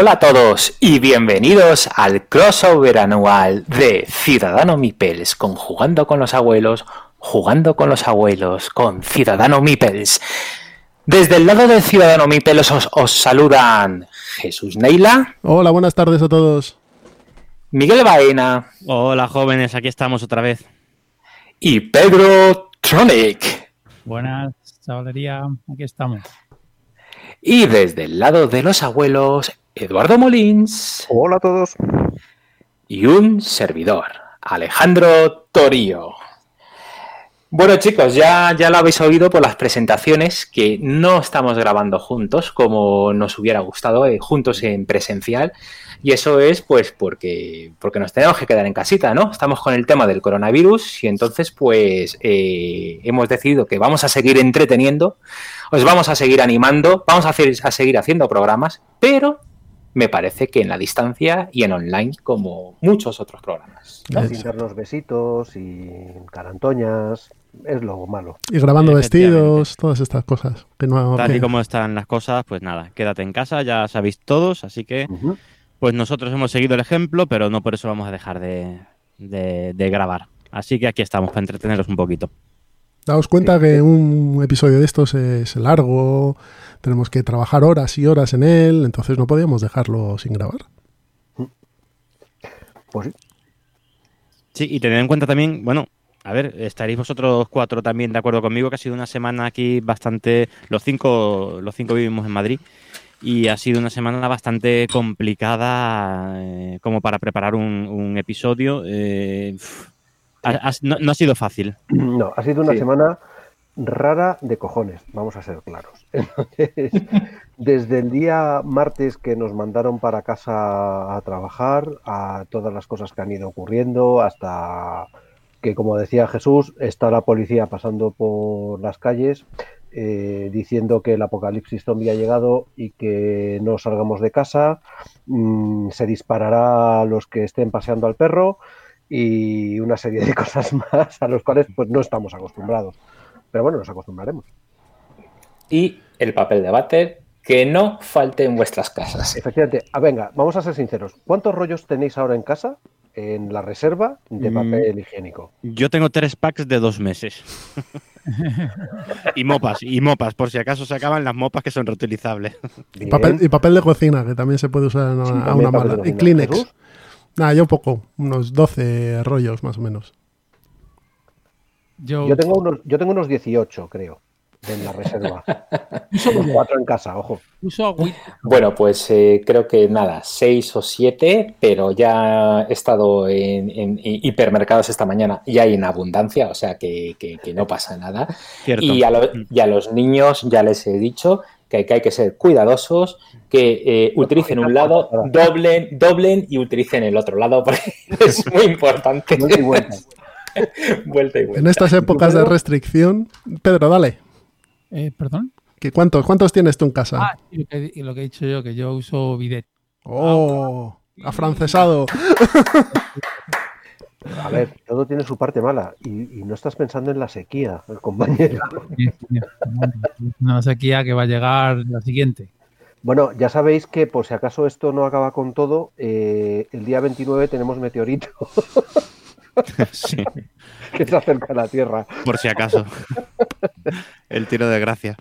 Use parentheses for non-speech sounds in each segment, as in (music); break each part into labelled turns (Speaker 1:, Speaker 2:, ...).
Speaker 1: Hola a todos y bienvenidos al crossover anual de Ciudadano Mipels con Jugando con los Abuelos, Jugando con los Abuelos con Ciudadano Mipels. Desde el lado del Ciudadano Mipels os, os saludan Jesús Neila.
Speaker 2: Hola, buenas tardes a todos.
Speaker 1: Miguel Baena.
Speaker 3: Hola jóvenes, aquí estamos otra vez.
Speaker 1: Y Pedro Tronic.
Speaker 4: Buenas, chavalería, aquí estamos.
Speaker 1: Y desde el lado de los abuelos, Eduardo Molins.
Speaker 5: Hola a todos.
Speaker 1: Y un servidor, Alejandro Torío. Bueno chicos, ya, ya lo habéis oído por las presentaciones que no estamos grabando juntos como nos hubiera gustado, eh, juntos en presencial. Y eso es pues porque, porque nos tenemos que quedar en casita, ¿no? Estamos con el tema del coronavirus y entonces pues eh, hemos decidido que vamos a seguir entreteniendo, os vamos a seguir animando, vamos a, hacer, a seguir haciendo programas, pero me parece que en la distancia y en online como muchos otros programas.
Speaker 5: ¿no? Sin darnos besitos y carantoñas, es lo malo.
Speaker 2: Y grabando vestidos, todas estas cosas. Que no,
Speaker 3: Tal
Speaker 2: que-
Speaker 3: y como están las cosas, pues nada, quédate en casa, ya sabéis todos, así que pues nosotros hemos seguido el ejemplo, pero no por eso vamos a dejar de, de- de grabar. Así que aquí estamos para entreteneros un poquito.
Speaker 2: Daos cuenta que un episodio de estos es largo, tenemos que trabajar horas y horas en él, entonces no podíamos dejarlo sin grabar.
Speaker 5: Pues sí.
Speaker 3: Sí, y tened en cuenta también, bueno, a ver, estaréis vosotros cuatro también de acuerdo conmigo que ha sido una semana aquí bastante, los cinco, los cinco vivimos en Madrid y ha sido una semana bastante complicada eh, como para preparar un, un episodio. eh, ha- ha- no, no ha sido fácil.
Speaker 5: No, ha sido una
Speaker 1: Sí.
Speaker 5: semana rara de cojones, vamos a ser claros. (laughs) Entonces, desde el día martes que nos mandaron para casa a trabajar, a todas las cosas que han ido ocurriendo, hasta que, como decía Jesús, está la policía pasando por las calles eh, diciendo que el apocalipsis zombie ha llegado y que no salgamos de casa, mm, se disparará a los que estén paseando al perro y una serie de (laughs) cosas más a los cuales pues no estamos acostumbrados. Pero bueno, nos acostumbraremos.
Speaker 1: Y el papel de váter, que no falte en vuestras casas.
Speaker 5: Efectivamente, ah, venga, vamos a ser sinceros. ¿Cuántos rollos tenéis ahora en casa en la reserva de
Speaker 3: Mm.
Speaker 5: papel higiénico?
Speaker 3: Yo tengo tres packs de dos meses. (laughs) y mopas, y mopas, por si acaso se acaban las mopas que son reutilizables.
Speaker 2: Papel, y papel de cocina, que también se puede usar a,
Speaker 5: Sí,
Speaker 2: a
Speaker 5: también
Speaker 2: una mala. Y. Kleenex.
Speaker 5: ¿Jesús?
Speaker 2: Nada, yo poco, unos 12 rollos más o menos.
Speaker 4: Yo,
Speaker 5: Yo tengo unos, yo tengo unos 18, creo, en la reserva. (laughs) Cuatro en casa, ojo.
Speaker 1: Bueno, pues eh, creo que nada, seis o siete, pero ya he estado en, en hi- hipermercados esta mañana y hay en abundancia, o sea que, que- que no pasa nada. Y a, lo- y a los niños ya les he dicho que, que hay que ser cuidadosos, que eh, utilicen un lado, doblen, doblen y utilicen el otro lado, porque (laughs) es muy importante.
Speaker 5: Vuelta y vuelta. (laughs)
Speaker 1: Vuelta y vuelta.
Speaker 2: En estas épocas de
Speaker 5: Pedro?
Speaker 2: restricción, Pedro, dale.
Speaker 4: Eh, ¿Perdón?
Speaker 2: ¿qué, cuántos, ¿Cuántos tienes tú en casa?
Speaker 4: Ah, y lo, que, y lo que he dicho yo, que yo uso bidet.
Speaker 2: Oh, afrancesado. (laughs)
Speaker 5: A ver, todo tiene su parte mala y, y no estás pensando en la sequía, el compañero.
Speaker 4: Una sequía que va a llegar la siguiente.
Speaker 5: Bueno, ya sabéis que por si acaso esto no acaba con todo, eh, el día 29 tenemos meteorito (laughs)
Speaker 3: Sí, (laughs)
Speaker 5: que se acerca a la Tierra.
Speaker 3: por si acaso. El tiro de gracia.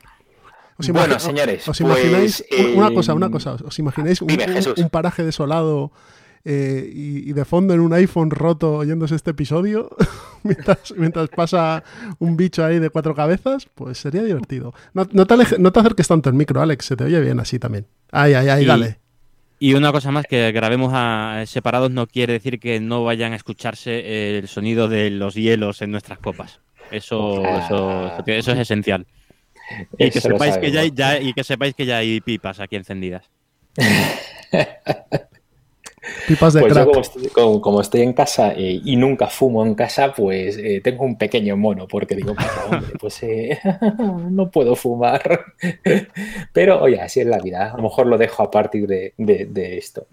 Speaker 2: ¿Os
Speaker 1: Bueno, señores,
Speaker 2: ¿Os imagináis
Speaker 1: pues,
Speaker 2: un- una
Speaker 1: eh,
Speaker 2: cosa, una cosa? ¿Os imagináis un,
Speaker 1: dime,
Speaker 2: un-
Speaker 1: Jesús.
Speaker 2: un paraje desolado eh, y, y de fondo en un iPhone roto oyéndose este episodio (laughs) mientras, mientras pasa un bicho ahí de cuatro cabezas? Pues sería divertido. No, no te, aleje- no te acerques tanto el micro, Alex, se te oye bien así también. Ay, ay, ay,
Speaker 3: Y-
Speaker 2: dale.
Speaker 3: Y una cosa más, que grabemos a- separados no quiere decir que no vayan a escucharse el sonido de los hielos en nuestras copas. Eso, eso, eso, es esencial. Y que,
Speaker 1: Eso
Speaker 3: sepáis que ya, hay- ya- y que sepáis que ya hay pipas aquí encendidas. (laughs)
Speaker 2: Pipas de
Speaker 1: Pues yo como estoy, como- como estoy en casa eh, y nunca fumo en casa, pues eh, tengo un pequeño mono, porque digo, "Pues, hombre, pues eh, (laughs) no puedo fumar. (laughs) Pero oye, así es la vida. A lo mejor lo dejo a partir de, de- de esto.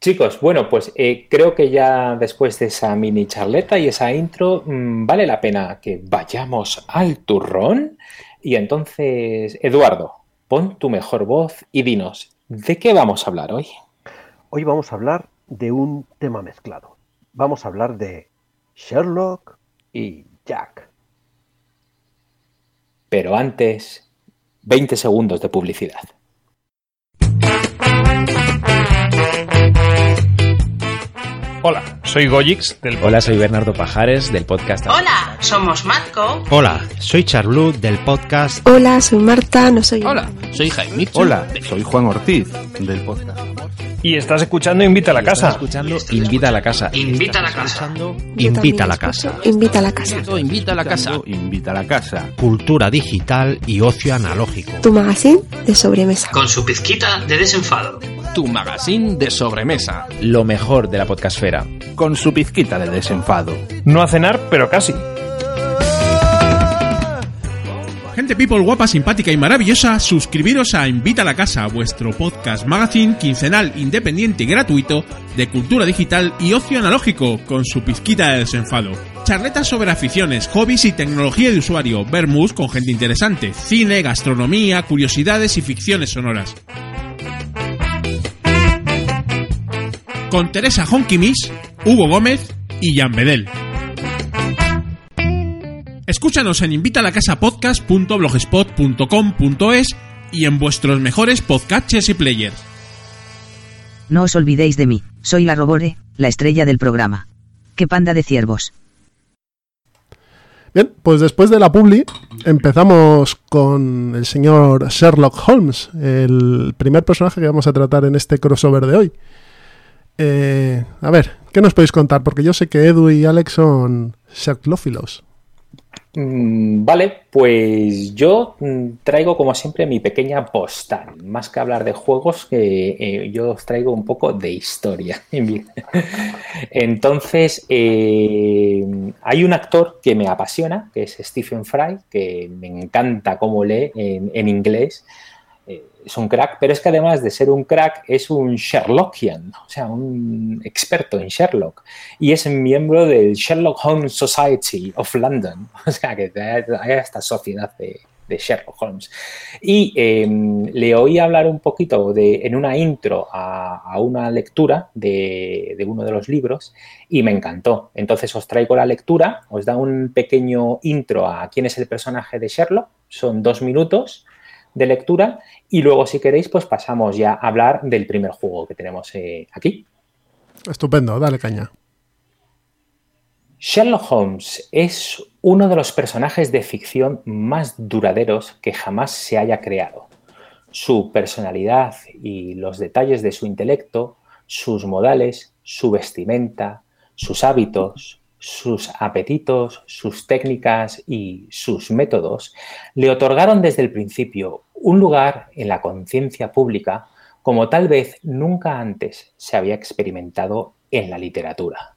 Speaker 1: Chicos, bueno, pues eh, creo que ya después de esa mini charleta y esa intro, mm, vale la pena que vayamos al turrón. Y entonces, Eduardo, pon tu mejor voz y dinos, ¿de qué vamos a hablar hoy?
Speaker 5: Hoy vamos a hablar de un tema mezclado. Vamos a hablar de Sherlock y Jack.
Speaker 1: Pero antes, 20 segundos de publicidad.
Speaker 6: Hola, soy Goyix del
Speaker 7: Hola, soy Bernardo Pajares del podcast.
Speaker 8: Hola, somos Matco.
Speaker 9: Hola, soy Charlu del podcast.
Speaker 10: Hola, soy Marta, no soy.
Speaker 11: Hola, soy Jaime.
Speaker 12: Hola, soy Juan Ortiz del podcast.
Speaker 6: Y estás escuchando Invita a la Casa.
Speaker 7: Estás escuchando Invita a la Casa.
Speaker 8: Invita a la casa.
Speaker 9: Invita a la casa.
Speaker 10: Invita a la casa.
Speaker 11: Invita a la casa.
Speaker 12: Invita a la casa.
Speaker 9: Cultura digital y ocio analógico.
Speaker 10: Tu magazine de sobremesa.
Speaker 8: Con su pizquita de desenfado.
Speaker 11: Tu magazine de sobremesa.
Speaker 7: Lo mejor de la podcastfera.
Speaker 12: Con su pizquita de desenfado.
Speaker 6: No a cenar, pero casi.
Speaker 13: Gente people guapa, simpática y maravillosa, suscribiros a Invita a la Casa, vuestro podcast magazine quincenal independiente y gratuito de cultura digital y ocio analógico, con su pizquita de desenfado. Charletas sobre aficiones, hobbies y tecnología de usuario, vermus con gente interesante, cine, gastronomía, curiosidades y ficciones sonoras. Con Teresa Honkimis, Hugo Gómez y Jan Bedel. Escúchanos en invitalacasapodcast.blogspot.com.es y en vuestros mejores podcatchers y players.
Speaker 14: No os olvidéis de mí, soy la Robore, la estrella del programa. ¡Qué panda de ciervos!
Speaker 2: Bien, pues después de la publi empezamos con el señor Sherlock Holmes, el primer personaje que vamos a tratar en este crossover de hoy. Eh, a ver, ¿qué nos podéis contar? Porque yo sé que Edu y Alex son Sherlockilos.
Speaker 1: Mm, Vale, pues yo mm, traigo como siempre mi pequeña postal. Más que hablar de juegos, eh, yo os traigo un poco de historia. (laughs) Entonces, eh, hay un actor que me apasiona, que es Stephen Fry, que me encanta cómo lee en inglés. Es un crack, pero es que además de ser un crack, es un Sherlockian, o sea, un experto en Sherlock. Y es miembro del Sherlock Holmes Society of London, (laughs) o sea, que hay esta sociedad de, Sherlock Holmes. Y eh, le oí hablar un poquito de, en una intro a, una lectura de, uno de los libros y me encantó. Entonces os traigo la lectura, os da un pequeño intro a quién es el personaje de Sherlock, son dos minutos de lectura y luego si queréis pues pasamos ya a hablar del primer juego que tenemos eh, aquí.
Speaker 2: Estupendo, dale caña.
Speaker 1: Sherlock Holmes es uno de los personajes de ficción más duraderos que jamás se haya creado. Su personalidad y los detalles de su intelecto, sus modales, su vestimenta, sus hábitos, sus apetitos, sus técnicas y sus métodos le otorgaron desde el principio un lugar en la conciencia pública como tal vez nunca antes se había experimentado en la literatura.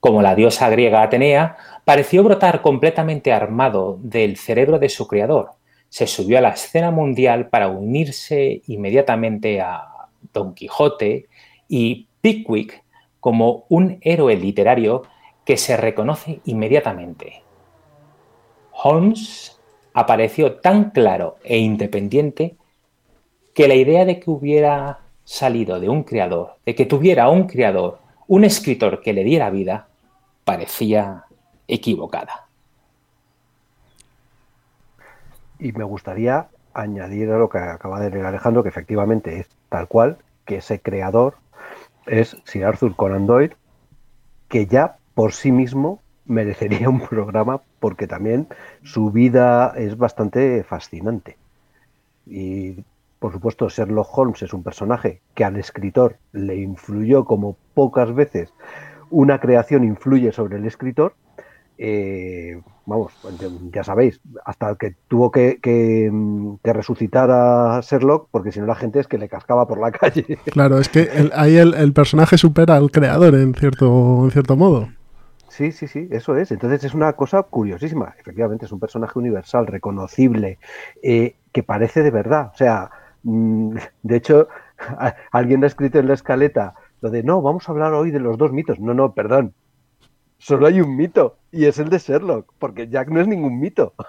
Speaker 1: Como la diosa griega Atenea, pareció brotar completamente armado del cerebro de su creador. Se subió a la escena mundial para unirse inmediatamente a Don Quijote y Pickwick como un héroe literario que se reconoce inmediatamente. Holmes apareció tan claro e independiente que la idea de que hubiera salido de un creador, de que tuviera un creador, un escritor que le diera vida, parecía equivocada.
Speaker 5: Y me gustaría añadir a lo que acaba de leer Alejandro, que efectivamente es tal cual, que ese creador es Sir Arthur Conan Doyle, que ya por sí mismo merecería un programa porque también su vida es bastante fascinante. Y por supuesto, Sherlock Holmes es un personaje que al escritor le influyó como pocas veces una creación influye sobre el escritor. Eh, vamos, ya sabéis, hasta que tuvo que, que, resucitar a Sherlock, porque si no la gente es que le cascaba por la (laughs) calle.
Speaker 2: Claro, es que el, ahí el, el, personaje supera al creador en cierto, en cierto modo.
Speaker 5: Sí, sí, sí, eso es. Entonces es una cosa curiosísima. Efectivamente, es un personaje universal, reconocible, eh, que parece de verdad. O sea, mmm, (laughs) de hecho, alguien ha escrito en la escaleta lo de no, vamos a hablar hoy de los dos mitos. No, no, perdón. solo hay un mito y es el de Sherlock, porque Jack no es ningún mito. (laughs)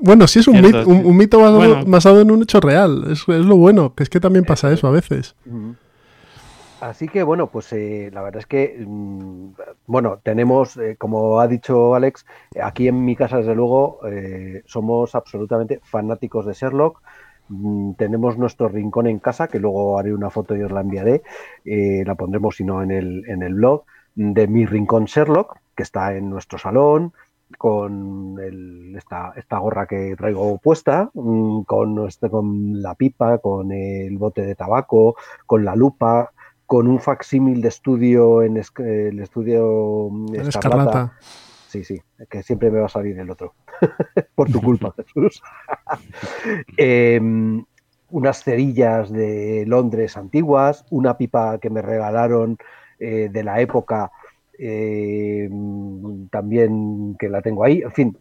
Speaker 2: Bueno, sí es un, mito, un, mito basado,
Speaker 3: Bueno.
Speaker 2: basado en un hecho real. Es, es lo bueno, que es que también pasa eso a veces.
Speaker 5: Así que bueno, pues eh, la verdad es que, mm, bueno, tenemos, eh, como ha dicho Alex, aquí en mi casa desde luego eh, somos absolutamente fanáticos de Sherlock. Mm, tenemos nuestro rincón en casa, que luego haré una foto y os la enviaré, eh, la pondremos si no en el, en el blog, de mi rincón Sherlock, que está en nuestro salón, con el- esta, esta gorra que traigo puesta, mm, con, nuestro- con la pipa, con el bote de tabaco, con la lupa, con un facsímil de estudio en el estudio mm,
Speaker 2: En
Speaker 5: Escarlata.
Speaker 2: Escarlata.
Speaker 5: Sí, sí, que siempre me va a salir el otro. (laughs) Por tu (laughs) culpa, Jesús. (laughs) Em, unas cerillas de Londres antiguas, una pipa que me regalaron eh, de la época, em, también que la tengo ahí. En fin,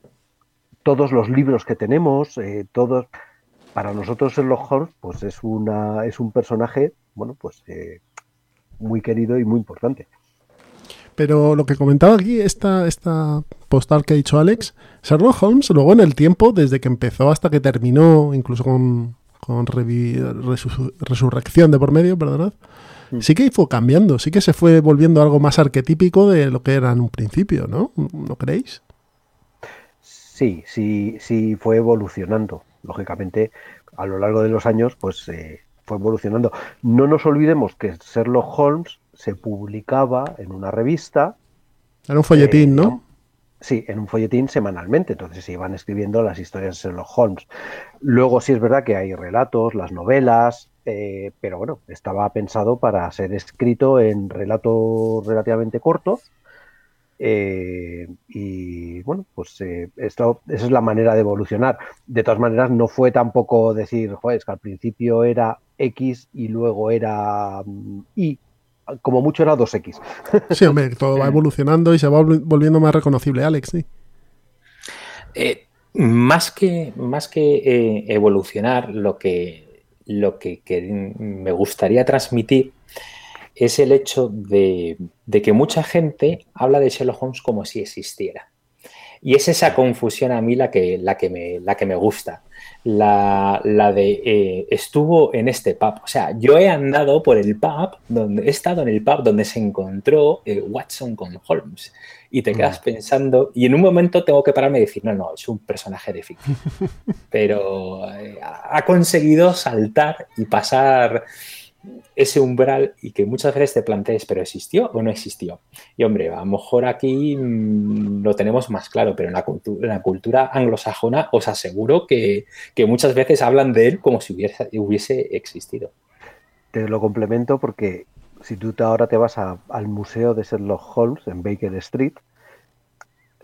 Speaker 5: todos los libros que tenemos, eh, todos. Para nosotros Sherlock Holmes, pues es una, es un personaje, bueno, pues eh, muy querido y muy importante.
Speaker 2: Pero lo que comentaba aquí, esta, esta postal que ha dicho Alex, Sherlock Holmes, luego en el tiempo, desde que empezó hasta que terminó, incluso con, con resurrección de por medio, perdonad, sí que fue cambiando, sí que se fue volviendo algo más arquetípico de lo que era en un principio, ¿no? ¿No creéis?
Speaker 5: Sí, sí, sí fue evolucionando. Lógicamente, a lo largo de los años, pues eh, fue evolucionando. No nos olvidemos que Sherlock Holmes se publicaba en una revista.
Speaker 2: Era un folletín,
Speaker 5: eh,
Speaker 2: ¿no?
Speaker 5: Sí, en un folletín semanalmente, entonces se iban escribiendo las historias de Sherlock Holmes. Luego sí es verdad que hay relatos, las novelas, eh, pero bueno, estaba pensado para ser escrito en relatos relativamente cortos. eh, y bueno, pues eh, esto, esa es la manera de evolucionar. De todas maneras, no fue tampoco decir, joder, es que al principio era X y luego era mm, Y. Como mucho era 2X. (laughs)
Speaker 2: Sí, hombre, todo va evolucionando y se va volvi- volviendo más reconocible, Alex, sí.
Speaker 1: Eh, más que, más que eh, evolucionar, lo que, lo que, que me gustaría transmitir es el hecho de, de que mucha gente habla de Sherlock Holmes como si existiera. Y es esa confusión a mí la que, la que, me, la que me gusta. La, la de eh, estuvo en este pub. O sea, yo he andado por el pub, donde he estado en el pub donde se encontró eh, Watson con Holmes. Y te quedas pensando, y en un momento tengo que pararme y decir, no, no, es un personaje de ficción. (laughs) Pero eh, ha conseguido saltar y pasar ese umbral y que muchas veces te plantees, ¿pero existió o no existió? Y hombre, a lo mejor aquí mmm, lo tenemos más claro, pero en la, cultu en la cultura anglosajona os aseguro que, que, muchas veces hablan de él como si hubiese, hubiese existido.
Speaker 5: Te lo complemento porque si tú te ahora te vas al museo de Sherlock Holmes en Baker Street,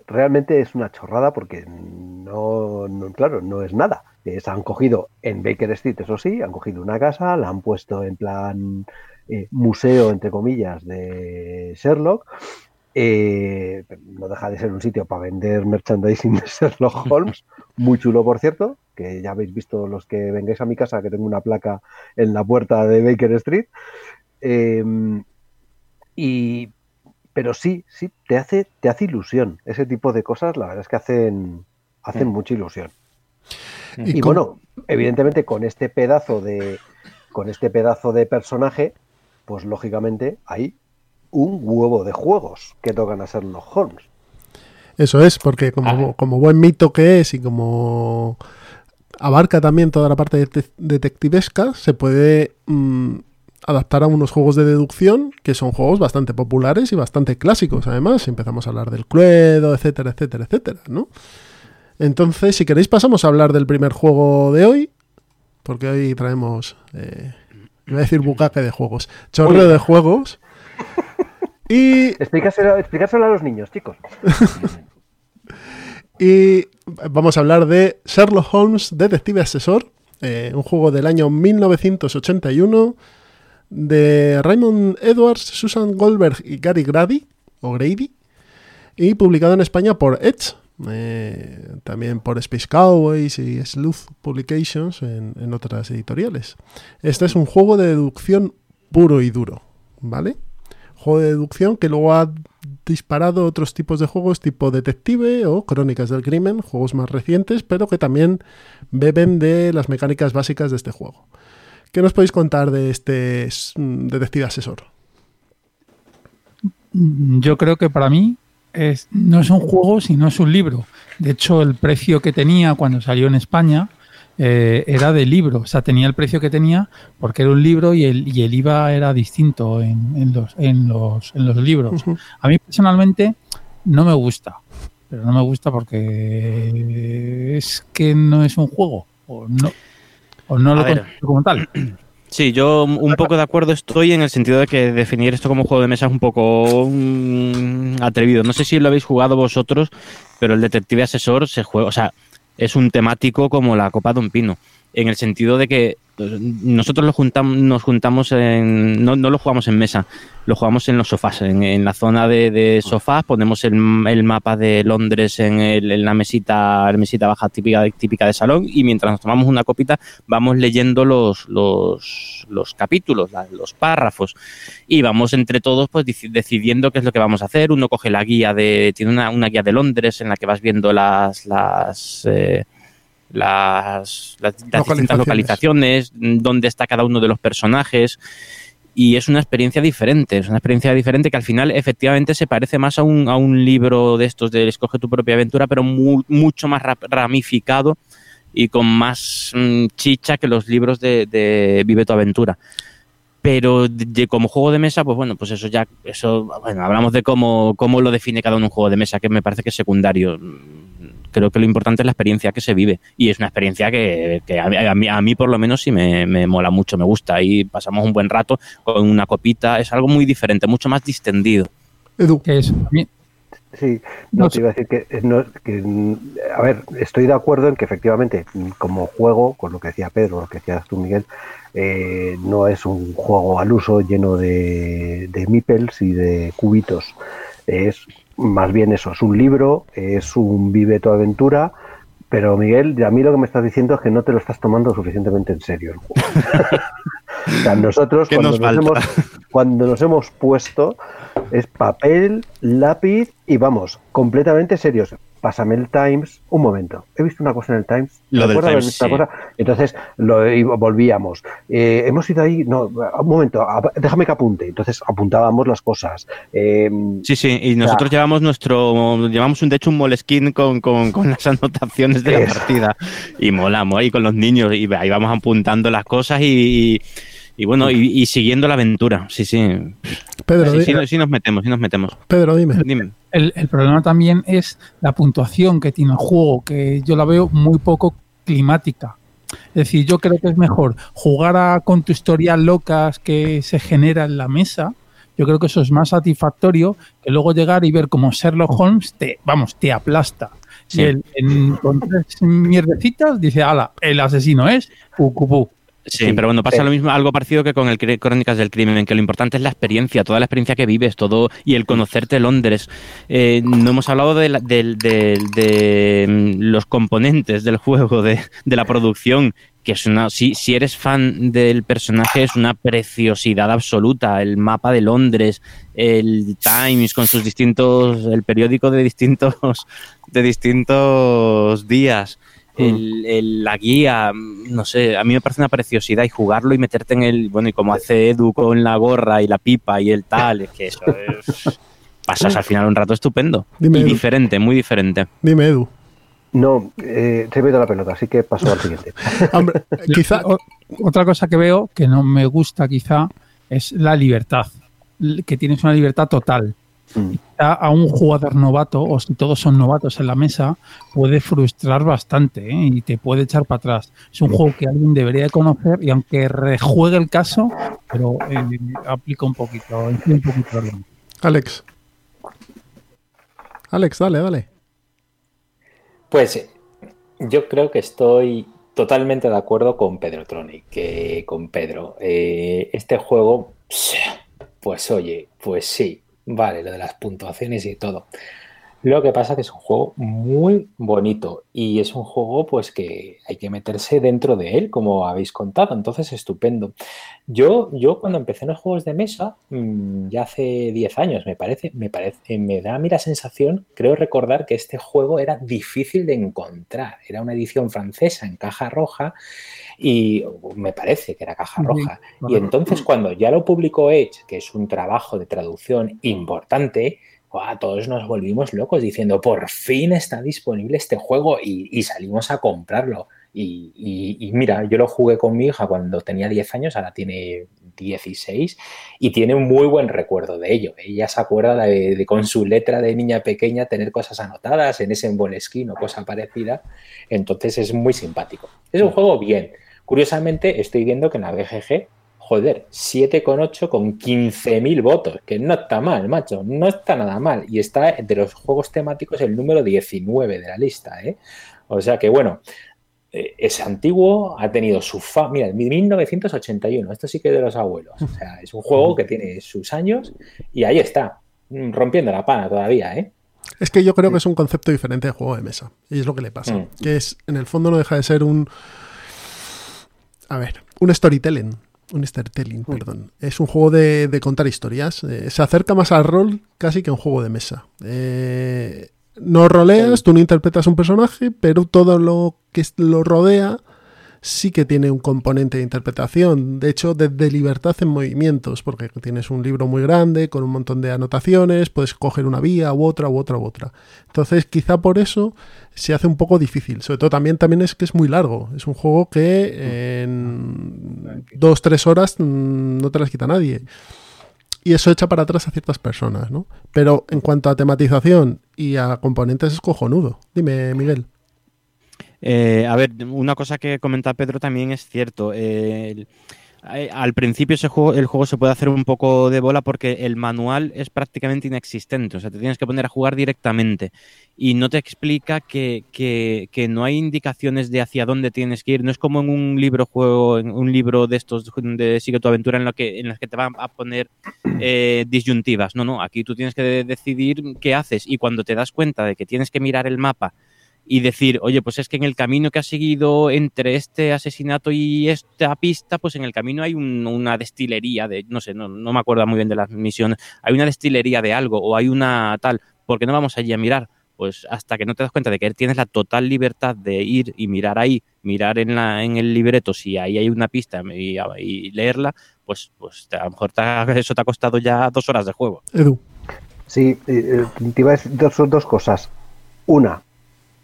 Speaker 5: realmente es una chorrada porque no, no claro, no es nada. Se han cogido en Baker Street, eso sí, han cogido una casa, la han puesto en plan eh, museo, entre comillas, de Sherlock. Eh, no deja de ser un sitio para vender merchandising de Sherlock (laughs) Holmes, muy chulo por cierto, que ya habéis visto los que vengáis a mi casa, que tengo una placa en la puerta de Baker Street. Eh, y, pero sí, sí, te hace, te hace ilusión. Ese tipo de cosas, la verdad es que hacen, hacen mm. mucha ilusión. Y, y bueno, evidentemente con este pedazo de con este pedazo de personaje, pues lógicamente hay un huevo de juegos que tocan a ser los Holmes.
Speaker 2: Eso es, porque como, como buen mito que es y como abarca también toda la parte de detectivesca, se puede mmm, adaptar a unos juegos de deducción que son juegos bastante populares y bastante clásicos, además, empezamos a hablar del Cluedo, etcétera, etcétera, etcétera, ¿no? Entonces, si queréis, pasamos a hablar del primer juego de hoy, porque hoy traemos, eh, iba a decir bucaque de juegos, chorreo Uy. de juegos. Y...
Speaker 5: Explícaselo a los niños, chicos. (laughs)
Speaker 2: y vamos a hablar de Sherlock Holmes, Detective Asesor, eh, un juego del año 1981 de Raymond Edwards, Susan Goldberg y Gary Grady, o Grady, y publicado en España por Edge, eh, también por Space Cowboys y Sleuth Publications en, en, otras editoriales. Este es un juego de deducción puro y duro, ¿vale? juego de deducción que luego ha disparado otros tipos de juegos tipo detective o crónicas del crimen, juegos más recientes, pero que también beben de las mecánicas básicas de este juego. ¿Qué nos podéis contar de este mm, detective asesor?
Speaker 4: Yo creo que para mí es, no es un juego, sino es un libro. De hecho, el precio que tenía cuando salió en España eh, era de libro. O sea, tenía el precio que tenía porque era un libro y el, y el IVA era distinto en, en los, en, los, en los libros. A mí personalmente no me gusta. Pero no me gusta porque es que no es un juego. O no, o no
Speaker 3: A
Speaker 4: lo
Speaker 3: ver.
Speaker 4: como tal. (clears throat)
Speaker 3: Sí, yo un poco de acuerdo estoy en el sentido de que definir esto como juego de mesa es un poco mm, atrevido. No sé si lo habéis jugado vosotros, pero el detective asesor se juega, o sea, es un temático como la copa de un pino, en el sentido de que nosotros lo juntam- nos juntamos en, no, lo jugamos en mesa, lo jugamos en los sofás, en, la zona de, sofás, ponemos el, el mapa de Londres en, el- en la mesita, la mesita baja típica, típica de salón y mientras nos tomamos una copita vamos leyendo los, los, los capítulos, los párrafos y vamos entre todos pues decidiendo qué es lo que vamos a hacer. Uno coge la guía de, tiene una, una guía de Londres en la que vas viendo las, las, eh, las, las, las distintas localizaciones, dónde está cada uno de los personajes. Y es una experiencia diferente, es una experiencia diferente que al final efectivamente se parece más a un, a un libro de estos de Escoge tu propia aventura, pero mu- mucho más ra- ramificado y con más mm, chicha que los libros de, de Vive tu aventura. Pero de, de- como juego de mesa, pues bueno, pues eso ya, eso, bueno, hablamos de cómo, cómo lo define cada uno un juego de mesa, que me parece que es secundario. Creo que lo importante es la experiencia que se vive. Y es una experiencia que, que a, mí- a mí, a mí por lo menos sí me, me mola mucho, me gusta. Y pasamos un buen rato con una copita. Es algo muy diferente, mucho más distendido.
Speaker 2: Edu.
Speaker 4: Que es,
Speaker 5: Sí, no,
Speaker 4: No
Speaker 5: te iba a decir que, no, que, a ver, estoy de acuerdo en que efectivamente como juego, con lo que decía Pedro, lo que decías tú Miguel, eh, no es un juego al uso lleno de, de meeples y de cubitos. Es más bien eso, es un libro, es un vive tu aventura, pero Miguel, a mí lo que me estás diciendo es que no te lo estás tomando suficientemente en serio (laughs) o sea, nosotros
Speaker 3: ¿Qué
Speaker 5: cuando
Speaker 3: nos
Speaker 5: hemos, cuando nos hemos puesto es papel, lápiz y vamos, completamente serios. Pásame el Times. Un momento, he visto una cosa en el Times.
Speaker 3: Lo del
Speaker 5: ¿Recuerdas haber
Speaker 3: Times, sí.
Speaker 5: cosa? Entonces lo y volvíamos. Eh, hemos ido ahí. No, un momento, a- déjame que apunte. Entonces apuntábamos las cosas. Eh,
Speaker 3: Sí, sí, y nosotros llevamos nuestro, llevamos un, de hecho un moleskin con, con, con las (laughs) anotaciones de la partida y molamos ahí con los niños y ahí vamos apuntando las cosas y, y bueno, y, y siguiendo la aventura, sí, sí.
Speaker 2: Pedro,
Speaker 3: sí, sí, no- sí nos metemos, sí nos metemos.
Speaker 2: Pedro, dime.
Speaker 3: Dime.
Speaker 4: El, el problema también es la puntuación que tiene el juego, que yo la veo muy poco climática. Es decir, yo creo que es mejor jugar a- con tu historia locas que se genera en la mesa. Yo creo que eso es más satisfactorio que luego llegar y ver como Sherlock Holmes te, vamos, te aplasta.
Speaker 3: Sí.
Speaker 4: Y él, en, con tres mierdecitas dice, ala, el asesino es Ucupú.
Speaker 3: Sí, pero bueno, pasa lo mismo, algo parecido que con el Crónicas del Crimen, que lo importante es la experiencia, toda la experiencia que vives, todo y el conocerte Londres. Eh, no hemos hablado de, la- del- de, mm, los componentes del juego, de, de la producción, que es una, si, si eres fan del personaje es una preciosidad absoluta. El mapa de Londres, el Times con sus distintos, el periódico de distintos, de distintos días el, el- la guía, mm, no sé, a mí me parece una preciosidad y jugarlo y meterte en el, bueno, y como hace Edu con la gorra y la pipa y el tal, es que eso (laughs) es... Pasas al final un rato estupendo.
Speaker 2: Dime,
Speaker 3: y
Speaker 2: Edu.
Speaker 3: diferente, muy diferente.
Speaker 2: Dime, Edu.
Speaker 5: no, eh, se me ha ido la pelota, así que paso al siguiente. (laughs)
Speaker 2: Hombre, (laughs) quizá.
Speaker 4: O- Otra cosa que veo que no me gusta quizá es la libertad, que tienes una libertad total.
Speaker 5: Mm.
Speaker 4: Quizá a un jugador novato, o si todos son novatos en la mesa, puede frustrar bastante ¿eh? y te puede echar para atrás. Es un juego que alguien debería de conocer y aunque rejuegue el caso, pero eh, aplica un poquito, un poquito.
Speaker 2: Alex. Alex, dale, dale.
Speaker 1: Pues eh, yo creo que estoy totalmente de acuerdo con Pedro Tronic, que con Pedro. Eh, este juego, pues oye, pues sí, vale, lo de las puntuaciones y todo. Lo que pasa que es un juego muy bonito y es un juego pues que hay que meterse dentro de él, como habéis contado, entonces estupendo. Yo, yo cuando empecé en los juegos de mesa, mm, ya hace 10 años, me parece, me parece, me da a mí la sensación, creo recordar que este juego era difícil de encontrar. Era una edición francesa en caja roja y me parece que era caja roja. Y entonces cuando ya lo publicó Edge, que es un trabajo de traducción importante, todos nos volvimos locos diciendo, por fin está disponible este juego y, y salimos a comprarlo. Y, y- y mira, yo lo jugué con mi hija cuando tenía 10 años, ahora tiene 16 y tiene un muy buen recuerdo de ello. Ella se acuerda de, de con su letra de niña pequeña tener cosas anotadas en ese Moleskine o cosa parecida. Entonces es muy simpático. Es un juego bien. Curiosamente, estoy viendo que en la BGG, joder, 7,8 con 15.000 votos, que no está mal, macho, no está nada mal. Y está de los juegos temáticos el número 19 de la lista, ¿eh? O sea que bueno, eh, es antiguo, ha tenido su fa... Mira, 1981, esto sí que es de los abuelos. O sea, es un juego que tiene sus años y ahí está, rompiendo la pana todavía, ¿eh?
Speaker 2: Es que yo creo que es un concepto diferente de juego de mesa. Y es lo que le pasa.
Speaker 1: Mm.
Speaker 2: Que es, en el fondo no deja de ser un... A ver, un storytelling. Un storytelling, perdón. Es un juego de, de contar historias. Eh, se acerca más al rol casi que a un juego de mesa. Eh, no roleas, tú no interpretas un personaje, pero todo lo que lo rodea sí que tiene un componente de interpretación. De hecho, de, de libertad en movimientos, porque tienes un libro muy grande con un montón de anotaciones, puedes coger una vía u otra u otra u otra. Entonces, quizá por eso se hace un poco difícil. Sobre todo también, también es que es muy largo. Es un juego que en dos, tres horas mm, no te las quita nadie. Y eso echa para atrás a ciertas personas, ¿no? Pero en cuanto a tematización y a componentes es cojonudo. Dime, Miguel.
Speaker 3: Eh, a ver, una cosa que comenta Pedro también es cierto. eh, eh, al principio ese juego, el juego se puede hacer un poco de bola porque el manual es prácticamente inexistente. O sea, te tienes que poner a jugar directamente. Y no te explica que, que- no hay indicaciones de hacia dónde tienes que ir. No es como en un libro juego, en un libro de estos de Sigue tu aventura en lo que, en las que te van a poner disyuntivas. No, no, aquí tú tienes que de- decidir qué haces. Y cuando te das cuenta de que tienes que mirar el mapa y decir, oye, pues es que en el camino que has seguido entre este asesinato y esta pista, pues en el camino hay un- una destilería de, no sé, no, no me acuerdo muy bien de las misiones, hay una destilería de algo o hay una tal, ¿por qué no vamos allí a mirar? Pues hasta que no te das cuenta de que tienes la total libertad de ir y mirar ahí, mirar en, la, en el libreto si ahí hay una pista y, y leerla, pues, pues a lo mejor te ha- (laughs) eso te ha costado ya dos horas de juego.
Speaker 2: Edu.
Speaker 5: Sí, eh, eh, te iba a decir dos, dos cosas. Una,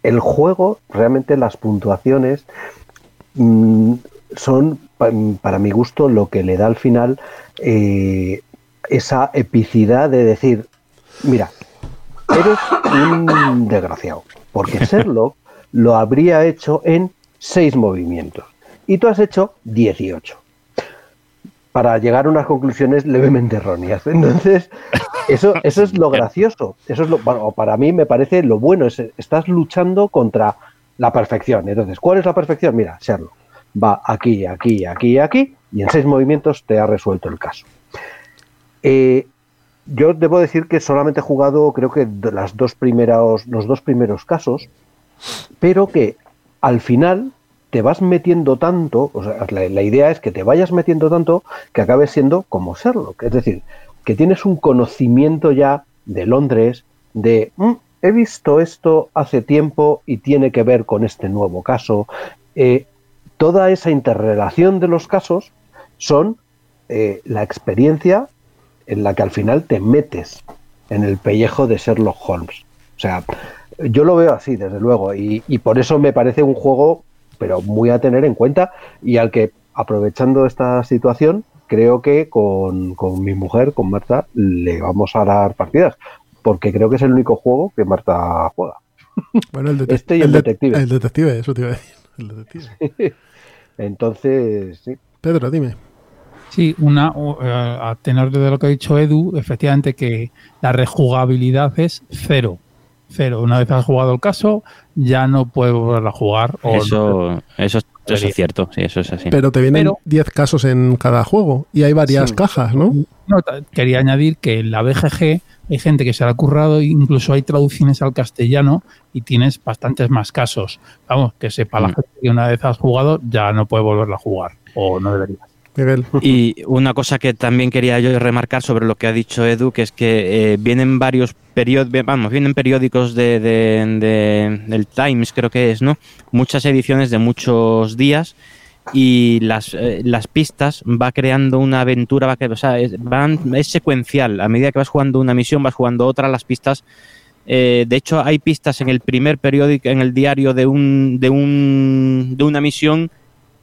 Speaker 5: el juego, realmente las puntuaciones mm, son, pa- para mi gusto, lo que le da al final eh, esa epicidad de decir, mira, eres un desgraciado, porque (laughs) Sherlock lo habría hecho en seis movimientos. Y tú has hecho 18 para llegar a unas conclusiones levemente erróneas. (laughs) Entonces, eso, eso es lo gracioso. Eso es lo, para mí me parece lo bueno. Es, estás luchando contra la perfección. Entonces, ¿cuál es la perfección? Mira, Sherlock va aquí, aquí, aquí, aquí, y en seis movimientos te ha resuelto el caso. Eh, yo debo decir que solamente he jugado, creo que las dos primeros, los dos primeros casos, pero que al final te vas metiendo tanto, la, idea es que te vayas metiendo tanto que acabes siendo como Sherlock, es decir, que tienes un conocimiento ya de Londres, de "Mm, he visto esto hace tiempo y tiene que ver con este nuevo caso. Eh, toda esa interrelación de los casos son eh, la experiencia en la que al final te metes en el pellejo de Sherlock Holmes. O sea, yo lo veo así, desde luego, y por eso me parece un juego, pero muy a tener en cuenta, y al que, aprovechando esta situación, creo que con, con mi mujer, con Marta, le vamos a dar partidas, porque creo que es el único juego que Marta juega. (laughs)
Speaker 2: Bueno, el,
Speaker 5: Este y el
Speaker 2: de-
Speaker 5: detective.
Speaker 2: El detective, eso te iba a decir. El detective. (laughs)
Speaker 5: Entonces, sí.
Speaker 2: Pedro, dime.
Speaker 4: Sí, una, eh, a tenor de lo que ha dicho Edu, efectivamente que la rejugabilidad es cero. Cero. Una vez has jugado el caso, ya no puedes volver a jugar. o no.
Speaker 3: Eso, eso, eso es cierto, sí, eso es así.
Speaker 2: Pero te vienen
Speaker 4: Pero-
Speaker 2: 10 casos en cada juego y hay varias
Speaker 4: Sí.
Speaker 2: cajas, ¿no?
Speaker 4: No, quería añadir que la BGG hay gente que se ha currado, incluso hay traducciones al castellano y tienes bastantes más casos. Vamos, que sepa la
Speaker 3: Mm.
Speaker 4: gente que una vez has jugado ya no puede volverla a jugar, o no deberías.
Speaker 3: Y una cosa que también quería yo remarcar sobre lo que ha dicho Edu, que es que eh, vienen varios periódicos, vamos, vienen periódicos de, de- de- del Times, creo que es, ¿no? Muchas ediciones de muchos días y las, eh, las pistas va creando una aventura, va que, o sea, es, van- es secuencial. A medida que vas jugando una misión, vas jugando otra, las pistas. eh, de hecho, hay pistas en el primer periódico, en el diario de un, de un, de una misión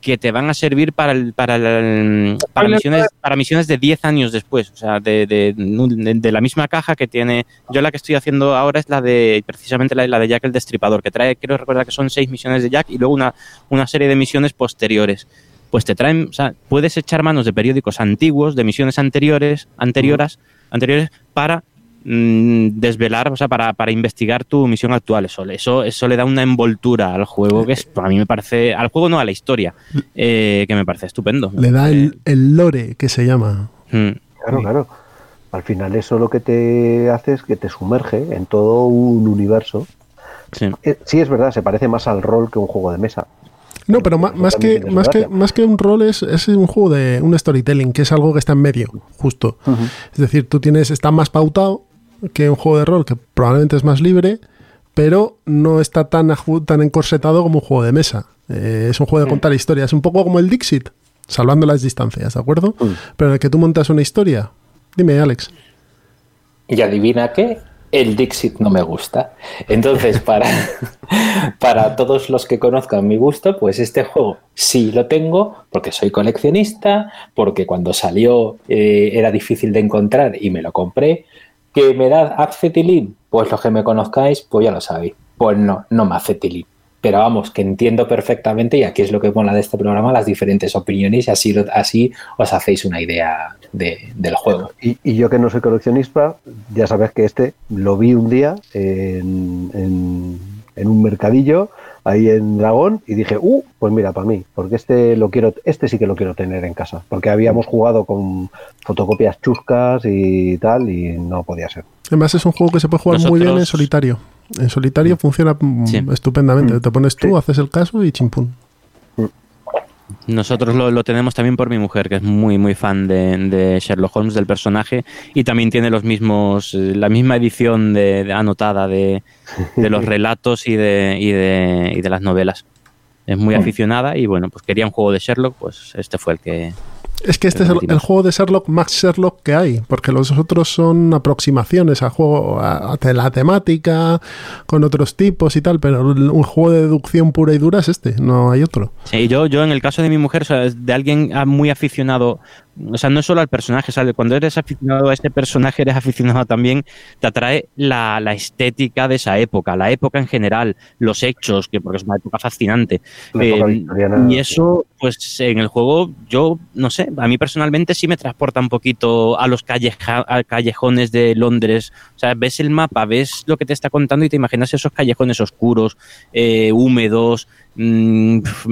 Speaker 3: que te van a servir para el, para el- para misiones para misiones de 10 años después, o sea, de, de- la misma caja que tiene. Yo la que estoy haciendo ahora es la de precisamente la, la de Jack el Destripador, que trae, quiero recordar que son seis misiones de Jack y luego una, una serie de misiones posteriores. Pues te traen, o sea, puedes echar manos de periódicos antiguos, de misiones anteriores, anteriores, anteriores, para desvelar, o sea, para, para investigar tu misión actual. Eso, eso, eso le da una envoltura al juego que es, a mí me parece, al juego no, a la historia, eh, que me parece estupendo.
Speaker 2: Le da el, el lore que se llama.
Speaker 3: Mm.
Speaker 5: Claro, claro. Al final eso lo que te hace es que te sumerge en todo un universo.
Speaker 3: Sí.
Speaker 5: Eh, sí, es verdad, se parece más al rol que un juego de mesa.
Speaker 2: No, pero ma- más, que, más, que, más que un rol es, es un juego de un storytelling, que es algo que está en medio, justo. Es decir, tú tienes, está más pautado que un juego de rol, que probablemente es más libre, pero no está tan, tan encorsetado como un juego de mesa. Eh, es un juego de contar historias, es un poco como el Dixit, salvando las distancias, ¿de acuerdo? Pero en el que tú montas una historia. Dime, Alex.
Speaker 1: Y adivina qué, el Dixit no me gusta. Entonces, (laughs) para, para todos los que conozcan mi gusto, pues este juego sí lo tengo porque soy coleccionista, porque cuando salió eh, era difícil de encontrar y me lo compré. ¿Que me da acetilín? Pues los que me conozcáis, pues ya lo sabéis. Pues no, no me acetilín. Pero vamos, que entiendo perfectamente, y aquí es lo que mola de este programa, las diferentes opiniones, y así, así os hacéis una idea de- del juego.
Speaker 5: Y, yo que no soy coleccionista, ya sabes que este lo vi un día en- en un mercadillo ahí en Dragón y dije, uh, pues mira, para mí, porque este lo quiero, este sí que lo quiero tener en casa, porque habíamos jugado con fotocopias chuscas y tal y no podía ser.
Speaker 2: Además es un juego que se puede jugar muy bien en solitario. En solitario funciona mm,
Speaker 3: Sí.
Speaker 2: estupendamente. Te pones tú, haces el caso y chimpún.
Speaker 3: Nosotros lo, lo tenemos también por mi mujer, que es muy, muy fan de, de Sherlock Holmes, del personaje, y también tiene los mismos, eh, la misma edición de, de- anotada de, de los (laughs) relatos y de, y, de, y de las novelas. Es muy aficionada y bueno, pues quería un juego de Sherlock, pues este fue el que...
Speaker 2: Es que este es el, el juego de Sherlock más Sherlock que hay, porque los otros son aproximaciones al juego, a, a la temática, con otros tipos y tal, pero un juego de deducción pura y dura es este, no hay otro.
Speaker 3: Sí, yo, yo en el caso de mi mujer, o sea, de alguien muy aficionado, o sea, no solo al personaje, ¿sabes? cuando eres aficionado a ese personaje, eres aficionado también, te atrae la, la estética de esa época, la época en general, los hechos, que porque es una época fascinante. Eh, y eso, pues en el juego, yo no sé, a mí personalmente sí me transporta un poquito a los calleja- a callejones de Londres. O sea, ves el mapa, ves lo que te está contando y te imaginas esos callejones oscuros, eh, húmedos. mm, pf,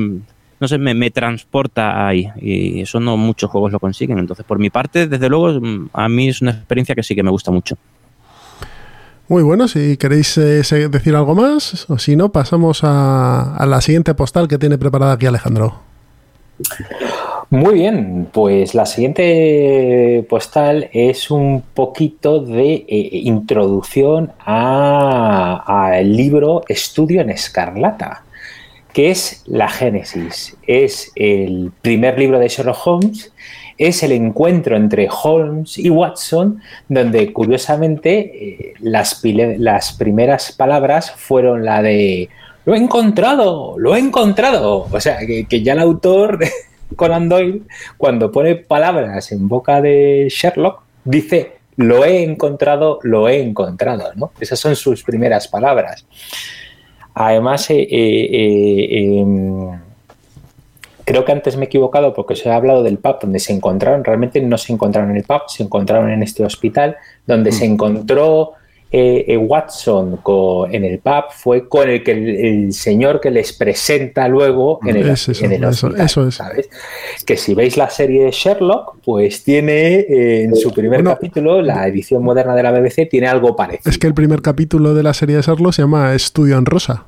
Speaker 3: no sé, me, me transporta ahí. Y eso no muchos juegos lo consiguen. Entonces, por mi parte, desde luego, a mí es una experiencia que sí que me gusta mucho.
Speaker 2: Muy bueno, si queréis eh, decir algo más, o si no, pasamos a, a la siguiente postal que tiene preparada aquí Alejandro.
Speaker 1: Muy bien, pues la siguiente postal es un poquito de eh, introducción al libro Estudio en Escarlata, que es la Génesis. Es el primer libro de Sherlock Holmes, es el encuentro entre Holmes y Watson, donde curiosamente eh, las, primeras palabras fueron la de lo he encontrado, lo he encontrado. O sea, que, que ya el autor, (laughs) Conan Doyle, cuando pone palabras en boca de Sherlock, dice lo he encontrado, lo he encontrado. ¿no? Esas son sus primeras palabras. Además, eh, eh, eh, em, creo que antes me he equivocado porque os he hablado del pub donde se encontraron. Realmente no se encontraron en el pub, se encontraron en este hospital donde se encontró eh, eh, Watson en el pub fue con el que el, el señor que les presenta luego en el,
Speaker 2: Es eso,
Speaker 1: en el
Speaker 2: eso,
Speaker 1: hospital,
Speaker 2: eso es.
Speaker 1: ¿sabes? Que si veis la serie de Sherlock, pues tiene eh, en su primer
Speaker 2: Bueno.
Speaker 1: capítulo, la edición moderna de la BBC, tiene algo parecido.
Speaker 2: Es que el primer capítulo de la serie de Sherlock se llama Estudio en Rosa.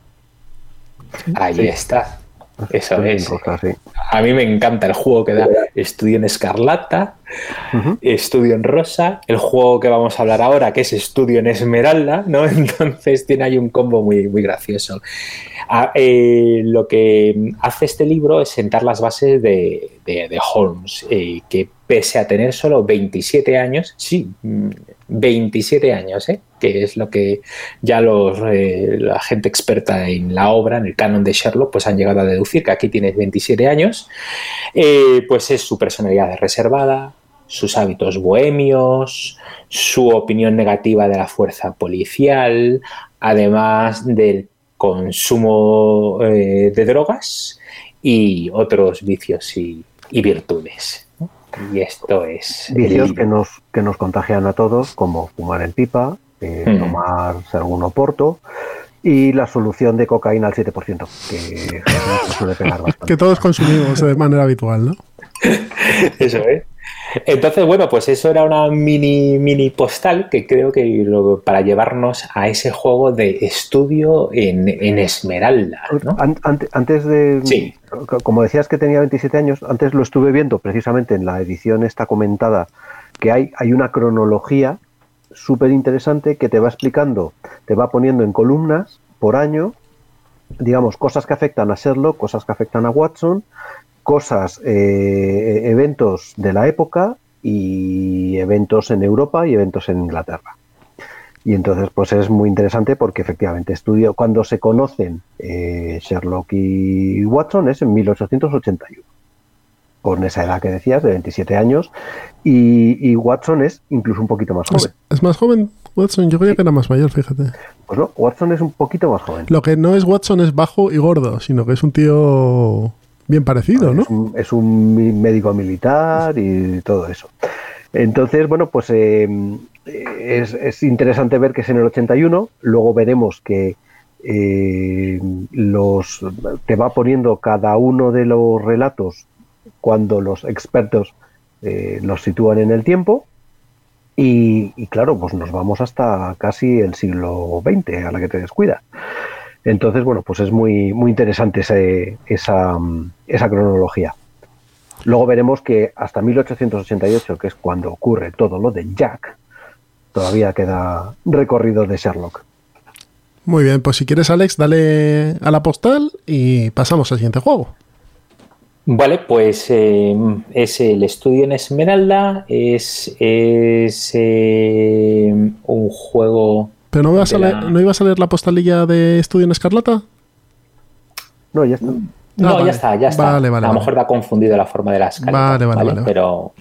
Speaker 1: Ahí está. Eso es.
Speaker 5: rosa, sí.
Speaker 1: A mí me encanta el juego que da Estudio en Escarlata, Estudio en Rosa, el juego que vamos a hablar ahora, que es Estudio en Esmeralda, ¿no? (laughs) Entonces tiene ahí un combo muy, muy gracioso. Ah, eh, lo que hace este libro es sentar las bases de, de- de Holmes, eh, que pese a tener solo 27 años, sí, mm, 27 años, ¿eh? que es lo que ya los, eh, la gente experta en la obra, en el canon de Sherlock, pues han llegado a deducir que aquí tienes 27 años, eh, pues es su personalidad reservada, sus hábitos bohemios, su opinión negativa de la fuerza policial, además del consumo de drogas y otros vicios y virtudes. Y esto es...
Speaker 5: Vicios que nos, que nos contagian a todos, como fumar en pipa, eh,
Speaker 1: Mm.
Speaker 5: tomarse algún oporto y la solución de cocaína al 7%, que suele pegar (laughs) bastante.
Speaker 2: Que todos consumimos de manera habitual, ¿no? (laughs)
Speaker 1: Eso es. Entonces, bueno, pues eso era una mini, mini postal que creo que lo- para llevarnos a ese juego de estudio en, en Esmeralda. ¿no?
Speaker 5: An- ante- antes de.
Speaker 1: Sí.
Speaker 5: Como decías que tenía 27 años, antes lo estuve viendo precisamente en la edición esta comentada, que hay, hay una cronología súper interesante que te va explicando, te va poniendo en columnas por año, digamos, cosas que afectan a Sherlock, cosas que afectan a Watson, cosas, eh, eventos de la época y eventos en Europa y eventos en Inglaterra. Y entonces, pues es muy interesante porque efectivamente estudio cuando se conocen eh, Sherlock y Watson es en 1881, con esa edad que decías, de 27 años, y, y Watson es incluso un poquito más joven.
Speaker 2: Es, es más joven Watson, yo creía que era más mayor, fíjate.
Speaker 5: Pues no, Watson es un poquito más joven.
Speaker 2: Lo que no es Watson es bajo y gordo, sino que es un tío bien parecido, ¿no?
Speaker 5: Es un, es un mi- médico militar y todo eso. Entonces, bueno, pues eh, es, es interesante ver que es en el 81. Luego veremos que eh, los te va poniendo cada uno de los relatos cuando los expertos eh, los sitúan en el tiempo. Y, y claro, pues nos vamos hasta casi el siglo XX, a la que te descuidas. Entonces, bueno, pues es muy, muy interesante ese- esa, mm, esa cronología. Luego veremos que hasta 1888, que es cuando ocurre todo lo de Jack, todavía queda recorrido de Sherlock.
Speaker 2: Muy bien, pues si quieres, Alex, dale a la postal y pasamos al siguiente juego.
Speaker 1: Vale, pues eh, es el estudio en Esmeralda, es, es eh, un juego...
Speaker 2: ¿Pero no, ibas a leer-
Speaker 1: la-
Speaker 2: no ibas a leer la postalilla de Estudio en Escarlata?
Speaker 5: No, ya está.
Speaker 1: No,
Speaker 2: Ah, vale.
Speaker 1: ya está, ya está.
Speaker 2: Vale, vale,
Speaker 1: a lo mejor te ha confundido la forma de la escala.
Speaker 2: Vale, vale, vale, vale.
Speaker 1: Pero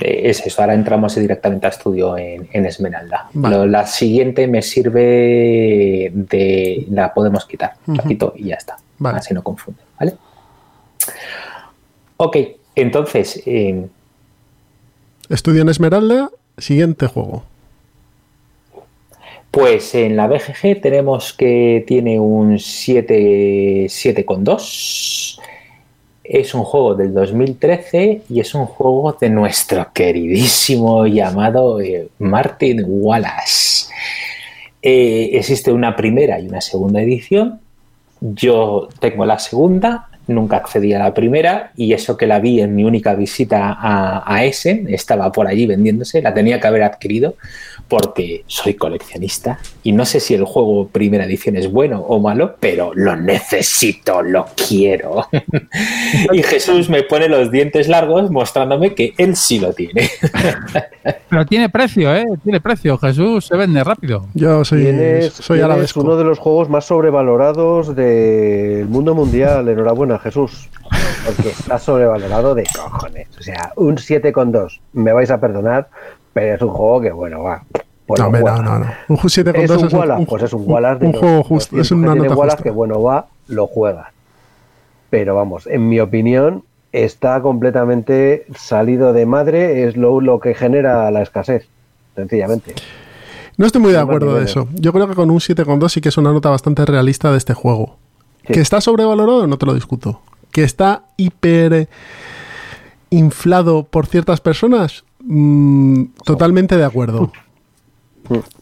Speaker 1: eh, es eso, ahora entramos directamente a estudio en, en Esmeralda.
Speaker 2: Vale.
Speaker 1: Lo- la siguiente me sirve de... La podemos quitar, la
Speaker 2: Ujú.
Speaker 1: quito y ya está.
Speaker 2: Vale.
Speaker 1: Así no confunde, ¿vale? Ok, entonces... eh,
Speaker 2: Estudio en Esmeralda, siguiente juego.
Speaker 1: Pues en la BGG tenemos que tiene un 7 7,2. Es un juego del 2013 y es un juego de nuestro queridísimo llamado eh, Martin Wallace. Eh, existe una primera y una segunda edición. Yo tengo la segunda, nunca accedí a la primera y eso que la vi en mi única visita a, a Essen, estaba por allí vendiéndose, la tenía que haber adquirido porque soy coleccionista y no sé si el juego primera edición es bueno o malo, pero lo necesito, lo quiero. (laughs) y Jesús me pone los dientes largos mostrándome que él sí lo tiene. (laughs)
Speaker 4: Pero tiene precio, ¿eh? Tiene precio. Jesús se vende rápido.
Speaker 2: Yo soy,
Speaker 5: Tienes,
Speaker 2: soy
Speaker 5: tienes uno de los juegos más sobrevalorados del mundo mundial. Enhorabuena, Jesús. Porque está sobrevalorado de cojones. O sea, un 7,2. Me vais a perdonar, pero es un juego que, bueno, va.
Speaker 2: No, no, no, no. Un ju- 7,2
Speaker 5: ¿Es un
Speaker 2: es un-
Speaker 5: Wallace?
Speaker 2: un-
Speaker 5: pues es un Wallace de
Speaker 2: un
Speaker 5: los-
Speaker 2: juego justo, es
Speaker 5: 100
Speaker 2: una nota
Speaker 5: Wallace
Speaker 2: justa.
Speaker 5: que, bueno, va, lo juega. Pero vamos, en mi opinión, está completamente salido de madre. Es lo, lo que genera la escasez, sencillamente.
Speaker 2: No estoy muy de acuerdo de eso. Yo creo que con un 7,2 sí que es una nota bastante realista de este juego.
Speaker 5: Sí.
Speaker 2: Que está sobrevalorado, no te lo discuto. Que está hiper inflado por ciertas personas, mm, totalmente de acuerdo.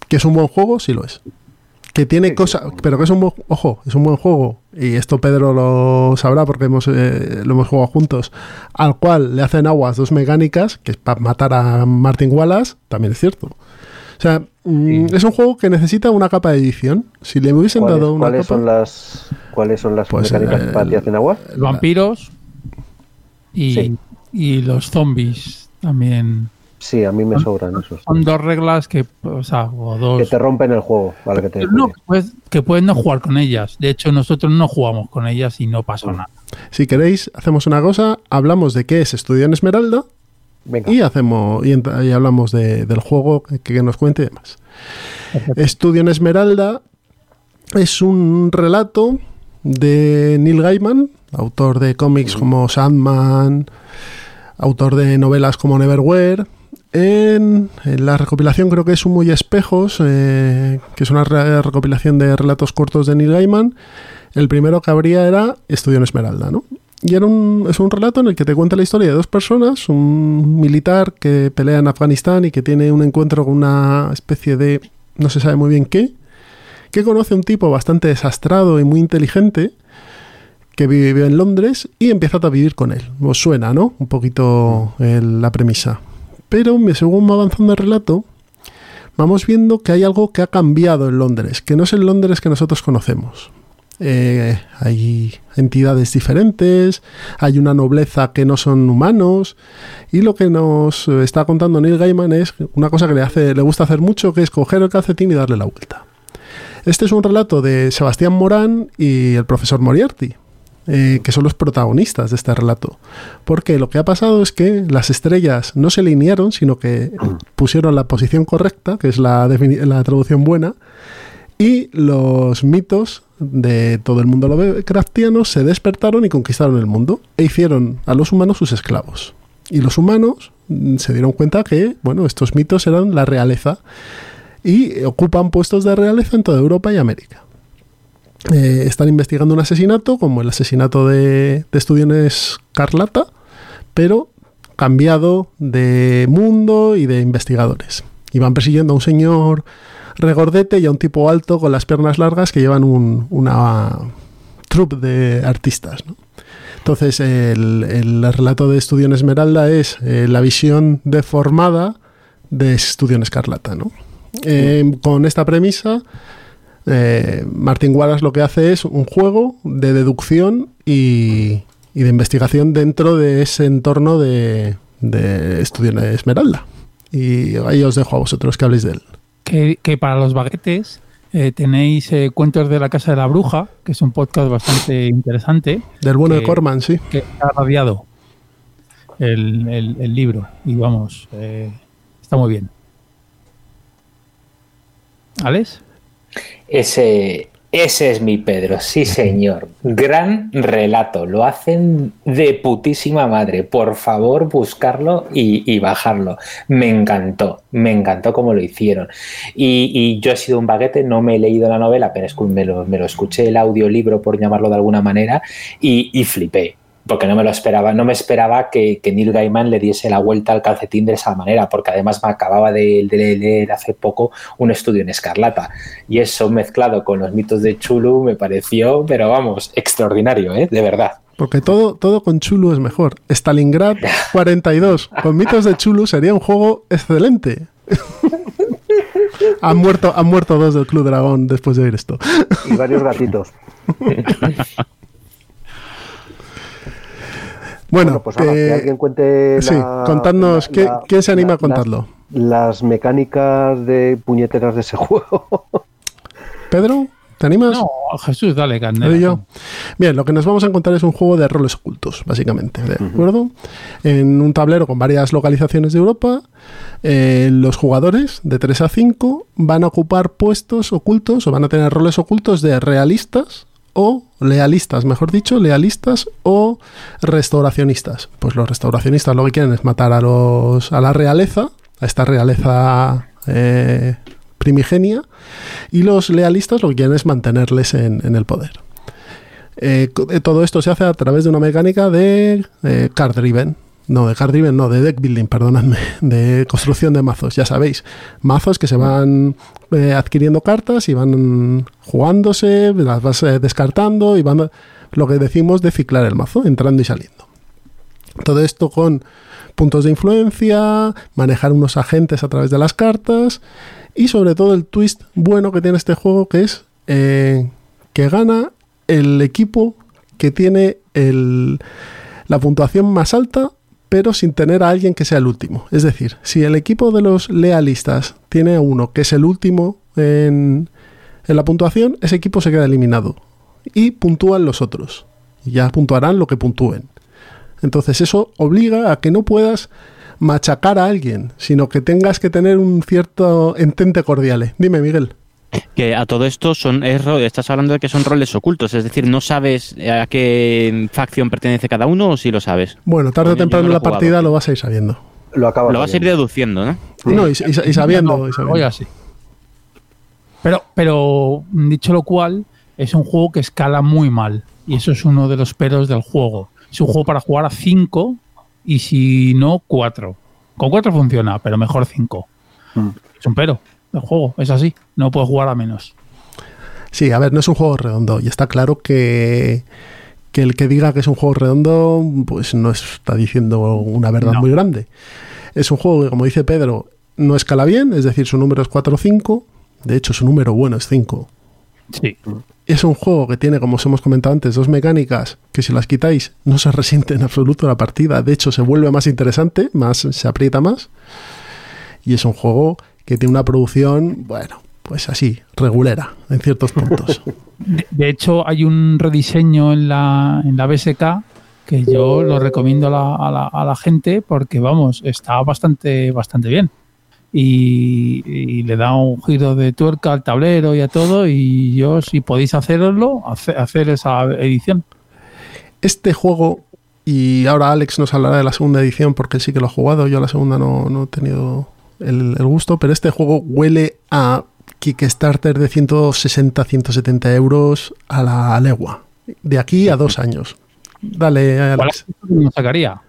Speaker 2: Que es un buen juego, sí lo es. Que tiene cosas, pero que es un buen, ojo, es un buen juego. Y esto Pedro lo sabrá porque hemos, eh, lo hemos jugado juntos. Al cual le hacen aguas dos mecánicas, que es para matar a Martin Wallace, también es cierto. O sea, mm, es un juego que necesita una capa de edición. Si le hubiesen
Speaker 5: ¿Cuáles,
Speaker 2: dado una
Speaker 5: cuáles
Speaker 2: capa,
Speaker 5: son las, ¿Cuáles son las
Speaker 2: Pues,
Speaker 5: mecánicas
Speaker 2: eh,
Speaker 5: que para ti hacen agua?
Speaker 4: Vampiros y,
Speaker 5: Sí.
Speaker 4: y los zombies también.
Speaker 5: Sí, a mí me sobran esos.
Speaker 4: Son dos reglas que, o sea, o dos.
Speaker 5: Que te rompen el juego. Vale, que te
Speaker 4: No, que puedes, que puedes no jugar con ellas. De hecho, nosotros no jugamos con ellas y no pasó nada.
Speaker 2: si queréis, hacemos una cosa, hablamos de qué es Estudio en Esmeralda
Speaker 5: Venga.
Speaker 2: y hacemos y, hablamos de- del juego que, que nos cuente y demás. Estudio en Esmeralda es un relato de Neil Gaiman, autor de cómics como Sandman, autor de novelas como Neverwhere. En, en la recopilación creo que es Un Muy Espejos, eh, que es una re- recopilación de relatos cortos de Neil Gaiman. El primero que habría era Estudio en Esmeralda, ¿no? Y era un, es un relato en el que te cuenta la historia de dos personas, un militar que pelea en Afganistán y que tiene un encuentro con una especie de, no se sabe muy bien qué, que conoce a un tipo bastante desastrado y muy inteligente que vive en Londres y empieza a vivir con él. Os suena, ¿no? Un poquito la premisa. Pero según va avanzando el relato, vamos viendo que hay algo que ha cambiado en Londres, que no es el Londres que nosotros conocemos. Eh, hay entidades diferentes, hay una nobleza que no son humanos y lo que nos está contando Neil Gaiman es una cosa que le hace le gusta hacer mucho que es coger el calcetín y darle la vuelta. Este es un relato de Sebastián Morán y el profesor Moriarty, eh, que son los protagonistas de este relato. Porque lo que ha pasado es que las estrellas no se alinearon, sino que pusieron la posición correcta, que es la traducción buena, y los mitos de todo el mundo Lovecraftiano se despertaron y conquistaron el mundo e hicieron a los humanos sus esclavos. Y los humanos mm, se dieron cuenta que, bueno, estos mitos eran la realeza y ocupan puestos de realeza en toda Europa y América. Eh, están investigando un asesinato, como el asesinato de, de Estudiantes Carlata, pero cambiado de mundo y de investigadores. Y van persiguiendo a un señor regordete y a un tipo alto con las piernas largas que llevan un- una troupe de artistas. ¿no? Entonces, el, el relato de Estudio en Esmeralda es eh, la visión deformada de Estudio en Escarlata. ¿no? Eh, con esta premisa, eh, Martin Wallace lo que hace es un juego de deducción y, y de investigación dentro de ese entorno de, de Estudio en Esmeralda. Y ahí os dejo a vosotros que habléis de él.
Speaker 4: Que, que para los baguetes eh, tenéis eh, Cuentos de la Casa de la Bruja, que es un podcast bastante interesante.
Speaker 2: Del bueno de Corman, sí.
Speaker 4: Que está radiado el, el- el libro. Y vamos, eh, está muy bien. ¿Alex?
Speaker 1: Ese, ese es mi Pedro, sí señor. Gran relato, lo hacen de putísima madre. Por favor, buscarlo y, bajarlo. Me encantó, me encantó cómo lo hicieron. Y, yo he sido un baguete, no me he leído la novela, pero me lo, escuché el audiolibro, por llamarlo de alguna manera, y flipé. Porque no me lo esperaba, no me esperaba que, que Neil Gaiman le diese la vuelta al calcetín de esa manera, porque además me acababa de, de leer hace poco un estudio en Escarlata. Y eso mezclado con los mitos de Chulu me pareció, pero vamos, extraordinario, ¿eh? De verdad.
Speaker 2: Porque todo, todo con Chulu es mejor. Stalingrad (laughs) 42 con mitos de Chulu sería un juego excelente. (laughs) han, muerto, han muerto dos del Club Dragón después de oír esto.
Speaker 5: Y varios gatitos. (laughs)
Speaker 2: Bueno,
Speaker 5: pues ahora,
Speaker 2: eh,
Speaker 5: que alguien cuente
Speaker 2: sí,
Speaker 5: la-
Speaker 2: contadnos,
Speaker 5: la-
Speaker 2: ¿qué-
Speaker 5: la-
Speaker 2: ¿quién se anima
Speaker 5: la-
Speaker 2: a contarlo?
Speaker 5: Las, las mecánicas de puñeteras de ese (laughs) juego.
Speaker 2: Pedro, ¿te animas?
Speaker 4: No, Jesús, dale,
Speaker 2: ¿Lo
Speaker 4: candela.
Speaker 2: yo? Bien, lo que nos vamos a encontrar es un juego de roles ocultos, básicamente, ¿de acuerdo? En un tablero con varias localizaciones de Europa, eh, los jugadores de 3 a 5 van a ocupar puestos ocultos o van a tener roles ocultos de realistas o lealistas, mejor dicho, lealistas o restauracionistas. Pues los restauracionistas lo que quieren es matar a los a la realeza, a esta realeza eh, primigenia y los lealistas lo que quieren es mantenerles en, el poder. Eh, eh, todo esto se hace a través de una mecánica de eh, card driven. No, de card driven, no, de deck building, perdonadme, (laughs) de construcción de mazos, ya sabéis. Mazos que se van eh, adquiriendo cartas y van jugándose, las vas eh, descartando y van, lo que decimos de ciclar el mazo, entrando y saliendo. Todo esto con puntos de influencia, manejar unos agentes a través de las cartas y sobre todo el twist bueno que tiene este juego que es eh, que gana el equipo que tiene la puntuación más alta pero sin tener a alguien que sea el último. Es decir, si el equipo de los lealistas tiene a uno que es el último en, en la puntuación, ese equipo se queda eliminado y puntúan los otros. Y ya puntuarán lo que puntúen. Entonces eso obliga a que no puedas machacar a alguien, sino que tengas que tener un cierto entente cordial. Dime, Miguel.
Speaker 3: Que a todo esto son es estás hablando de que son roles ocultos, es decir, no sabes a qué facción pertenece cada uno o si lo sabes.
Speaker 2: Bueno, tarde o
Speaker 3: no
Speaker 2: temprano en la
Speaker 3: jugado.
Speaker 2: partida lo vas a ir sabiendo.
Speaker 5: Lo acabas
Speaker 3: Lo vas a ir deduciendo, ¿no?
Speaker 2: No, y, y- y sabiendo. y sabiendo.
Speaker 4: Oye, así. Pero, pero, dicho lo cual, es un juego que escala muy mal. Y eso es uno de los peros del juego. Es un juego para jugar a 5 y si no, 4. Con 4 funciona, pero mejor 5. Es un pero del juego, es así. No puedes jugar a menos.
Speaker 2: Sí, a ver, no es un juego redondo y está claro que, que el que diga que es un juego redondo, pues no está diciendo una verdad muy grande. Es un juego que, como dice Pedro, no escala bien, es decir, su número es 4 o 5. De hecho, su número bueno es 5.
Speaker 4: Sí.
Speaker 2: Es un juego que tiene, como os hemos comentado antes, dos mecánicas que si las quitáis no se resiente en absoluto la partida. De hecho, se vuelve más interesante, más se aprieta más. Y es un juego que tiene una producción, bueno, pues así, regulera en ciertos puntos. (laughs)
Speaker 4: De, de hecho, hay un rediseño en la, en la BSK que yo lo recomiendo a la, a la- a la gente porque, vamos, está bastante, bastante bien. Y, y le da un giro de tuerca al tablero y a todo. Y yo, si podéis haceroslo, hace- hacer esa edición.
Speaker 2: Este juego, y ahora Alex nos hablará de la segunda edición porque él sí que lo ha jugado, yo la segunda no, no he tenido el, el gusto, pero este juego huele a Kickstarter de 160, 170 euros a la legua. De aquí a dos (laughs) años. Dale, Alex.
Speaker 4: ¿Cómo sacaría?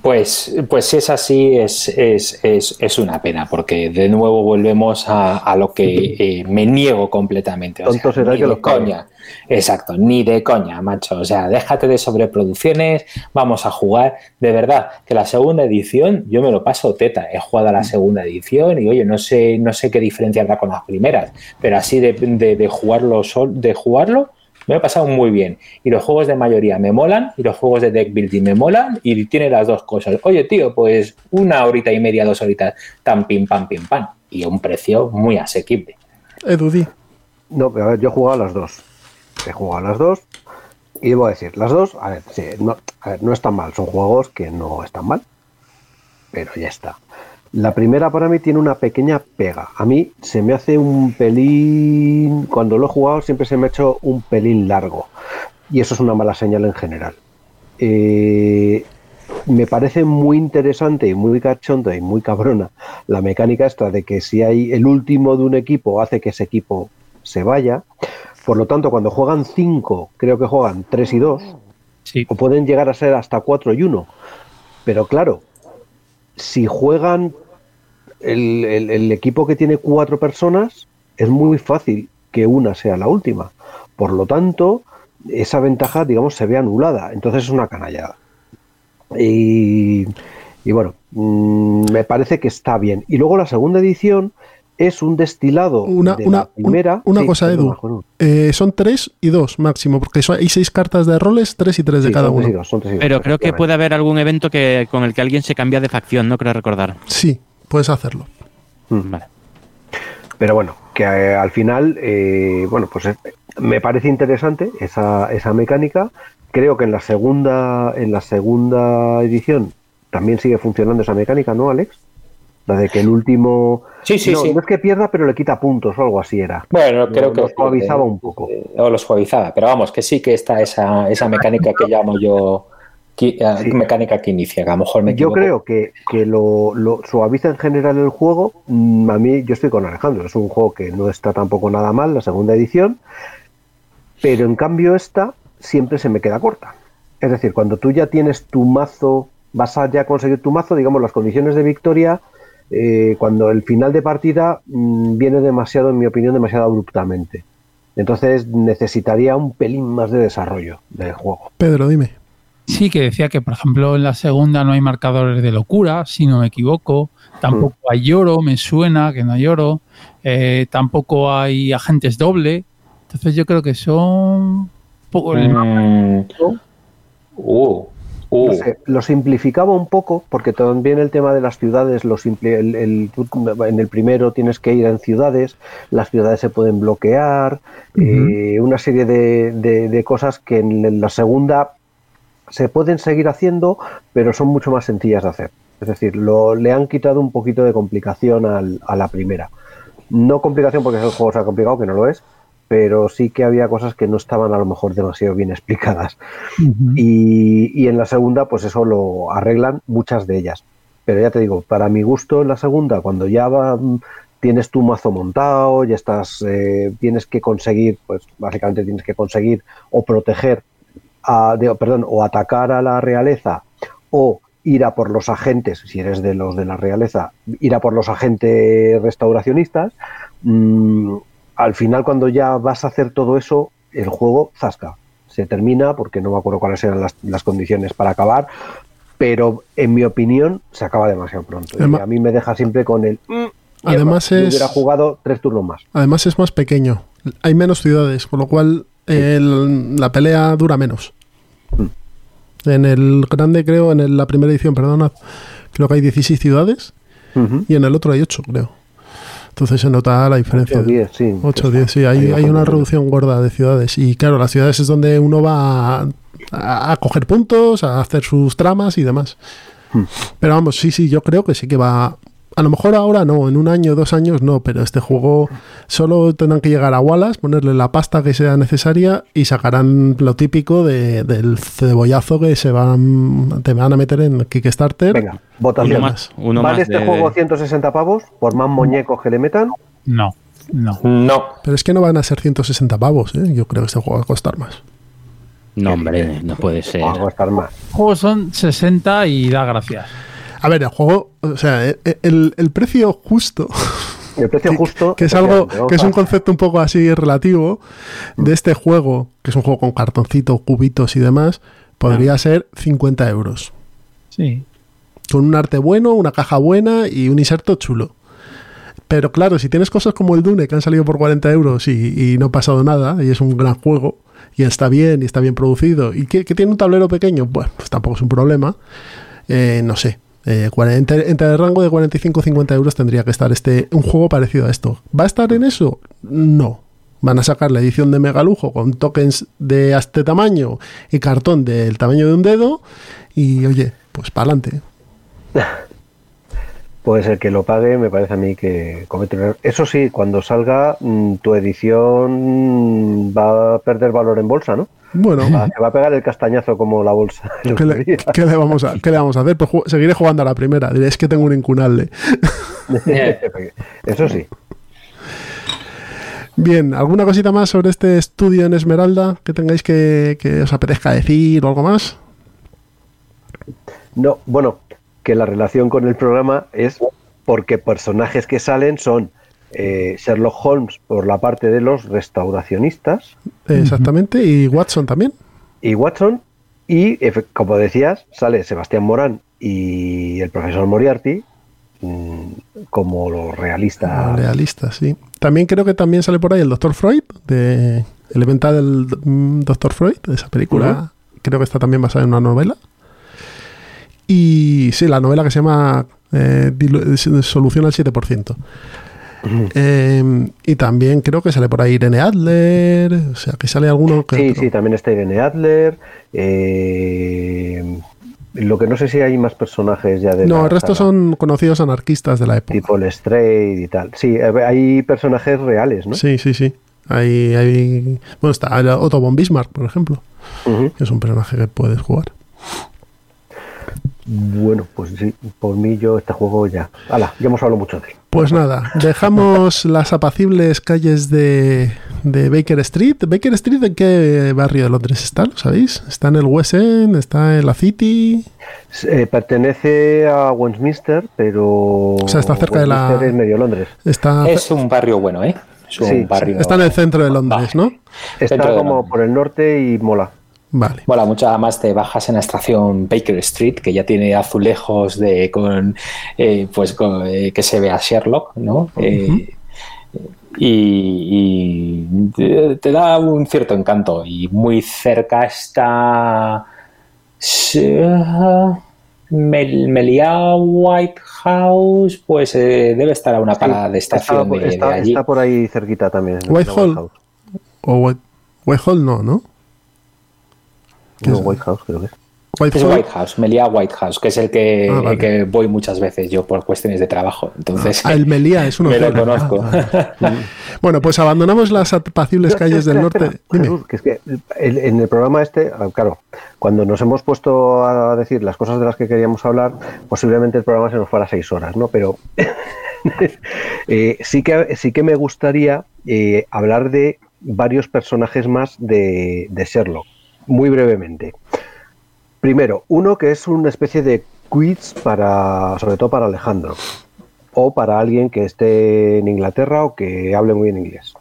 Speaker 1: Pues, pues si es así, es, es, es, es una pena, porque de nuevo volvemos a, a lo que eh, me niego completamente. O sea,
Speaker 5: Tonto será el que
Speaker 1: de
Speaker 5: los
Speaker 1: coña. Exacto, ni de coña, macho. O sea, déjate de sobreproducciones, vamos a jugar. De verdad, que la segunda edición, yo me lo paso teta. He jugado a la segunda edición y oye, no sé, no sé qué diferencia habrá con las primeras, pero así de, de, de jugarlo sol- de jugarlo. Me lo he pasado muy bien. Y los juegos de mayoría me molan y los juegos de deck building me molan y tiene las dos cosas. Oye, tío, pues una horita y media, dos horitas, tan pim pam, pim pam. Y a un precio muy asequible.
Speaker 2: Edudi.
Speaker 5: No, pero a ver, yo he jugado a las dos. He jugado a las dos. Y debo decir, las dos, a ver, sí, no, a ver, no están mal. Son juegos que no están mal. Pero ya está. La primera para mí tiene una pequeña pega. A mí se me hace un pelín. Cuando lo he jugado, siempre se me ha hecho un pelín largo. Y eso es una mala señal en general. Eh, me parece muy interesante y muy cachonda y muy cabrona la mecánica esta de que si hay el último de un equipo hace que ese equipo se vaya. Por lo tanto, cuando juegan 5, creo que juegan 3 y 2. O pueden llegar a ser hasta 4 y 1. Pero claro, si juegan el, el- equipo que tiene cuatro personas, es muy fácil que una sea la última. Por lo tanto, esa ventaja, digamos, se ve anulada. Entonces es una canallada. Y, y bueno, mm, me parece que está bien. Y luego la segunda edición es un destilado
Speaker 2: Una,
Speaker 5: de
Speaker 2: una,
Speaker 5: la primera.
Speaker 2: un- una
Speaker 5: Sí,
Speaker 2: cosa, Edu. Eh, son tres y dos máximo, porque son- hay seis cartas de roles, tres y tres de
Speaker 5: Sí,
Speaker 2: cada uno.
Speaker 5: dos, dos,
Speaker 3: Pero creo que puede haber algún evento que con el que alguien se cambia de facción, no creo recordar.
Speaker 2: Sí, puedes hacerlo.
Speaker 3: Vale.
Speaker 5: Pero bueno, que eh, al final, eh, bueno, pues eh, me parece interesante esa, esa mecánica. Creo que en la segunda, en la segunda edición también sigue funcionando esa mecánica, ¿no, Alex? La de que el último.
Speaker 1: Sí, sí,
Speaker 5: no,
Speaker 1: sí.
Speaker 5: no es que pierda, pero le quita puntos o algo así era.
Speaker 1: Bueno, creo que
Speaker 5: lo suavizaba un poco.
Speaker 1: eh, o lo suavizaba, pero vamos, que sí que está esa, esa mecánica que llamo yo que- eh, mecánica que inicia, que a lo mejor me
Speaker 5: Yo
Speaker 1: equivoco.
Speaker 5: creo que, que lo, lo suaviza en general el juego. Mm, A mí, yo estoy con Alejandro. Es un juego que no está tampoco nada mal, la segunda edición. Pero en cambio, esta siempre se me queda corta. Es decir, cuando tú ya tienes tu mazo, vas a ya conseguir tu mazo, digamos, las condiciones de victoria, eh, cuando el final de partida mm, viene demasiado, en mi opinión, demasiado abruptamente. Entonces necesitaría un pelín más de desarrollo del juego.
Speaker 2: Pedro, dime.
Speaker 4: Sí, que decía que, por ejemplo, en la segunda no hay marcadores de locura, si no me equivoco. Tampoco hay oro, me suena que no hay oro. Eh, tampoco hay agentes doble. Entonces yo creo que son... poco el
Speaker 1: Mm, uh, uh.
Speaker 5: No sé, lo simplificaba un poco porque también el tema de las ciudades, lo simpli- el- en el primero tienes que ir en ciudades, las ciudades se pueden bloquear, eh, una serie de, de- de cosas que en la segunda se pueden seguir haciendo, pero son mucho más sencillas de hacer. Es decir, lo, le han quitado un poquito de complicación al- a la primera. No complicación porque el juego sea complicado, que no lo es, pero sí que había cosas que no estaban a lo mejor demasiado bien explicadas. Y, y en la segunda, pues eso lo arreglan muchas de ellas. Pero ya te digo, para mi gusto en la segunda, cuando ya va, mm, tienes tu mazo montado, ya estás, eh, tienes que conseguir, pues básicamente tienes que conseguir o proteger, a, de- perdón, o atacar a la realeza o ir a por los agentes, si eres de los de la realeza, ir a por los agentes restauracionistas. mm, al final, cuando ya vas a hacer todo eso, el juego zasca. Se termina, porque no me acuerdo cuáles eran las, las condiciones para acabar, pero en mi opinión se acaba demasiado pronto. Y a mí me deja siempre con el... "Mm, mierda".
Speaker 2: Además es-
Speaker 5: hubiera jugado tres turnos más.
Speaker 2: Además es más pequeño. Hay menos ciudades, con lo cual el- la pelea dura menos. En el grande, creo, en el- la primera edición, perdona, creo que hay 16 ciudades y en el otro hay 8, creo. Entonces se nota la diferencia.
Speaker 5: Ocho o diez, sí.
Speaker 2: 8 o 10, sí. Hay, hay una reducción gorda de ciudades. Y claro, las ciudades es donde uno va a, a- a coger puntos, a hacer sus tramas y demás. Pero vamos, sí, sí, yo creo que sí que va. A lo mejor ahora no, en un año, dos años no, pero este juego solo tendrán que llegar a Wallace, ponerle la pasta que sea necesaria y sacarán lo típico de- del cebollazo que se van, te van a meter en Kickstarter.
Speaker 5: Venga, votación.
Speaker 2: Uno más,
Speaker 3: uno
Speaker 5: ¿Vale
Speaker 3: más
Speaker 5: este
Speaker 3: de-
Speaker 5: juego 160 pavos por más muñecos que le metan?
Speaker 4: No, no.
Speaker 1: No.
Speaker 2: Pero es que no van a ser 160 pavos, ¿eh? yo creo que este juego va a costar más.
Speaker 3: No, hombre, no puede ser.
Speaker 5: Va a costar más.
Speaker 4: Juegos son 60 y da gracias.
Speaker 2: A ver, el juego, o sea, e- e- el, el precio justo, (laughs)
Speaker 5: El precio justo.
Speaker 2: que es algo, que es un concepto un poco así relativo de este juego, que es un juego con cartoncito, cubitos y demás, podría ser 50 euros.
Speaker 4: Sí.
Speaker 2: Con un arte bueno, una caja buena y un inserto chulo. Pero claro, si tienes cosas como el Dune que han salido por 40 euros y, y no ha pasado nada, y es un gran juego, y está bien, y está bien producido, y que, que tiene un tablero pequeño, bueno, pues tampoco es un problema. Eh, no sé. Eh, cuare- entre, entre el rango de 45 y 50 euros tendría que estar este un juego parecido a esto. ¿Va a estar en eso? No. Van a sacar la edición de mega lujo con tokens de este tamaño y cartón del tamaño de un dedo. Y oye, pues para adelante. (laughs)
Speaker 5: Pues el que lo pague me parece a mí que comete un error. Eso sí, cuando salga mm, tu edición va a perder valor en bolsa, ¿no?
Speaker 2: Bueno,
Speaker 5: Va- se va a pegar el castañazo como la bolsa. (laughs)
Speaker 2: ¿qué le,
Speaker 5: día.
Speaker 2: qué le vamos a, qué le vamos a hacer? Pues ju- seguiré jugando a la primera. Diré, es que tengo un incunable. (laughs)
Speaker 5: Eso sí.
Speaker 2: Bien, ¿alguna cosita más sobre este estudio en Esmeralda que tengáis que, que os apetezca decir o algo más?
Speaker 5: No, bueno, que la relación con el programa es porque personajes que salen son eh, Sherlock Holmes por la parte de los restauracionistas
Speaker 2: Exactamente. Y Watson también.
Speaker 5: y Watson y como decías sale Sebastián Morán y el profesor Moriarty mm, como los realistas.
Speaker 2: Realista, sí. También creo que también sale por ahí el Dr. Freud, de el evento del mm, Dr. Freud, esa película. Creo que está también basada en una novela. Y sí, la novela que se llama eh, Solución al 7%. Eh, y también creo que sale por ahí Irene Adler, o sea, que sale alguno que
Speaker 5: Sí,
Speaker 2: otro.
Speaker 5: sí, también está Irene Adler. eh, lo que no sé si hay más personajes ya de
Speaker 2: No,
Speaker 5: la
Speaker 2: el resto son conocidos anarquistas de la época.
Speaker 5: tipo Lestrade y tal. Sí, eh, hay personajes reales, ¿no?
Speaker 2: Sí, sí, sí. Hay, hay... Bueno, está Otto von Bismarck, por ejemplo, que es un personaje que puedes jugar.
Speaker 5: Bueno, pues sí, por mí yo este juego ya. Hala, ya hemos hablado mucho de él.
Speaker 2: Pues nada, dejamos (laughs) las apacibles calles de, de Baker Street. ¿Baker Street en qué barrio de Londres está? ¿Lo sabéis? ¿Está en el West End? ¿Está en la City?
Speaker 5: Eh, pertenece a Westminster, pero.
Speaker 2: O sea, está cerca de la-
Speaker 5: Westminster es medio Londres.
Speaker 2: Está,
Speaker 1: Es un barrio bueno, ¿eh? Es un
Speaker 5: Sí,
Speaker 1: barrio.
Speaker 2: está en el centro de Londres, ¿no?
Speaker 5: Está como por el norte y mola.
Speaker 2: Vale.
Speaker 1: Mola mucho, además te bajas en la estación Baker Street, que ya tiene azulejos de con eh, pues con, eh, que se ve a Sherlock, ¿no? Eh, y, y te, te da un cierto encanto. Y muy cerca está Mel- Melia White House, pues eh, debe estar a una parada de estación de, de
Speaker 5: está-
Speaker 1: allí.
Speaker 5: está por ahí cerquita también.
Speaker 2: Whitehall.
Speaker 5: White House.
Speaker 2: O White, Whitehall no, ¿no? ¿Qué
Speaker 5: No,
Speaker 2: es?
Speaker 5: White House creo que es.
Speaker 1: White House, Melia White House, que es el que,
Speaker 2: Ah, vale.
Speaker 1: el que voy muchas veces yo por cuestiones de trabajo. Entonces,
Speaker 2: Ah, el Melía es uno (laughs)
Speaker 1: me lo conozco.
Speaker 2: Ah, vale. Bueno, pues abandonamos las apacibles
Speaker 5: No,
Speaker 2: calles del norte.
Speaker 5: espera,
Speaker 2: Dime.
Speaker 5: Jesús, que es que el- en el programa este, ah, claro, cuando nos hemos puesto a decir las cosas de las que queríamos hablar, posiblemente el programa se nos fuera a seis horas, ¿no? Pero (laughs) eh, sí, que, sí que me gustaría eh, hablar de varios personajes más de, de Sherlock, muy brevemente. Primero, uno que es una especie de quiz para, sobre todo para Alejandro, o para alguien que esté en Inglaterra o que hable muy bien inglés.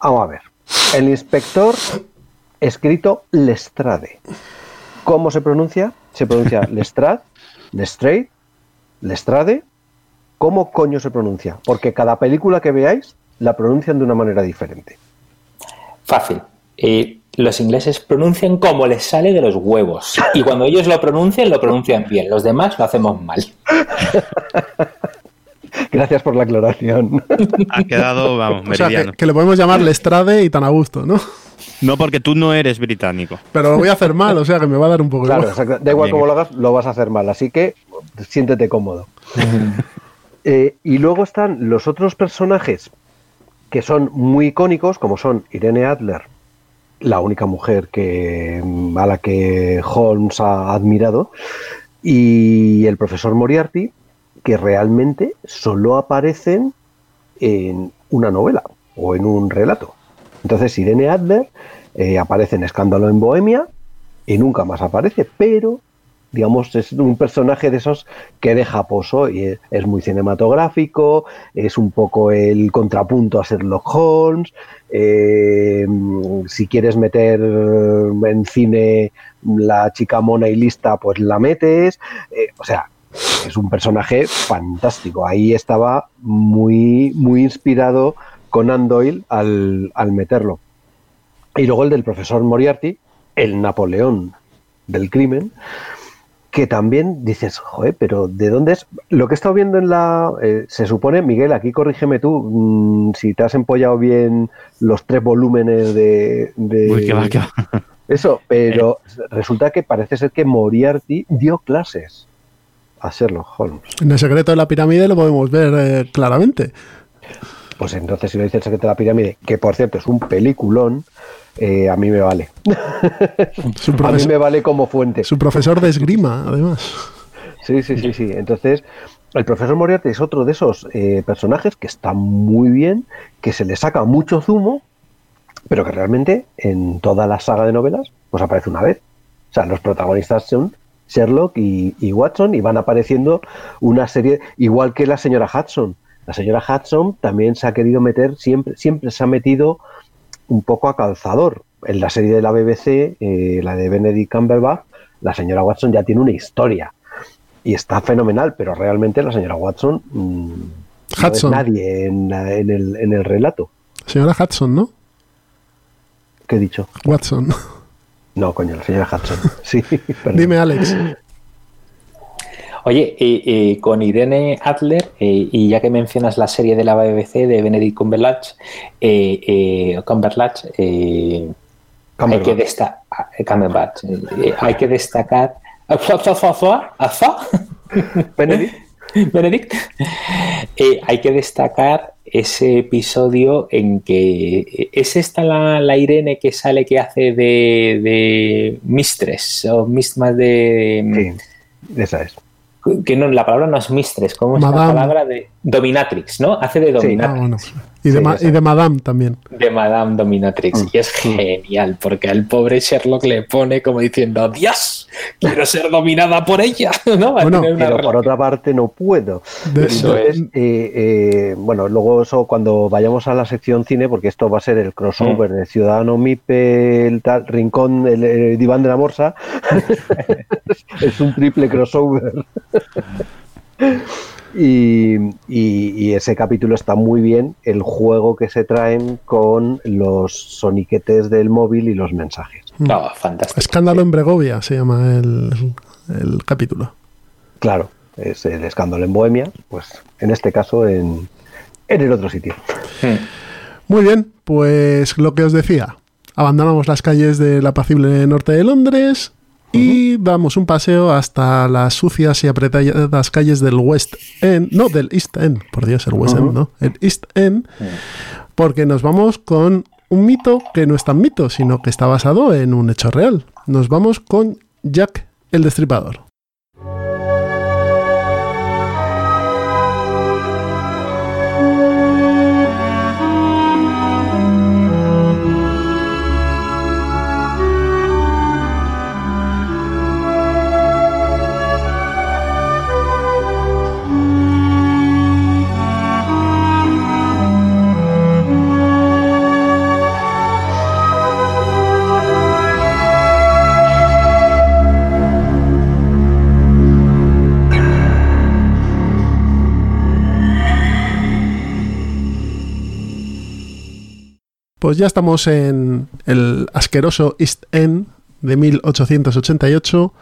Speaker 5: Vamos a ver. El inspector escrito Lestrade. ¿Cómo se pronuncia? Se pronuncia (laughs) Lestrade, Lestrade, Lestrade. ¿Cómo coño se pronuncia? Porque cada película que veáis la pronuncian de una manera diferente.
Speaker 1: Fácil. Eh, los ingleses pronuncian como les sale de los huevos. Y cuando ellos lo pronuncian, lo pronuncian bien. Los demás lo hacemos mal. (laughs)
Speaker 5: Gracias por la aclaración.
Speaker 3: Ha quedado, vamos, (laughs)
Speaker 2: O sea,
Speaker 3: meridiano.
Speaker 2: que, que le podemos llamar Lestrade y tan a gusto, ¿no?
Speaker 3: No, porque tú no eres británico.
Speaker 2: Pero lo voy a hacer mal, o sea que me va a dar un poco
Speaker 5: Claro,
Speaker 2: igual.
Speaker 5: exacto. da igual cómo lo hagas, lo vas a hacer mal. Así que siéntete cómodo. (laughs) Eh, y luego están los otros personajes que son muy icónicos, como son Irene Adler, la única mujer que, a la que Holmes ha admirado, y el profesor Moriarty, que realmente solo aparecen en una novela o en un relato. Entonces Irene Adler eh, aparece en Escándalo en Bohemia y nunca más aparece, pero digamos es un personaje de esos que deja pozo y es, muy cinematográfico, es un poco el contrapunto a Sherlock Holmes, eh, si quieres meter en cine la chica mona y lista, pues la metes, eh, o sea, es un personaje fantástico. Ahí estaba muy, muy inspirado Conan Doyle al, al meterlo. Y luego el del profesor Moriarty, el Napoleón del crimen, que también dices, joder, pero ¿de dónde es? Lo que he estado viendo en la... eh, se supone, Miguel, aquí corrígeme tú, mm, si te has empollado bien los tres volúmenes de... de-
Speaker 3: Uy, que va, que va. (laughs)
Speaker 5: Eso, pero resulta que parece ser que Moriarty dio clases a Sherlock Holmes.
Speaker 2: En el secreto de la pirámide lo podemos ver eh, claramente.
Speaker 5: Pues entonces, si lo dice el secreto de la pirámide, que por cierto es un peliculón, eh, a mí me vale. (laughs) A mí me vale como fuente.
Speaker 2: su profesor de esgrima, además.
Speaker 5: Sí, sí, sí, sí. Entonces, el profesor Moriarty es otro de esos eh, personajes que está muy bien, que se le saca mucho zumo, pero que realmente en toda la saga de novelas, pues aparece una vez. O sea, los protagonistas son Sherlock y, y Watson y van apareciendo una serie, igual que la señora Hudson. La señora Hudson también se ha querido meter, siempre, siempre se ha metido un poco a calzador. En la serie de la BBC, eh, la de Benedict Cumberbatch, la señora Watson ya tiene una historia y está fenomenal, pero realmente la señora Watson mm, no es
Speaker 2: Hudson.
Speaker 5: nadie en el, en el relato.
Speaker 2: Señora Hudson, ¿no?
Speaker 5: ¿Qué he dicho?
Speaker 2: Watson.
Speaker 5: No, coño, la señora Hudson. (laughs) Sí, perdón.
Speaker 2: Dime, Alex.
Speaker 1: Oye, eh, eh, con Irene Adler, eh, y ya que mencionas la serie de la BBC de Benedict Cumberbatch, eh, eh, Cumberbatch, eh, hay que destacar, Cumberbatch, eh, hay que destacar,
Speaker 5: Benedict.
Speaker 1: Benedict, Eh, hay que destacar ese episodio en que es esta la, la Irene que sale que hace de, de Mistress o misma de
Speaker 5: Sí, esa es.
Speaker 1: Que no, la palabra no es mistress, ¿cómo es la palabra de dominatrix, ¿no? Hace de
Speaker 5: Sí.
Speaker 2: Ah,
Speaker 1: dominatrix.
Speaker 2: bueno. Y, de
Speaker 1: Sí,
Speaker 2: ma- y de Madame también.
Speaker 1: de Madame Dominatrix.
Speaker 5: Mm.
Speaker 1: Y es genial, porque al pobre Sherlock le pone como diciendo, Dios, quiero ser dominada por ella. (laughs) ¿no?
Speaker 2: Bueno,
Speaker 5: Pero por otra parte no puedo.
Speaker 2: De-
Speaker 1: Eso
Speaker 2: de-
Speaker 1: es.
Speaker 5: Eh, eh, bueno, luego eso cuando vayamos a la sección cine, porque esto va a ser el crossover de Ciudadano Mipe, el tal, Rincón, el, el diván de la morsa. (laughs) es un triple crossover. (laughs) y, y- y ese capítulo está muy bien, el juego que se traen con los soniquetes del móvil y los mensajes.
Speaker 1: No, fantástico.
Speaker 2: Escándalo en Bregovia se llama el, el capítulo.
Speaker 5: Claro, es el escándalo en Bohemia, pues en este caso en, en el otro sitio.
Speaker 2: Muy bien, pues lo que os decía. Abandonamos las calles del apacible norte de Londres y damos un paseo hasta las sucias y apretadas calles del West End, no, del East End, por Dios, el West End, no, el East End, porque nos vamos con un mito que no es tan mito, sino que está basado en un hecho real. Nos vamos con Jack el Destripador. Pues ya estamos en el asqueroso East End de 1888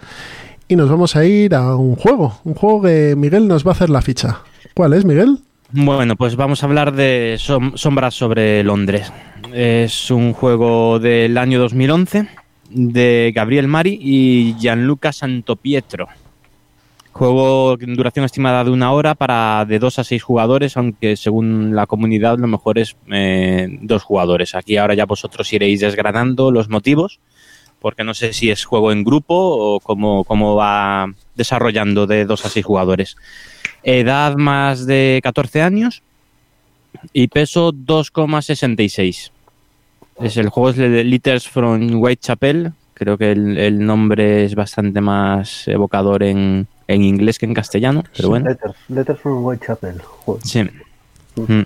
Speaker 2: y nos vamos a ir a un juego, un juego que Miguel nos va a hacer la ficha. ¿Cuál es, Miguel?
Speaker 3: Bueno, pues vamos a hablar de Som- Sombras sobre Londres. Es un juego del año 2011 de Gabriel Mari y Gianluca Santopietro. Juego en duración estimada de una hora para de dos a seis jugadores, aunque según la comunidad lo mejor es eh, dos jugadores. Aquí ahora ya vosotros iréis desgranando los motivos, porque no sé si es juego en grupo o cómo, cómo va desarrollando de dos a seis jugadores. Edad más de 14 años y peso 2,66. Es el juego es de Letters from Whitechapel. Creo que el, el nombre es bastante más evocador en, en inglés que en castellano, pero bueno.
Speaker 5: Letters, Letters from Whitechapel. Joder.
Speaker 3: Sí. Mm.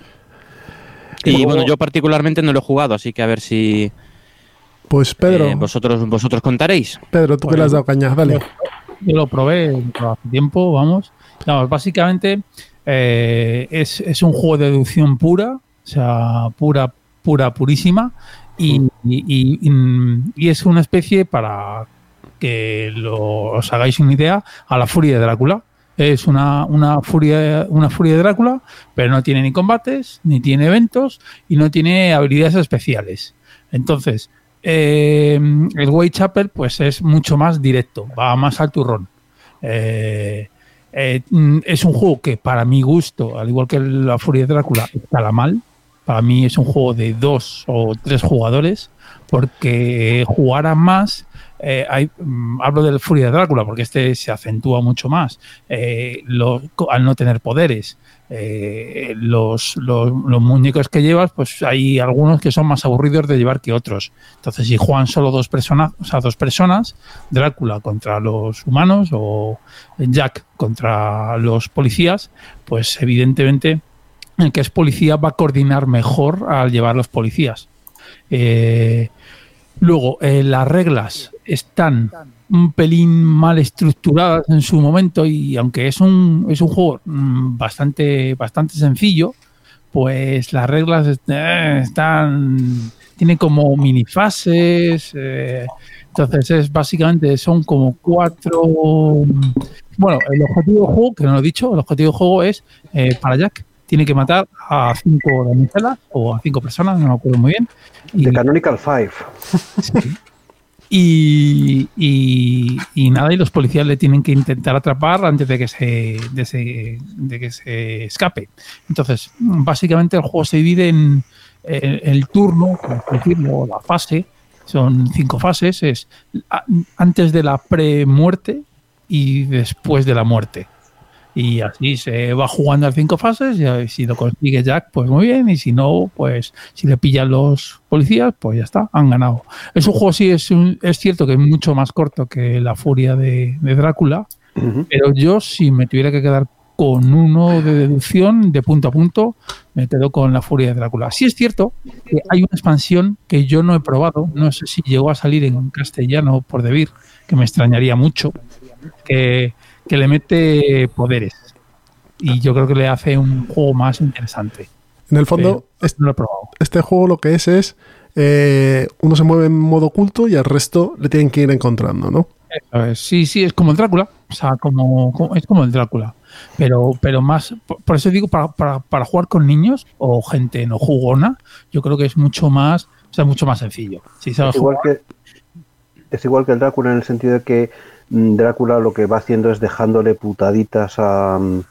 Speaker 3: Y
Speaker 5: Luego-
Speaker 3: bueno, yo particularmente no lo he jugado, así que a ver si
Speaker 2: Pues Pedro,
Speaker 3: eh, vosotros vosotros contaréis.
Speaker 2: Pedro, tú que le has dado caña, dale.
Speaker 4: Yo lo probé hace tiempo, vamos. Vamos, básicamente eh, es, es un juego de deducción pura, o sea, pura, pura, purísima. Y, y- y- y es una especie para que lo- os hagáis una idea a la furia de Drácula. Es una, una, furia, una furia de Drácula, pero no tiene ni combates, ni tiene eventos y no tiene habilidades especiales. Entonces, eh, el Whitechapel pues es mucho más directo, va más al turrón. Eh, eh, es un juego que para mi gusto, al igual que la Furia de Drácula, escala mal. Para mí es un juego de dos o tres jugadores, porque jugar más, eh, mm, hablo del Furia de Drácula, porque este se acentúa mucho más. Eh, al no tener poderes, eh, los, muñecos que llevas, pues hay algunos que son más aburridos de llevar que otros. Entonces, si juegan solo dos personas, o sea, dos personas, Drácula contra los humanos o Jack contra los policías, pues evidentemente el que es policía va a coordinar mejor al llevar los policías. Luego, las reglas están un pelín mal estructuradas en su momento y aunque es un, es un juego mm, bastante, bastante sencillo, pues las reglas eh, están tiene como minifases eh, entonces es básicamente son como cuatro bueno el objetivo del juego que no lo he dicho el objetivo del juego es eh, para Jack tiene que matar a cinco damiselas o a cinco personas no me acuerdo muy bien
Speaker 5: The Canonical Five.
Speaker 4: Y, y- nada, y los policías le tienen que intentar atrapar antes de que se, de se- de que se escape. Entonces, básicamente el juego se divide en el, el turno, por decirlo, la fase. Son cinco fases. Es antes de la pre-muerte y después de la muerte. Y así se va jugando a cinco fases y si lo consigue Jack, pues muy bien. Y si no, pues si le pillan los policías, pues ya está, han ganado. Es un juego, sí, es, un- es cierto que es mucho más corto que la furia de, de Drácula, pero yo si me tuviera que quedar con uno de deducción de punto a punto, me quedo con la furia de Drácula. Sí es cierto que hay una expansión que yo no he probado, no sé si llegó a salir en castellano por Debir, que me extrañaría mucho, que, que le mete poderes. Y yo creo que le hace un juego más interesante.
Speaker 2: En el fondo,
Speaker 4: Pero no lo he probado.
Speaker 2: este juego lo que es es eh, uno se mueve en modo oculto y al resto le tienen que ir encontrando, ¿no?
Speaker 4: Es. Sí, sí, es como el Drácula. O sea, como, como- es como el Drácula. Pero, pero más, por, por eso digo, para, para, para jugar con niños o gente no jugona, yo creo que es mucho más, o sea, mucho más sencillo. Si sabes
Speaker 5: Es igual,
Speaker 4: jugar,
Speaker 5: que, es igual que el Drácula en el sentido de que Drácula lo que va haciendo es dejándole putaditas a, mm,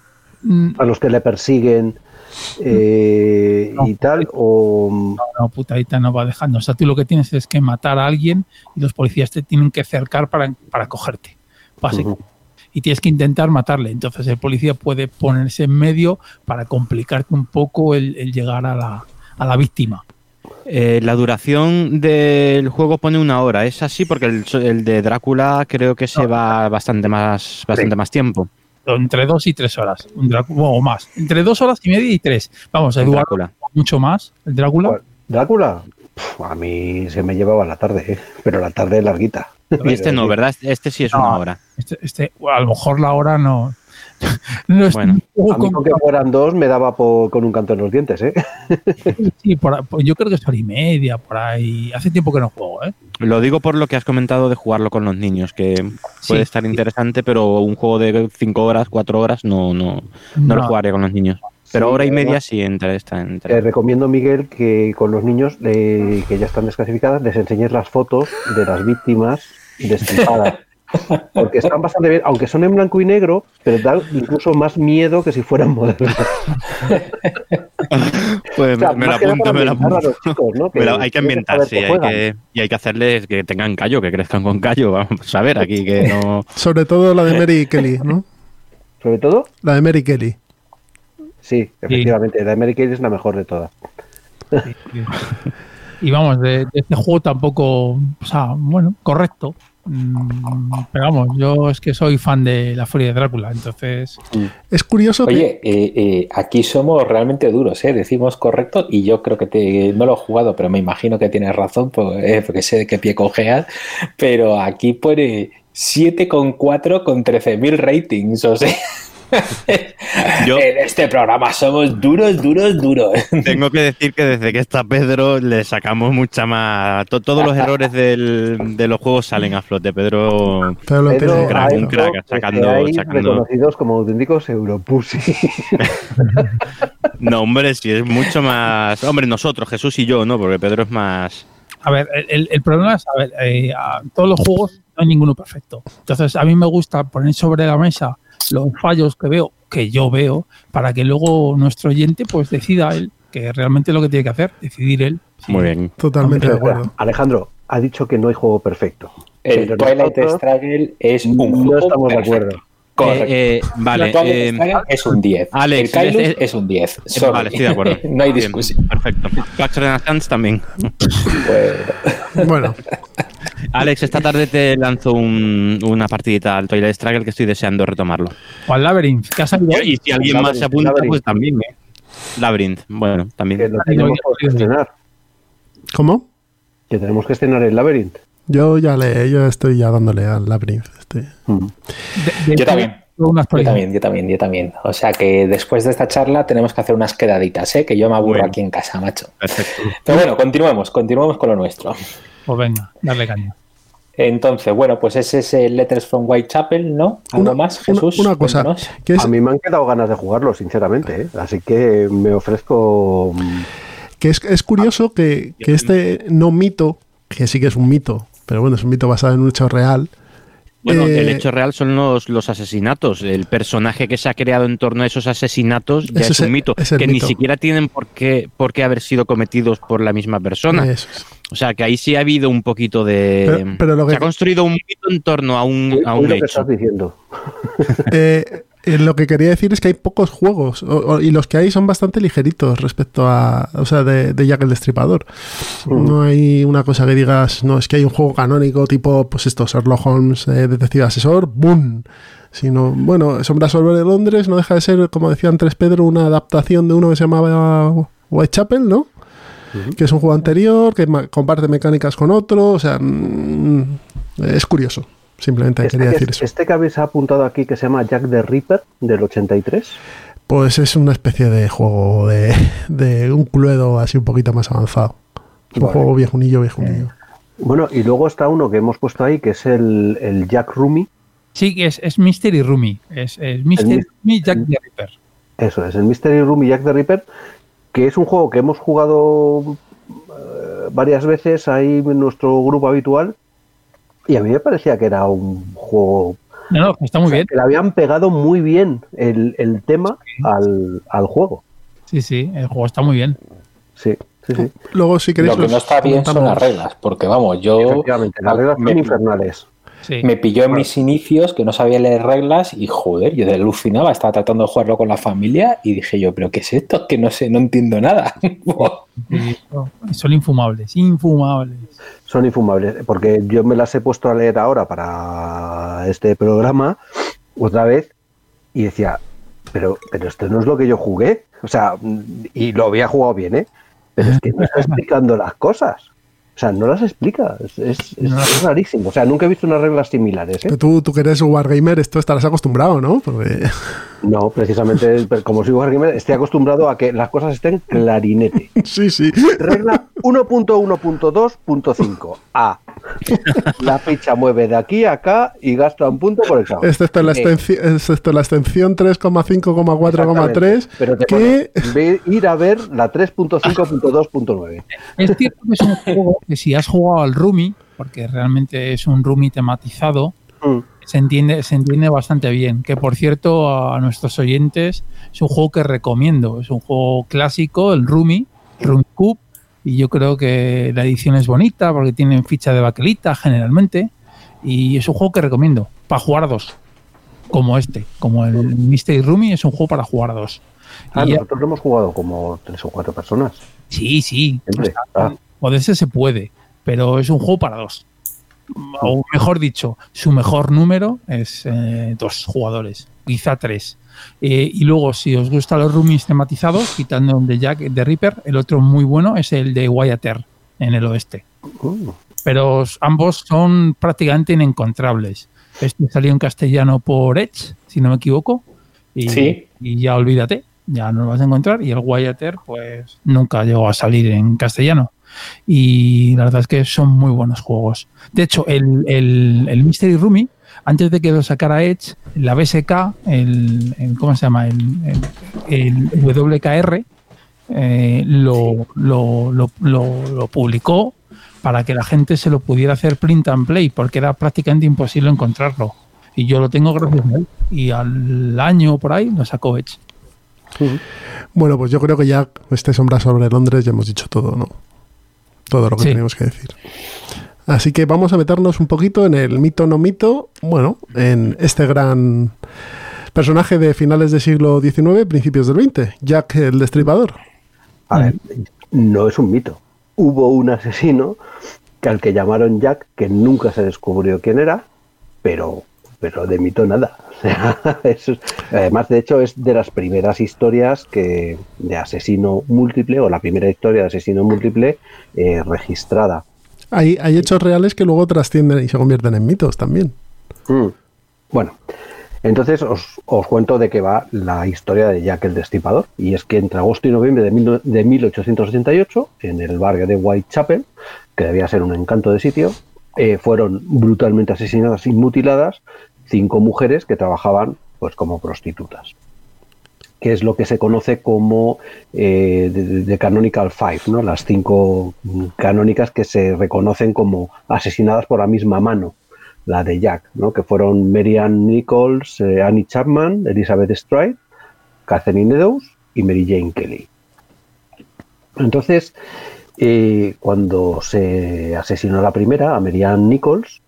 Speaker 4: Mm.
Speaker 5: a los que le persiguen eh, y tal, o mm,
Speaker 4: no, putadita no va dejando. O sea, tú lo que tienes es que matar a alguien y los policías te tienen que acercar para, para cogerte. básicamente. Y tienes que intentar matarle. Entonces el policía puede ponerse en medio para complicarte un poco el, el llegar a la, a la víctima.
Speaker 3: Eh, la duración del juego pone una hora, es así porque el, el de Drácula creo que se va bastante más, bastante más tiempo.
Speaker 4: Entre dos y tres horas. Un Drácula, o más. Entre dos horas y media y tres. Vamos,
Speaker 3: El
Speaker 4: Eduardo,
Speaker 3: Drácula.
Speaker 4: mucho más. El Drácula.
Speaker 5: Drácula, a mí se me llevaba la tarde, ¿eh? pero la tarde es larguita.
Speaker 3: Este no, (laughs) ¿verdad? Este sí es una hora.
Speaker 4: Este, este, a lo mejor la hora no. (laughs) no es
Speaker 3: Bueno.
Speaker 4: un juego
Speaker 5: A mí
Speaker 4: con-
Speaker 5: que fueran dos me daba con un canto en los dientes, ¿eh?
Speaker 4: sí, por ahí- pues yo creo que es hora y media, por ahí. Hace tiempo que no juego, ¿eh?
Speaker 3: Lo digo por lo que has comentado de jugarlo con los niños, que puede
Speaker 4: Sí.
Speaker 3: estar interesante, pero un juego de 5 horas, 4 horas, no, no, no, lo jugaría con los niños. Pero
Speaker 5: Sí,
Speaker 3: hora y media sí entra, está
Speaker 5: Te recomiendo, Miguel, que con los niños eh, que ya están desclasificadas les enseñes las fotos de las víctimas destripadas. (laughs) Porque están bastante bien, aunque son en blanco y negro, pero dan incluso más miedo que si fueran modernas. (laughs)
Speaker 3: Pues
Speaker 5: O sea,
Speaker 3: me lo apunto, me lo apunto.
Speaker 5: chicos, (laughs)
Speaker 3: hay que
Speaker 5: tienen
Speaker 3: ambientar,
Speaker 5: saber
Speaker 3: sí,
Speaker 5: que
Speaker 3: hay que, y hay que hacerles que tengan callo, que crezcan con callo. Vamos a ver aquí que no. (laughs)
Speaker 2: Sobre todo la de Mary Kelly, ¿no?
Speaker 5: ¿Sobre todo?
Speaker 2: La de Mary Kelly.
Speaker 5: Sí, efectivamente, la American es la mejor de todas.
Speaker 4: Y vamos, de, de este juego tampoco. O sea, bueno, correcto. Mm, Pero vamos, yo es que soy fan de la Furia de Drácula, entonces.
Speaker 2: Es curioso que
Speaker 1: Oye, eh, eh, aquí somos realmente duros, ¿eh? decimos correcto y yo creo que te, no lo he jugado, pero me imagino que tienes razón por- eh, porque sé de qué pie cojeas, pero aquí pone 7,4 con 13.000 ratings, o sea, (laughs)
Speaker 3: Yo
Speaker 1: en este programa somos duros, duros, duros. (laughs)
Speaker 3: tengo que decir que desde que está Pedro le sacamos mucha más. to- todos los errores del- de los juegos salen a flote. Pedro.
Speaker 5: Pedro
Speaker 3: un crack, un sacando. sacando...
Speaker 5: reconocidos como auténticos Europussy. (laughs)
Speaker 3: No, hombre, sí, es mucho más. Hombre, nosotros, Jesús y yo, ¿no? Porque Pedro es más.
Speaker 4: A ver, el, el problema es, a ver, eh, a todos los juegos no hay ninguno perfecto. Entonces, a mí me gusta poner sobre la mesa los fallos que veo, que yo veo, para que luego nuestro oyente pues decida él, que realmente es lo que tiene que hacer, decidir él.
Speaker 3: Muy bien.
Speaker 2: Totalmente de acuerdo.
Speaker 5: Alejandro, ha dicho que no hay juego perfecto.
Speaker 1: El
Speaker 5: Pero
Speaker 1: Twilight
Speaker 5: nosotros
Speaker 1: Struggle es un
Speaker 5: No
Speaker 1: juego
Speaker 5: estamos de acuerdo.
Speaker 3: Eh, eh, vale.
Speaker 1: El Twilight
Speaker 3: eh,
Speaker 1: es un 10.
Speaker 3: Alex,
Speaker 1: el
Speaker 3: es-
Speaker 1: es, un 10.
Speaker 3: eh,
Speaker 1: Sorry.
Speaker 3: vale, estoy de acuerdo. (laughs)
Speaker 1: no hay
Speaker 3: Bien,
Speaker 1: discusión.
Speaker 3: Perfecto. Pax Renaissance también. (laughs)
Speaker 2: Bueno,
Speaker 3: Alex, esta tarde te lanzo un- una partidita al Twilight Struggle que estoy deseando retomarlo.
Speaker 4: O al Labyrinth, que ha salido.
Speaker 3: Y si alguien más se apunta,
Speaker 5: Labyrinth.
Speaker 3: pues también, ¿eh? Labyrinth, bueno,
Speaker 5: Que
Speaker 3: también.
Speaker 5: lo tenemos que estrenar.
Speaker 2: ¿cómo?
Speaker 5: Que tenemos que estrenar el Labyrinth.
Speaker 2: Yo ya le, yo estoy ya dándole al Labyrinth. Este.
Speaker 5: Mm.
Speaker 4: De- de-
Speaker 1: Yo también. Yo también, yo también, yo también. O sea que después de esta charla tenemos que hacer unas quedaditas, ¿eh? que yo me aburro
Speaker 3: Bueno.
Speaker 1: aquí en casa, macho.
Speaker 3: Perfecto.
Speaker 1: Pero bueno, continuemos, continuemos con lo nuestro.
Speaker 4: Pues venga, darle caña.
Speaker 1: Entonces, bueno, pues ese es el Letters from Whitechapel, ¿no? ¿Algo
Speaker 2: Una-
Speaker 1: más, Jesús?
Speaker 2: una cosa,
Speaker 1: Cuéntanos.
Speaker 2: que es,
Speaker 5: A mí me han quedado ganas de jugarlo, sinceramente. ¿eh? Así que me ofrezco. mm,
Speaker 2: que es, es curioso que, que este no mito, que sí que es un mito, pero bueno, es un mito basado en un hecho real.
Speaker 3: Bueno,
Speaker 2: eh,
Speaker 3: el hecho real son los, los asesinatos. El personaje que se ha creado en torno a esos asesinatos ya es
Speaker 2: es
Speaker 3: un mito,
Speaker 2: es el
Speaker 3: que ni
Speaker 2: mito.
Speaker 3: siquiera tienen por qué, por qué haber sido cometidos por la misma persona.
Speaker 2: Eso es.
Speaker 3: O sea, que ahí sí ha habido un poquito de...
Speaker 2: Pero- pero lo que-
Speaker 3: Se ha construido un mito en torno a un, a un
Speaker 5: lo que
Speaker 3: hecho.
Speaker 5: estás diciendo.
Speaker 2: Eh, (laughs) Eh, lo que quería decir es que hay pocos juegos o- o- y los que hay son bastante ligeritos respecto a, o sea, de, de Jack el Destripador.
Speaker 5: Mm.
Speaker 2: No hay una cosa que digas, no, es que hay un juego canónico tipo, pues esto, Sherlock Holmes, eh, Detective Asesor, ¡boom! Sino, bueno, Sombra sobre Londres no deja de ser, como decía antes Pedro, una adaptación de uno que se llamaba Whitechapel, ¿no? Que es un juego anterior, que comparte mecánicas con otro, o sea, mm, es curioso. Simplemente
Speaker 5: Este,
Speaker 2: quería
Speaker 5: que-
Speaker 2: decir eso.
Speaker 5: este que habéis apuntado aquí que se llama Jack the Ripper del 83.
Speaker 2: Pues es una especie de juego de, de un cluedo así un poquito más avanzado. Es un
Speaker 5: Vale.
Speaker 2: juego viejunillo, viejunillo.
Speaker 5: Bueno, y luego está uno que hemos puesto ahí que es el, el Jack Rumi.
Speaker 4: Sí, que es, es Mystery Rumi. Es, es Mystery Rumi Jack the Ripper.
Speaker 5: Eso es, el Mystery y Jack the Ripper, que es un juego que hemos jugado eh, varias veces ahí en nuestro grupo habitual. Y a mí me parecía que era un juego
Speaker 4: No, no, está muy
Speaker 5: o sea,
Speaker 4: bien.
Speaker 5: que le habían pegado muy bien el, el tema al, al juego.
Speaker 4: Sí, sí, el juego está muy bien.
Speaker 5: Sí, sí, sí.
Speaker 2: Luego, si queréis,
Speaker 1: Lo que no está bien son las reglas, porque vamos, yo
Speaker 5: Efectivamente, las reglas
Speaker 1: me,
Speaker 5: son infernales.
Speaker 4: Sí.
Speaker 1: me pilló en mis inicios que no sabía leer reglas y joder, yo alucinaba, estaba tratando de jugarlo con la familia y dije yo, pero ¿qué es esto? Que no sé, no entiendo nada. (laughs)
Speaker 4: Son infumables, infumables.
Speaker 5: Son infumables, porque yo me las he puesto a leer ahora para este programa otra vez y decía, pero, pero esto no es lo que yo jugué. O sea, y lo había jugado bien, ¿eh? Pero es que no está explicando las cosas. O sea, no las explica. Es, es- rarísimo. O sea, nunca he visto unas reglas similares, ¿eh?
Speaker 2: Pero Tú, tú que eres Wargamer, esto estarás acostumbrado, ¿no? Porque
Speaker 5: No, precisamente, pero como soy Wargamer, estoy acostumbrado a que las cosas estén clarinete. (laughs)
Speaker 2: sí, sí.
Speaker 5: Regla 1.1.2.5. A. La ficha mueve de aquí a acá y gasta un punto por examen.
Speaker 2: Excepto la,
Speaker 5: Eh,
Speaker 2: extensión, excepto la extensión 3,5,4,3,
Speaker 5: Pero te
Speaker 2: que
Speaker 5: pone, (laughs) ir a ver la 3.5.2.9.
Speaker 4: Es cierto que es un juego que si has jugado al Rumi, porque realmente es un Rumi tematizado,
Speaker 5: Mm.
Speaker 4: se entiende, se entiende bastante bien. Que por cierto, a nuestros oyentes, es un juego que recomiendo. Es un juego clásico, el Rumi, Rumi Cube, y yo creo que la edición es bonita porque tienen ficha de baquelita generalmente. Y es un juego que recomiendo para jugar dos, como este, como el Mystery Rumi, es un juego para jugar dos.
Speaker 5: Ah,
Speaker 4: Y ya-
Speaker 5: nosotros lo hemos jugado como tres o cuatro personas.
Speaker 4: Sí, sí.
Speaker 5: Siempre. Ah.
Speaker 4: Poderse se puede, pero es un juego para dos. O mejor dicho, su mejor número es eh, dos jugadores, quizá tres. Eh, y luego, si os gustan los roomies tematizados, quitando el de Jack de Ripper, el otro muy bueno es el de Wyatt Earp, en el oeste.
Speaker 5: Mm.
Speaker 4: Pero os- ambos son prácticamente inencontrables. Este salió en castellano por Edge, si no me equivoco. Y,
Speaker 1: Sí.
Speaker 4: y ya olvídate, ya no lo vas a encontrar. Y el Wyatt Earp, pues nunca llegó a salir en castellano. Y la verdad es que son muy buenos juegos. De hecho, el, el, el Mystery Rumi, antes de que lo sacara Edge, la BSK, el, el- ¿cómo se llama? El, el- el WKR, eh, lo, lo, lo- lo- lo publicó para que la gente se lo pudiera hacer print and play, porque era prácticamente imposible encontrarlo. Y yo lo tengo gracias a él. Y al año por ahí lo sacó Edge.
Speaker 2: Bueno, pues yo creo que ya este sombra sobre Londres ya hemos dicho todo, ¿no? Todo lo que
Speaker 4: Sí.
Speaker 2: teníamos que decir. Así que vamos a meternos un poquito en el mito no mito, bueno, en este gran personaje de finales del siglo XIX, principios del XX, Jack el Destripador.
Speaker 5: A ver, no es un mito. Hubo un asesino que al que llamaron Jack, que nunca se descubrió quién era, pero, pero de mito nada. (laughs) O sea, eso es- además, de hecho, es de las primeras historias que de asesino múltiple, o la primera historia de asesino múltiple eh, registrada.
Speaker 2: Hay, hay hechos reales que luego trascienden y se convierten en mitos también.
Speaker 5: Mm. Bueno, entonces os, os cuento de qué va la historia de Jack el Destripador. Y es que entre agosto y noviembre de, mil- de 1888, en el barrio de Whitechapel, que debía ser un encanto de sitio, eh, fueron brutalmente asesinadas y mutiladas cinco mujeres que trabajaban pues como prostitutas que es lo que se conoce como eh, de, de Canonical Five, ¿no? las cinco canónicas que se reconocen como asesinadas por la misma mano, la de Jack, ¿no? que fueron Marianne Nichols, eh, Annie Chapman, Elizabeth Stride, Catherine Eddowes y Mary Jane Kelly. Entonces, eh, cuando se asesinó la primera, a Marianne Nichols,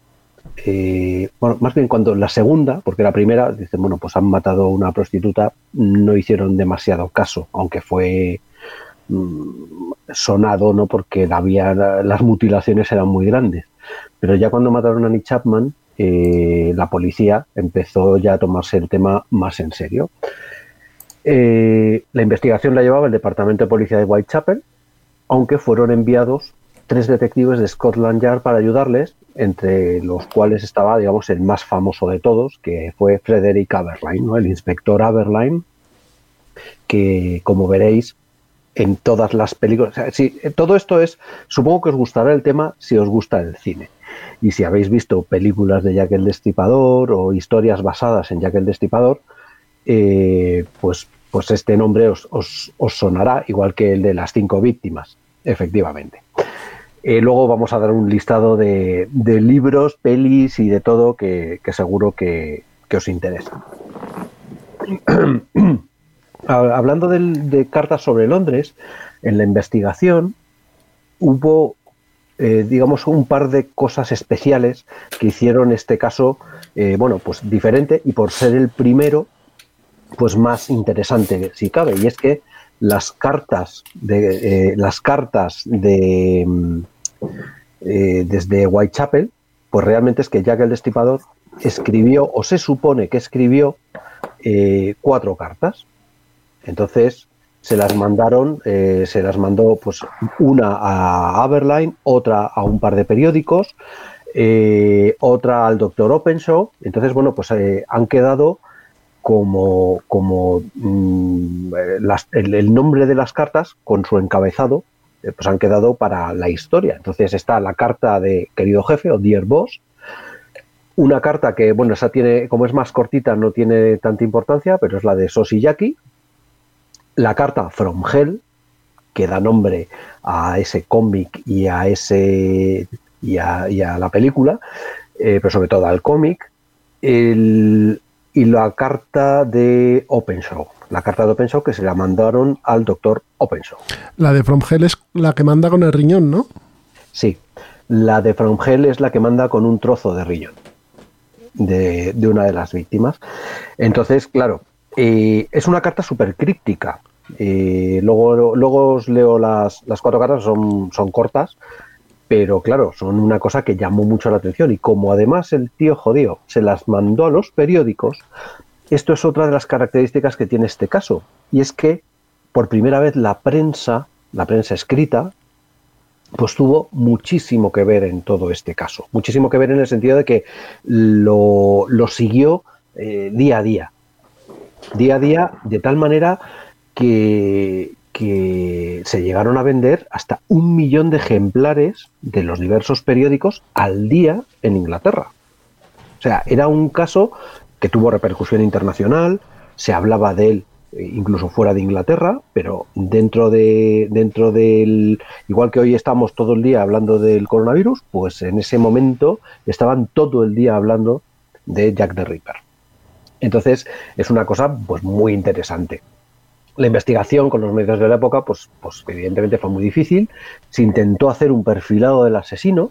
Speaker 5: bueno, más bien cuando la segunda, porque la primera, dicen, bueno, pues han matado a una prostituta, no hicieron demasiado caso, aunque fue mm, sonado, ¿no? Porque había, las mutilaciones eran muy grandes. Pero ya cuando mataron a Nick Chapman, eh, la policía empezó ya a tomarse el tema más en serio. Eh, la investigación la llevaba el Departamento de Policía de Whitechapel, aunque fueron enviados tres detectives de Scotland Yard para ayudarles, entre los cuales estaba, digamos, el más famoso de todos, que fue Frederick Aberline, ¿no? el inspector Aberline, que, como veréis, en todas las películas. sí, todo esto es, supongo que os gustará el tema si os gusta el cine. Y si habéis visto películas de Jack el Destripador o historias basadas en Jack el Destripador, eh, pues, pues este nombre os- os sonará, igual que el de las cinco víctimas, efectivamente. Eh, luego vamos a dar un listado de, de libros, pelis y de todo que, seguro que, os interesa. (clears throat) Ha- Hablando del- de cartas sobre Londres, en la investigación hubo, eh, digamos, un par de cosas especiales que hicieron este caso, eh, bueno, pues diferente y por ser el primero, pues más interesante si cabe. Y es que las cartas de eh, las cartas de mm, eh, desde Whitechapel, pues realmente es que Jack el Destripador escribió o se supone que escribió eh, cuatro cartas. Entonces se las mandaron, se las mandó pues una a Aberline, otra a un par de periódicos, otra al doctor Openshaw. Entonces, bueno, pues han quedado como, como mm, eh, el, nombre de las cartas con su encabezado, eh, pues han quedado para la historia. Entonces está la carta de querido jefe o Dear Boss, una carta que, bueno, esa tiene, como es más cortita, no tiene tanta importancia, pero es la de Sosi Yaki. La carta From Hell, que da nombre a ese cómic y a ese y a, y a la película, eh, pero sobre todo al cómic. El- y la carta de Openshaw, la carta de Openshaw que se la mandaron al doctor Openshaw.
Speaker 2: La de From Hell es la que manda con el riñón, ¿no?
Speaker 5: Sí, la de From Hell es la que manda con un trozo de riñón de, de una de las víctimas. Entonces, claro, eh, es una carta súper críptica. Eh, luego, luego os leo las, las cuatro cartas, son, son cortas, pero claro, son una cosa que llamó mucho la atención. Y como además el tío jodido se las mandó a los periódicos, esto es otra de las características que tiene este caso. Y es que por primera vez la prensa, la prensa escrita, pues tuvo muchísimo que ver en todo este caso. Muchísimo que ver en el sentido de que lo, siguió eh, día a día. Día a día, de tal manera que, que se llegaron a vender hasta un millón de ejemplares de los diversos periódicos al día en Inglaterra. O sea, era un caso que tuvo repercusión internacional, se hablaba de él eh, incluso fuera de Inglaterra, pero dentro de dentro del igual que hoy estamos todo el día hablando del coronavirus, pues en ese momento estaban todo el día hablando de Jack the Ripper. Entonces, es una cosa pues muy interesante. La investigación con los medios de la época, pues, pues evidentemente fue muy difícil. Se intentó hacer un perfilado del asesino.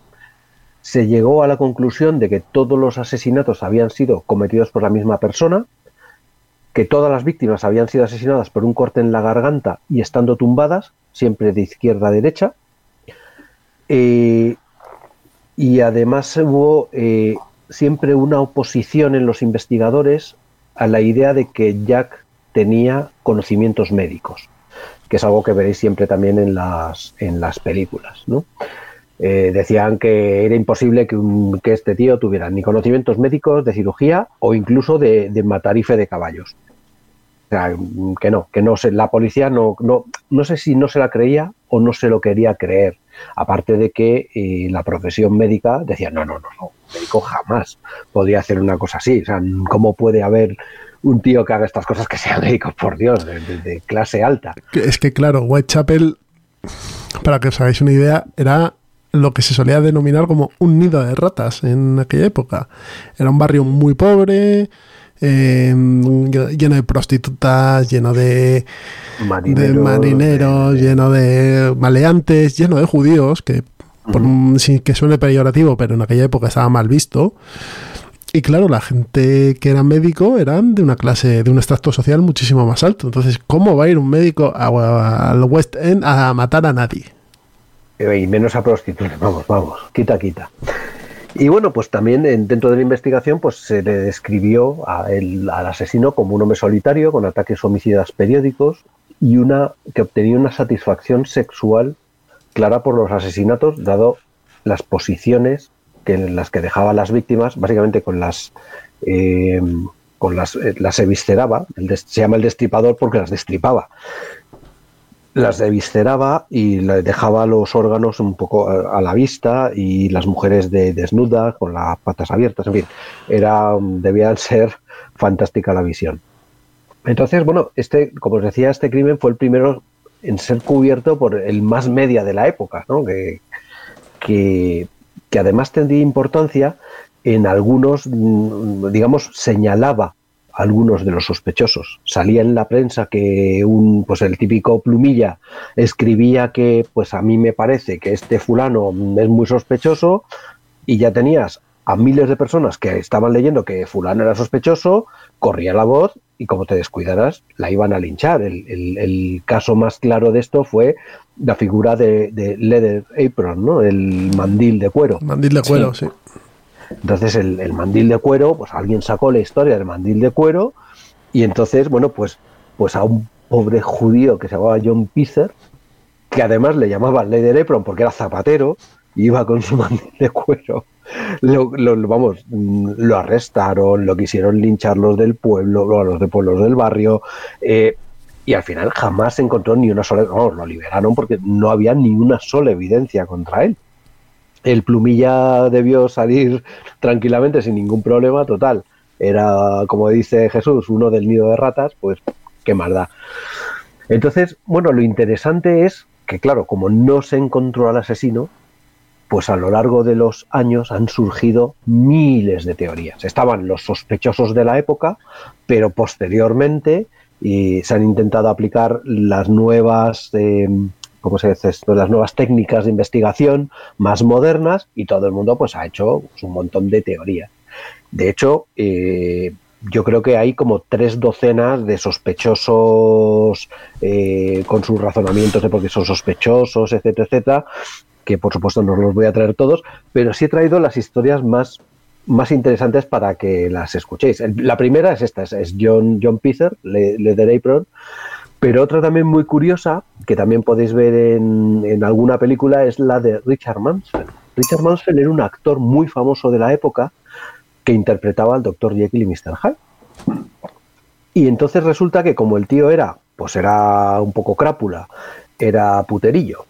Speaker 5: Se llegó a la conclusión de que todos los asesinatos habían sido cometidos por la misma persona, que todas las víctimas habían sido asesinadas por un corte en la garganta y estando tumbadas, siempre de izquierda a derecha. Eh, y además hubo eh, siempre una oposición en los investigadores a la idea de que Jack tenía conocimientos médicos, que es algo que veréis siempre también en las, en las películas. ¿no? Eh, decían que era imposible que, que este tío tuviera ni conocimientos médicos de cirugía o incluso de, matarife de caballos. O sea, que no, que no se, la policía no, no, no sé si no se la creía o no se lo quería creer. Aparte de que eh, la profesión médica decía, no, no, no, no, médico jamás podría hacer una cosa así. O sea, ¿cómo puede haber un tío que haga estas cosas que sea médico, por Dios, de, de- de clase alta?
Speaker 2: Es que, claro, Whitechapel, para que os hagáis una idea, era lo que se solía denominar como un nido de ratas en aquella época. Era un barrio muy pobre, eh, lleno de prostitutas, lleno de
Speaker 5: Marineros,
Speaker 2: de marineros, lleno de maleantes, lleno de judíos, que por sí, que suene peyorativo, pero en aquella época estaba mal visto. Y claro, la gente que era médico eran de una clase, de un extracto social muchísimo más alto. Entonces, ¿cómo va a ir un médico al West End a matar a nadie?
Speaker 5: Eh, Y menos a prostitutas, vamos, vamos, quita, quita. Y bueno, pues también en- dentro de la investigación pues se le describió a el- al asesino como un hombre solitario con ataques homicidas periódicos y una que obtenía una satisfacción sexual clara por los asesinatos, dado las posiciones que en las que dejaba las víctimas, básicamente con las eh, con las, eh, las evisceraba, se llama el destripador porque las destripaba las devisceraba y le dejaba los órganos un poco a, a la vista y las mujeres de, desnudas con las patas abiertas, en fin, era debía ser fantástica la visión. Entonces, bueno, este, como os decía, este crimen fue el primero en ser cubierto por el más media de la época, ¿no? que, que, que además tendría importancia en algunos, mm, digamos, señalaba a algunos de los sospechosos. Salía en la prensa que un, pues el típico plumilla escribía que, pues a mí me parece que este fulano es muy sospechoso y ya tenías a miles de personas que estaban leyendo que fulano era sospechoso, corría la voz y como te descuidaras, la iban a linchar. El, el- el caso más claro de esto fue la figura de, de Leather Apron, ¿no? el mandil de cuero.
Speaker 2: Mandil de cuero, sí.
Speaker 5: Entonces el, el mandil de cuero, pues alguien sacó la historia del mandil de cuero y entonces, bueno, pues, pues a un pobre judío que se llamaba John Pizer, que además le llamaban Leather Apron porque era zapatero y iba con su (laughs) mandil de cuero. Lo, vamos, mm, lo arrestaron, lo quisieron linchar los del pueblo, o los de pueblos del barrio, eh, y al final jamás se encontró ni una sola, vamos, lo liberaron porque no había ni una sola evidencia contra él. El plumilla debió salir tranquilamente sin ningún problema, total. Era, como dice Jesús, uno del nido de ratas, pues qué más da. Entonces, bueno, lo interesante es que, claro, como no se encontró al asesino, pues a lo largo de los años han surgido miles de teorías. Estaban los sospechosos de la época, pero posteriormente y se han intentado aplicar las nuevas, eh, ¿cómo se dice esto? Las nuevas técnicas de investigación más modernas y todo el mundo pues ha hecho pues, un montón de teorías. De hecho, eh, yo creo que hay como tres docenas de sospechosos eh, con sus razonamientos de por qué son sospechosos, etcétera, etcétera, que por supuesto no los voy a traer todos, pero sí he traído las historias más, más interesantes para que las escuchéis. La primera es esta, es, John, John Pitzer, Le- pero otra también muy curiosa, que también podéis ver en, en alguna película, es la de Richard Mansell. Richard Mansell era un actor muy famoso de la época que interpretaba al Dr. Jekyll y Mr. Hyde. Y entonces resulta que como el tío era, pues era un poco crápula, era puterillo,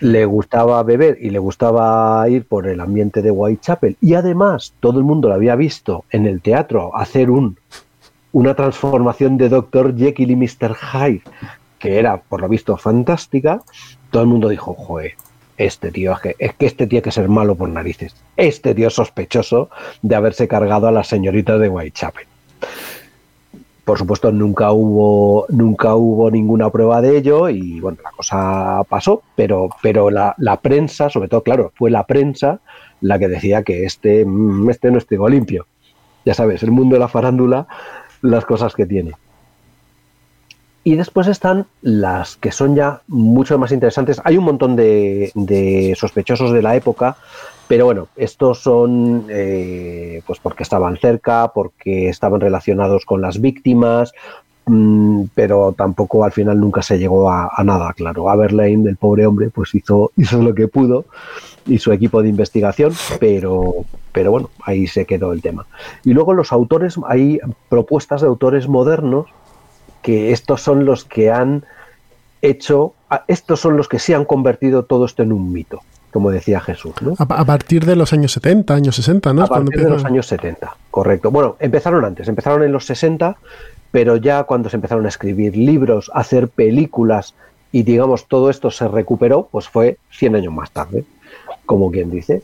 Speaker 5: le gustaba beber y le gustaba ir por el ambiente de Whitechapel y además todo el mundo lo había visto en el teatro hacer un, una transformación de Dr. Jekyll y Mr. Hyde que era por lo visto fantástica, todo el mundo dijo, joder, este tío, es que, es que este tiene que ser malo por narices. Este tío es sospechoso de haberse cargado a las señoritas de Whitechapel. Por supuesto, nunca hubo, nunca hubo ninguna prueba de ello y bueno, la cosa pasó, pero, pero la, prensa, sobre todo, claro, fue la prensa la que decía que este, mm, este no es trigo limpio. Ya sabes, el mundo de la farándula, las cosas que tiene. Y después están las que son ya mucho más interesantes. Hay un montón de, de sospechosos de la época, pero bueno, estos son eh, pues porque estaban cerca, porque estaban relacionados con las víctimas, mm, pero tampoco al final nunca se llegó a, a nada, claro. Aberlane, el pobre hombre, pues hizo, (laughs) hizo lo que pudo y su equipo de investigación, pero, pero bueno, ahí se quedó el tema. Y luego los autores, hay propuestas de autores modernos que estos son los que han hecho, estos son los que sí han convertido todo esto en un mito, como decía Jesús, ¿no?
Speaker 2: A, a partir de los años 70, años 60, ¿no?
Speaker 5: A partir de los años 70, correcto. Bueno, empezaron antes, empezaron en los 60, pero ya cuando se empezaron a escribir libros, a hacer películas y digamos todo esto se recuperó, pues fue 100 años más tarde, como quien dice.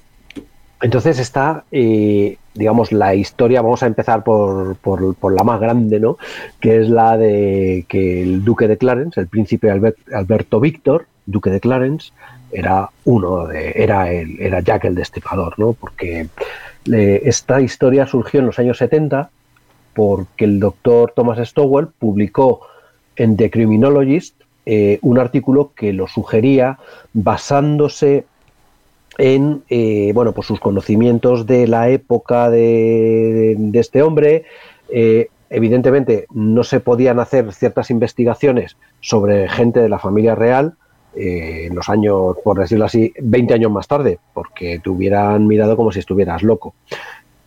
Speaker 5: Entonces está, eh, digamos, la historia, vamos a empezar por, por- la más grande, ¿no? Que es la de que el duque de Clarence, el príncipe Albert- Alberto Víctor, duque de Clarence, era uno de, era el, era Jack el Destripador, ¿no? Porque esta historia surgió en los años 70 porque el doctor Thomas Stowell publicó en The Criminologist eh, un artículo que lo sugería basándose en eh, bueno, pues sus conocimientos de la época de, este hombre. Eh, evidentemente no se podían hacer ciertas investigaciones sobre gente de la familia real eh, en los años, por decirlo así, 20 años más tarde, porque te hubieran mirado como si estuvieras loco.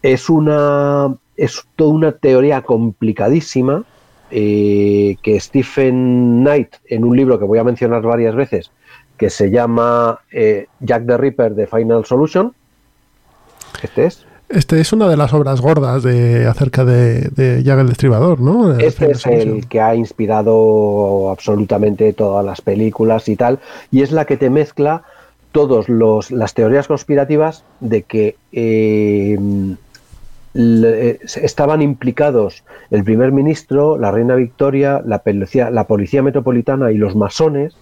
Speaker 5: Es una, es toda una teoría complicadísima que Stephen Knight, en un libro que voy a mencionar varias veces, que se llama eh, Jack the Ripper, The Final Solution, este es,
Speaker 2: Este es una de las obras gordas de acerca de, de Jack el Destripador, ¿no?
Speaker 5: Este es el que ha inspirado absolutamente todas las películas y tal, y es la que te mezcla todas las teorías conspirativas de que eh, le- eh, estaban implicados el primer ministro, la reina Victoria, la policía, la policía metropolitana y los masones,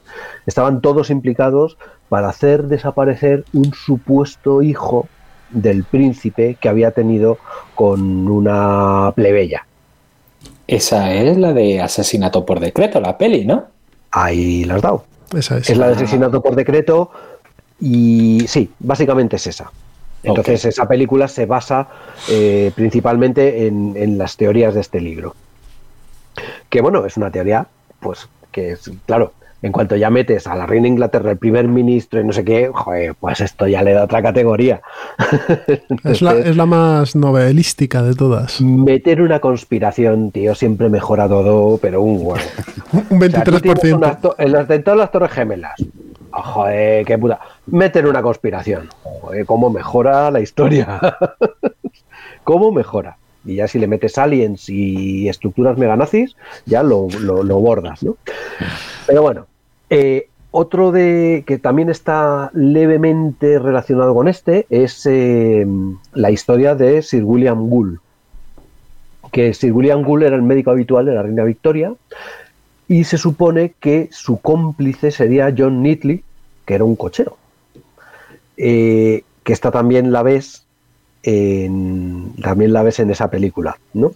Speaker 5: estaban todos implicados para hacer desaparecer un supuesto hijo del príncipe que había tenido con una plebeya.
Speaker 1: Esa es la de asesinato por decreto, la peli, ¿no?
Speaker 5: Ahí la has dado.
Speaker 2: Esa es.
Speaker 5: Es la de asesinato por decreto y sí, básicamente es esa. Entonces esa película se basa eh, principalmente en, en las teorías de este libro. Que bueno, es una teoría, pues que es, claro, en cuanto ya metes a la reina de Inglaterra, el primer ministro y no sé qué, joder, pues esto ya le da otra categoría. (laughs)
Speaker 2: Es la, es la más novelística de todas.
Speaker 5: Meter una conspiración, tío, siempre mejora todo, pero un huevo. (laughs)
Speaker 2: Un
Speaker 5: O sea, tú tienes
Speaker 2: 23%.
Speaker 5: unas to- en las de todas las torres gemelas. Ah, joder, qué puta. Meten una conspiración. Joder, cómo mejora la historia. (laughs) cómo mejora. Y ya si le metes aliens y estructuras meganazis, ya lo, lo, lo bordas, ¿no? Pero bueno, eh, otro de que también está levemente relacionado con este es eh, la historia de Sir William Gould. Que Sir William Gould era el médico habitual de la reina Victoria y se supone que su cómplice sería John Neatley, que era un cochero. Eh, que esta también la ves en, también la ves en esa película, ¿no?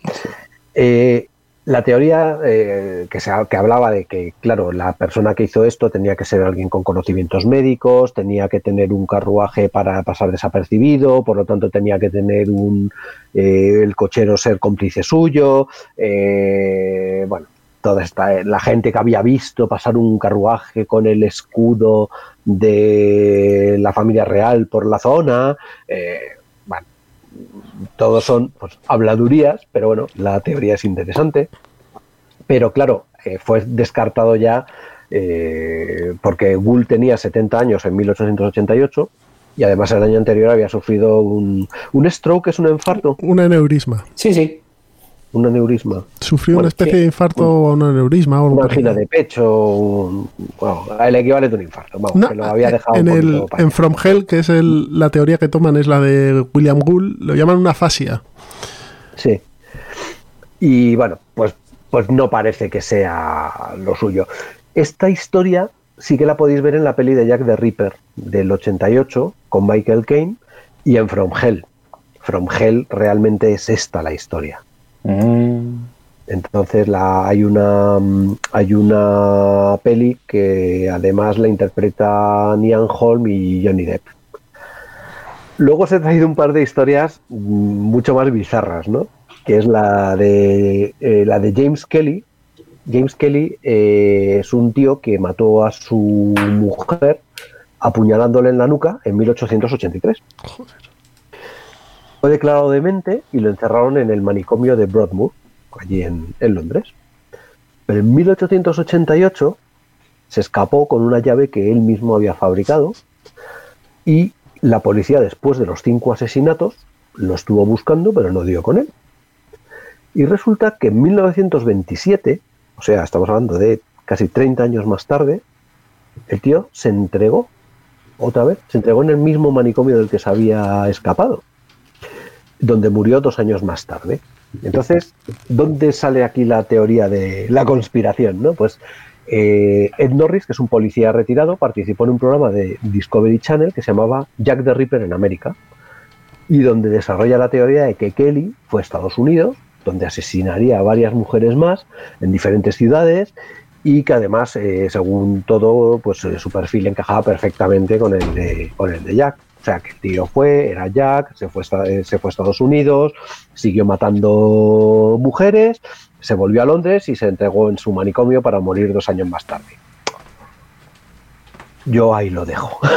Speaker 5: Eh, la teoría eh, que, se, que hablaba de que, claro, la persona que hizo esto tenía que ser alguien con conocimientos médicos, tenía que tener un carruaje para pasar desapercibido, por lo tanto tenía que tener un eh, el cochero ser cómplice suyo, eh, bueno, toda esta la gente que había visto pasar un carruaje con el escudo de la familia real por la zona, eh, bueno, todos son pues, habladurías, pero bueno, la teoría es interesante. Pero claro, eh, fue descartado ya eh, porque Gould tenía 70 años en 1888 y además el año anterior había sufrido un, un stroke, es un infarto,
Speaker 2: Un aneurisma.
Speaker 1: Sí, sí.
Speaker 5: Un aneurisma,
Speaker 2: Sufrió una especie de infarto o un aneurisma o
Speaker 5: una angina de pecho, un- bueno, el equivalente a un infarto, vamos,
Speaker 2: No,
Speaker 5: que lo había dejado
Speaker 2: en, el, From Hell, que es el- la teoría que toman, es la de William Gould, lo llaman una fasia.
Speaker 5: Sí. Y bueno, pues, pues no parece que sea lo suyo. Esta historia sí que la podéis ver en la peli de Jack the Ripper del 88 con Michael Caine y en From Hell. From Hell realmente es esta la historia.
Speaker 1: Mm,
Speaker 5: Entonces la, hay una mm, hay una peli que además la interpreta Ian Holm y Johnny Depp. Luego os he traído un par de historias mm, mucho más bizarras, ¿no? Que es la de eh, la de James Kelly. James Kelly eh, es un tío que mató a su mujer apuñalándole en la nuca en 1883. Fue declarado demente y lo encerraron en el manicomio de Broadmoor, allí en, en Londres. Pero en 1888 se escapó con una llave que él mismo había fabricado y la policía, después de los cinco asesinatos, lo estuvo buscando, pero no dio con él. Y resulta que en 1927, o sea, estamos hablando de casi 30 años más tarde, el tío se entregó otra vez, se entregó en el mismo manicomio del que se había escapado, donde murió dos años más tarde. Entonces, ¿dónde sale aquí la teoría de la conspiración? ¿no? Pues eh, Ed Norris, que es un policía retirado, participó en un programa de Discovery Channel que se llamaba Jack the Ripper en América y donde desarrolla la teoría de que Kelly fue a Estados Unidos, donde asesinaría a varias mujeres más en diferentes ciudades y que además, eh, según todo, pues eh, su perfil encajaba perfectamente con el de, con el de Jack. O sea, que el tío fue, era Jack, se fue, eh, se fue a Estados Unidos, siguió matando mujeres, se volvió a Londres y se entregó en su manicomio para morir dos años más tarde. Yo ahí lo dejo. (laughs)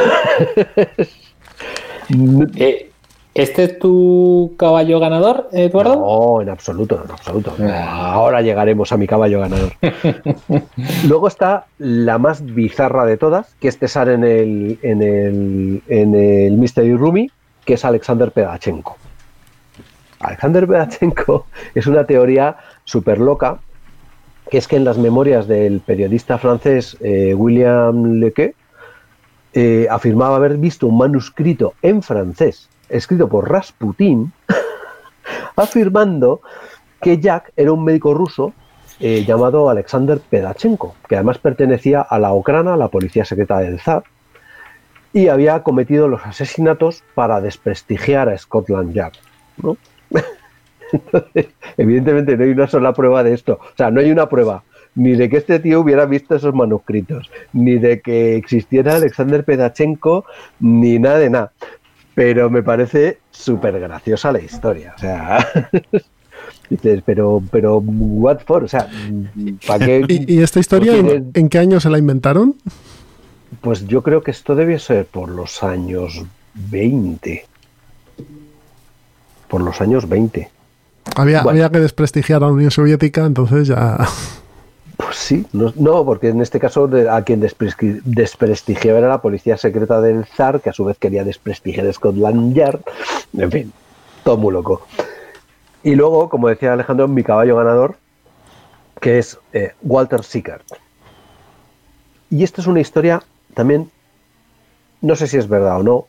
Speaker 1: Eh, ¿Este es tu caballo ganador, Eduardo?
Speaker 5: No, en absoluto, en absoluto. Ahora llegaremos a mi caballo ganador. (laughs) Luego está la más bizarra de todas, que es César en el, en el, en el Mystery Rumi, que es Alexander Pedachenko. Alexander Pedachenko (laughs) es una teoría súper loca, que es que en las memorias del periodista francés eh, William Leque eh, afirmaba haber visto un manuscrito en francés, escrito por Rasputin, (laughs) afirmando que Jack era un médico ruso eh, llamado Alexander Pedachenko, que además pertenecía a la Okrana, la policía secreta del zar, y había cometido los asesinatos para desprestigiar a Scotland Yard. ¿no? (laughs) Entonces, evidentemente no hay una sola prueba de esto. O sea, no hay una prueba ni de que este tío hubiera visto esos manuscritos, ni de que existiera Alexander Pedachenko, ni nada de nada. Pero me parece súper graciosa la historia. O sea, (laughs) dices, pero, pero, what for? O sea, ¿para qué? (laughs)
Speaker 2: ¿Y, y esta historia en, qué año se la inventaron?
Speaker 5: Pues yo creo que esto debe ser por los años 20. Por los años 20.
Speaker 2: Había,
Speaker 5: Bueno.
Speaker 2: había que desprestigiar a la Unión Soviética, entonces ya. (laughs)
Speaker 5: Pues sí, no, porque en este caso a quien despresti- desprestigiaba era la policía secreta del zar, que a su vez quería desprestigiar Scotland Yard. En fin, todo muy loco. Y luego, como decía Alejandro, mi caballo ganador, que es eh, Walter Sickert. Y esta es una historia también, no sé si es verdad o no,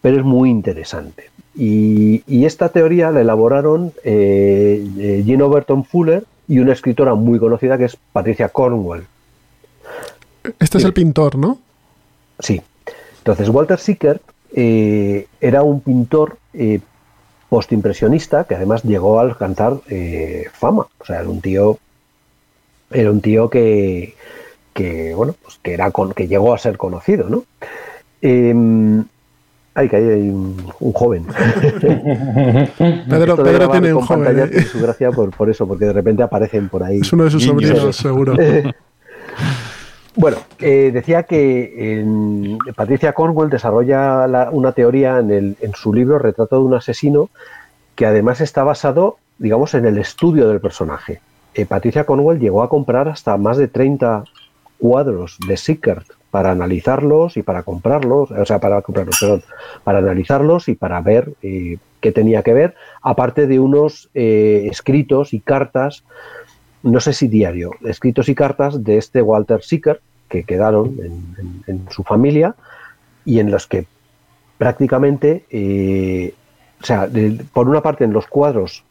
Speaker 5: pero es muy interesante. Y, esta teoría la elaboraron eh, eh, Jean Overton Fuller y una escritora muy conocida que es Patricia Cornwell.
Speaker 2: Este es el pintor, ¿no?
Speaker 5: Sí. Entonces, Walter Sickert eh, era un pintor eh, postimpresionista que además llegó a alcanzar eh, fama. O sea, era un tío. Era un tío que. que bueno, pues que era con, que llegó a ser conocido, ¿no? Ay, que ahí hay un, un joven. (laughs)
Speaker 2: Pedro, tiene un joven. ¿eh?
Speaker 5: tiene su gracia por, por eso, porque de repente aparecen por ahí.
Speaker 2: Es uno de sus
Speaker 5: niños.
Speaker 2: sobrinos, (laughs) seguro. (laughs)
Speaker 5: Bueno, eh, decía que en- Patricia Cornwell desarrolla la- una teoría en, el- en su libro Retrato de un asesino que además está basado, digamos, en el estudio del personaje. Eh, Patricia Cornwell llegó a comprar hasta más de 30 cuadros de Sickert para analizarlos y para comprarlos, o sea, para comprarlos, perdón, para analizarlos y para ver eh, qué tenía que ver, aparte de unos eh, escritos y cartas no sé si diario, escritos y cartas de este Walter Sickert que quedaron en, su familia y en los que prácticamente, eh, o sea, por una parte en los cuadros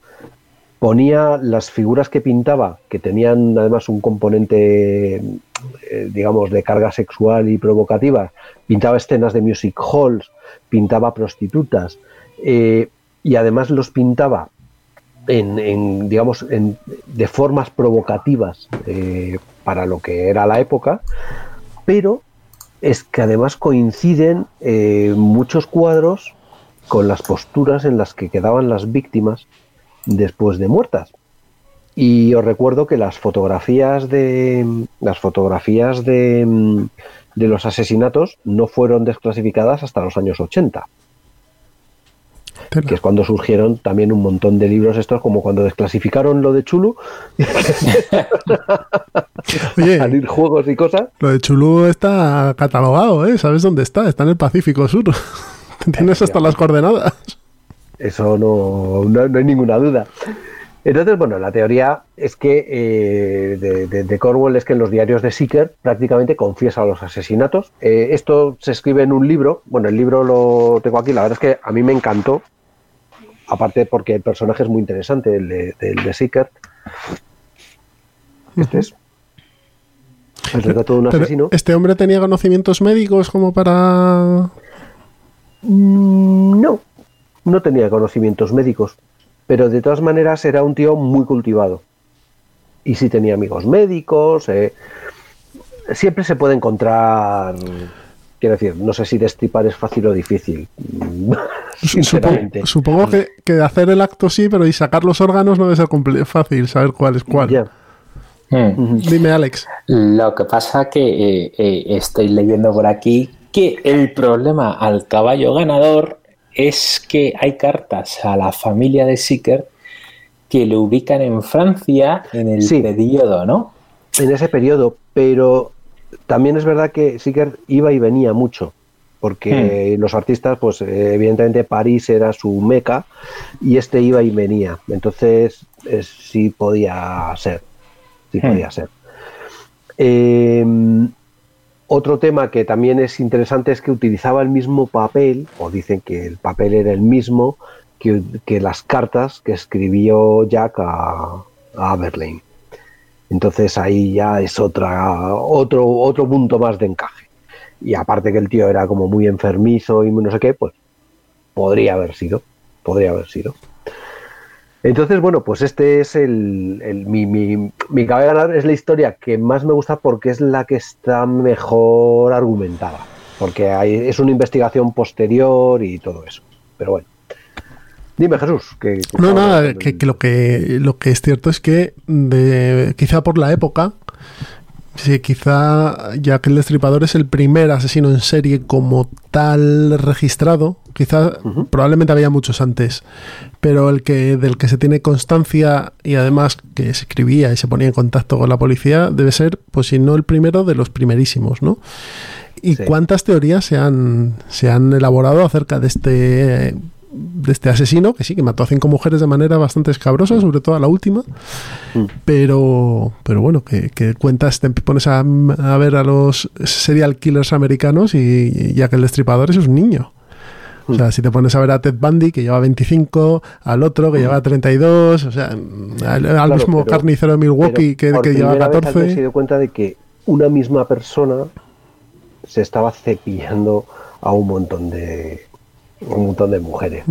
Speaker 5: ponía las figuras que pintaba, que tenían además un componente, eh, digamos, de carga sexual y provocativa, pintaba escenas de music halls, pintaba prostitutas, eh, y además los pintaba en, digamos, en- de formas provocativas eh, para lo que era la época, pero es que además coinciden muchos cuadros con las posturas en las que quedaban las víctimas después de muertas. Y os recuerdo que las fotografías de las fotografías de, de los asesinatos no fueron desclasificadas hasta los años 80 que es cuando surgieron también un montón de libros estos, como cuando desclasificaron lo de Chulu, (laughs)
Speaker 2: Oye,
Speaker 5: salir juegos y cosas.
Speaker 2: lo de Chulú está catalogado, ¿eh? ¿Sabes dónde está? Está en el Pacífico Sur. (laughs) Tienes hasta las coordenadas.
Speaker 5: Eso no, no, no hay ninguna duda. Entonces, bueno, la teoría es que eh, de, de- de Cornwell es que en los diarios de Seeker prácticamente confiesa los asesinatos. Eh, esto se escribe en un libro. Bueno, el libro lo tengo aquí. La verdad es que a mí me encantó. Aparte porque el personaje es muy interesante, el de, el de Seeker. Este es. El retrato de un asesino.
Speaker 2: ¿Este hombre tenía conocimientos médicos como para...?
Speaker 5: Mm, No, no tenía conocimientos médicos, pero de todas maneras era un tío muy cultivado. Y sí tenía amigos médicos. eh, Siempre se puede encontrar. Quiero decir, no sé si destripar es fácil o difícil. (laughs) Sinceramente.
Speaker 2: Supongo, supongo que, que hacer el acto sí, pero y sacar los órganos no debe ser fácil saber cuál es cuál.
Speaker 1: Hmm.
Speaker 2: Dime, Alex.
Speaker 1: Lo que pasa que eh, eh, estoy leyendo por aquí que el problema al caballo ganador es que hay cartas a la familia de Seeker que lo ubican en Francia en el
Speaker 5: Sí.
Speaker 1: periodo, ¿no?
Speaker 5: en ese periodo, pero también es verdad que Siker iba y venía mucho, porque los artistas, pues evidentemente París era su meca y este iba y venía, entonces sí podía ser, sí
Speaker 1: Hmm.
Speaker 5: podía ser. Eh, otro tema que también es interesante es que utilizaba el mismo papel, o dicen que el papel era el mismo que, las cartas que escribió Jack a, a. Entonces ahí ya es otra, otro, otro punto más de encaje. Y aparte que el tío era como muy enfermizo y no sé qué, pues podría haber sido, podría haber sido. Entonces, bueno, pues este es el, el- mi, mi, mi ganar es la historia que más me gusta porque es la que está mejor argumentada, porque hay, es una investigación posterior y todo eso. Pero bueno, dime Jesús, que, que
Speaker 2: No, nada, que, lo que lo que es cierto es que de, quizá por la época, sí, quizá ya que el destripador es el primer asesino en serie como tal registrado, quizá probablemente había muchos antes, pero el que del que se tiene constancia y además que se escribía y se ponía en contacto con la policía debe ser, pues si no el primero de los primerísimos, ¿no? ¿Y
Speaker 5: Sí.
Speaker 2: cuántas teorías se han, se han elaborado acerca de este, de este asesino? Que sí, que mató a cinco mujeres de manera bastante escabrosa, sobre todo a la última.
Speaker 5: Mm.
Speaker 2: Pero, pero bueno, que, que cuentas, te pones a, a ver a los serial killers americanos y ya que el destripador es un niño. O sea, si te pones a ver a Ted Bundy, que lleva 25, al otro que lleva 32, o sea, al, al
Speaker 5: Claro,
Speaker 2: mismo carnicero de Milwaukee que, lleva
Speaker 5: primera vez alguien
Speaker 2: 14.
Speaker 5: se dio cuenta de que una misma persona se estaba cepillando a un montón de un montón de mujeres.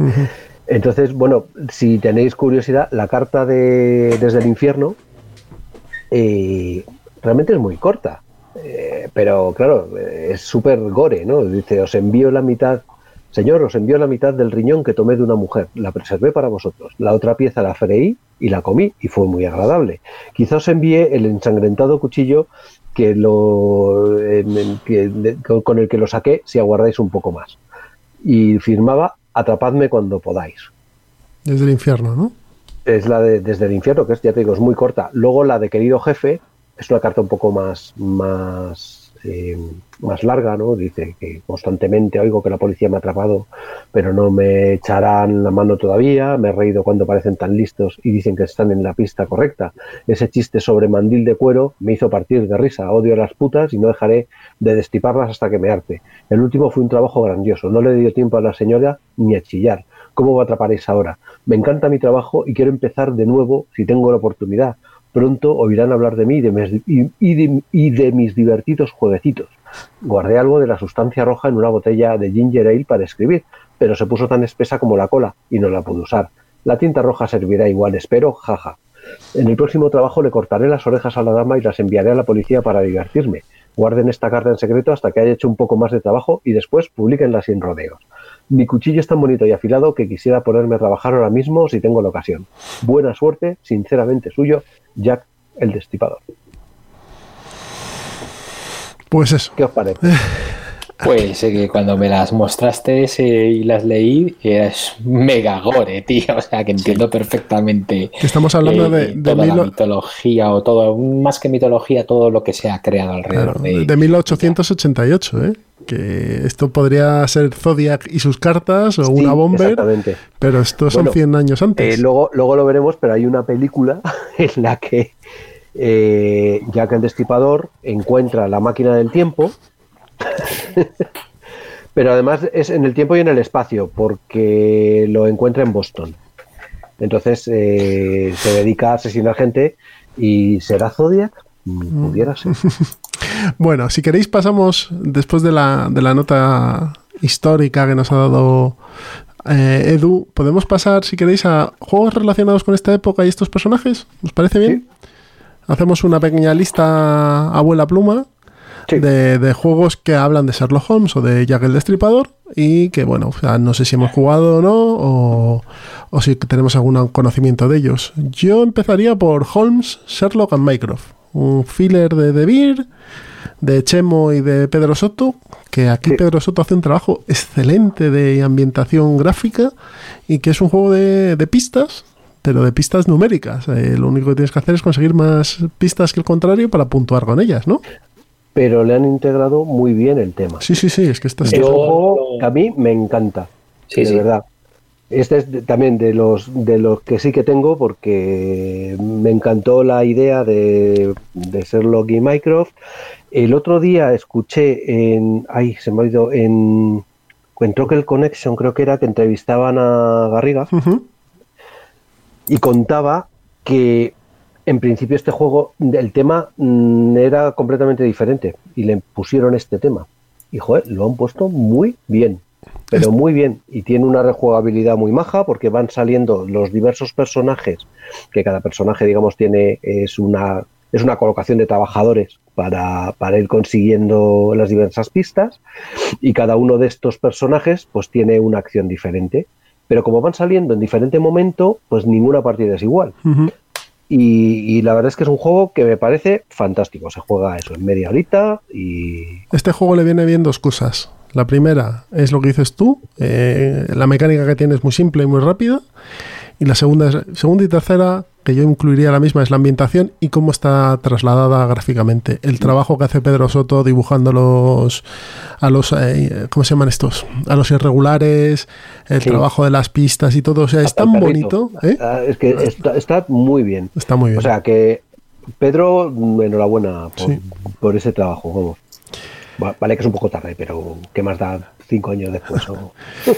Speaker 5: Entonces, bueno, si tenéis curiosidad, la carta de Desde el Infierno eh, realmente es muy corta. Eh, pero claro, eh, es súper gore, ¿no? Dice, os envío la mitad, señor, os envío la mitad del riñón que tomé de una mujer, la preservé para vosotros. La otra pieza la freí y la comí y fue muy agradable. Quizá os envíe el ensangrentado cuchillo que lo, en- que- de- con el que lo saqué si aguardáis un poco más. Y firmaba, atrapadme cuando podáis
Speaker 2: Desde el infierno, ¿no?
Speaker 5: es la de Desde el infierno, que es, ya te digo, es muy corta. Luego la de Querido Jefe es una carta un poco más, más, eh, más larga, ¿no? Dice que constantemente oigo que la policía me ha atrapado, pero no me echarán la mano todavía. Me he reído cuando parecen tan listos y dicen que están en la pista correcta. Ese chiste sobre mandil de cuero me hizo partir de risa. Odio a las putas y no dejaré de destiparlas hasta que me harte. El último fue un trabajo grandioso. No le dio tiempo a la señora ni a chillar. ¿Cómo me atraparéis ahora? Me encanta mi trabajo y quiero empezar de nuevo si tengo la oportunidad. Pronto oirán hablar de mí y de mis, divertidos jueguecitos. Guardé algo de la sustancia roja en una botella de ginger ale para escribir, pero se puso tan espesa como la cola y no la pude usar. La tinta roja servirá igual, espero, jaja. En el próximo trabajo le cortaré las orejas a la dama y las enviaré a la policía para divertirme. Guarden esta carta en secreto hasta que haya hecho un poco más de trabajo y después publiquenla sin rodeos. Mi cuchillo es tan bonito y afilado que quisiera ponerme a trabajar ahora mismo si tengo la ocasión. Buena suerte, sinceramente suyo, Jack el Destripador.
Speaker 2: Pues eso.
Speaker 5: ¿Qué os parece?
Speaker 1: Pues eh, que cuando me las mostraste eh, y las leí, es mega gore, tío. O sea, que entiendo perfectamente.
Speaker 2: Que estamos hablando
Speaker 1: eh,
Speaker 2: de, de
Speaker 1: toda la mitología o todo, más que mitología, todo lo que se ha creado alrededor de.
Speaker 2: de 1888, ¿eh? Que esto podría ser Zodiac y sus cartas o
Speaker 5: Sí,
Speaker 2: una bomber,
Speaker 5: exactamente.
Speaker 2: pero estos son
Speaker 5: Bueno,
Speaker 2: 100 años antes.
Speaker 5: Eh, luego, luego lo veremos, pero hay una película (laughs) en la que eh, Jack el Destripador encuentra la máquina del tiempo, (laughs) pero además es en el tiempo y en el espacio, porque lo encuentra en Boston. Entonces eh, se dedica a asesinar gente y ¿será Zodiac? Mm, Pudiera ser. (laughs)
Speaker 2: Bueno, si queréis pasamos, después de la, de la nota histórica que nos ha dado eh, Edu, podemos pasar, si queréis, a juegos relacionados con esta época y estos personajes. ¿Os parece bien? Hacemos una pequeña lista abuela pluma de, de juegos que hablan de Sherlock Holmes o de Jack el Destripador y que, bueno, o sea, no sé si hemos jugado o no o, o si tenemos algún conocimiento de ellos. Yo empezaría por Holmes, Sherlock and Mycroft, un filler de De Beer, de Chemo y de Pedro Soto, que aquí Pedro Soto hace un trabajo excelente de ambientación gráfica y que es un juego de, de pistas, pero de pistas numéricas. Eh, lo único que tienes que hacer es conseguir más pistas que el contrario para puntuar con ellas, ¿no?
Speaker 5: Pero le han integrado muy bien el tema.
Speaker 2: Sí, sí, sí, es que esta
Speaker 5: Es un juego que a mí me encanta,
Speaker 1: Sí,
Speaker 5: de
Speaker 1: sí.
Speaker 5: verdad. Este es de- también de los de los que sí que tengo porque me encantó la idea de, de Sherlock y Mycroft. El otro día escuché en, ay, se me ha ido en, en Troquel Connection, creo que era que entrevistaban a Garriga y contaba que en principio este juego, el tema mm, era completamente diferente y le pusieron este tema. Y joder, lo han puesto muy bien, pero muy bien. Y tiene una rejugabilidad muy maja porque van saliendo los diversos personajes, que cada personaje, digamos, tiene, es una, es una colocación de trabajadores para, para ir consiguiendo las diversas pistas. Y cada uno de estos personajes, pues tiene una acción diferente. Pero como van saliendo en diferente momento, pues ninguna partida es igual. Y, y la verdad es que es un juego que me parece fantástico. Se juega eso en media horita y
Speaker 2: Este juego le viene bien dos cosas. La primera es lo que dices tú, eh, la mecánica que tiene es muy simple y muy rápida. Y la segunda, es, segunda y tercera, que yo incluiría la misma, es la ambientación y cómo está trasladada gráficamente. El trabajo que hace Pedro Soto dibujando los, a los, eh, ¿cómo se llaman estos? A los irregulares, el
Speaker 5: Sí.
Speaker 2: trabajo de las pistas y todo. O sea, es
Speaker 5: Hasta
Speaker 2: tan bonito. ¿eh?
Speaker 5: Es que está, está muy bien.
Speaker 2: Está muy bien.
Speaker 5: O sea que Pedro, enhorabuena por, por ese trabajo. Vamos. Va- Vale que es un poco tarde, pero ¿qué más da cinco años después? o-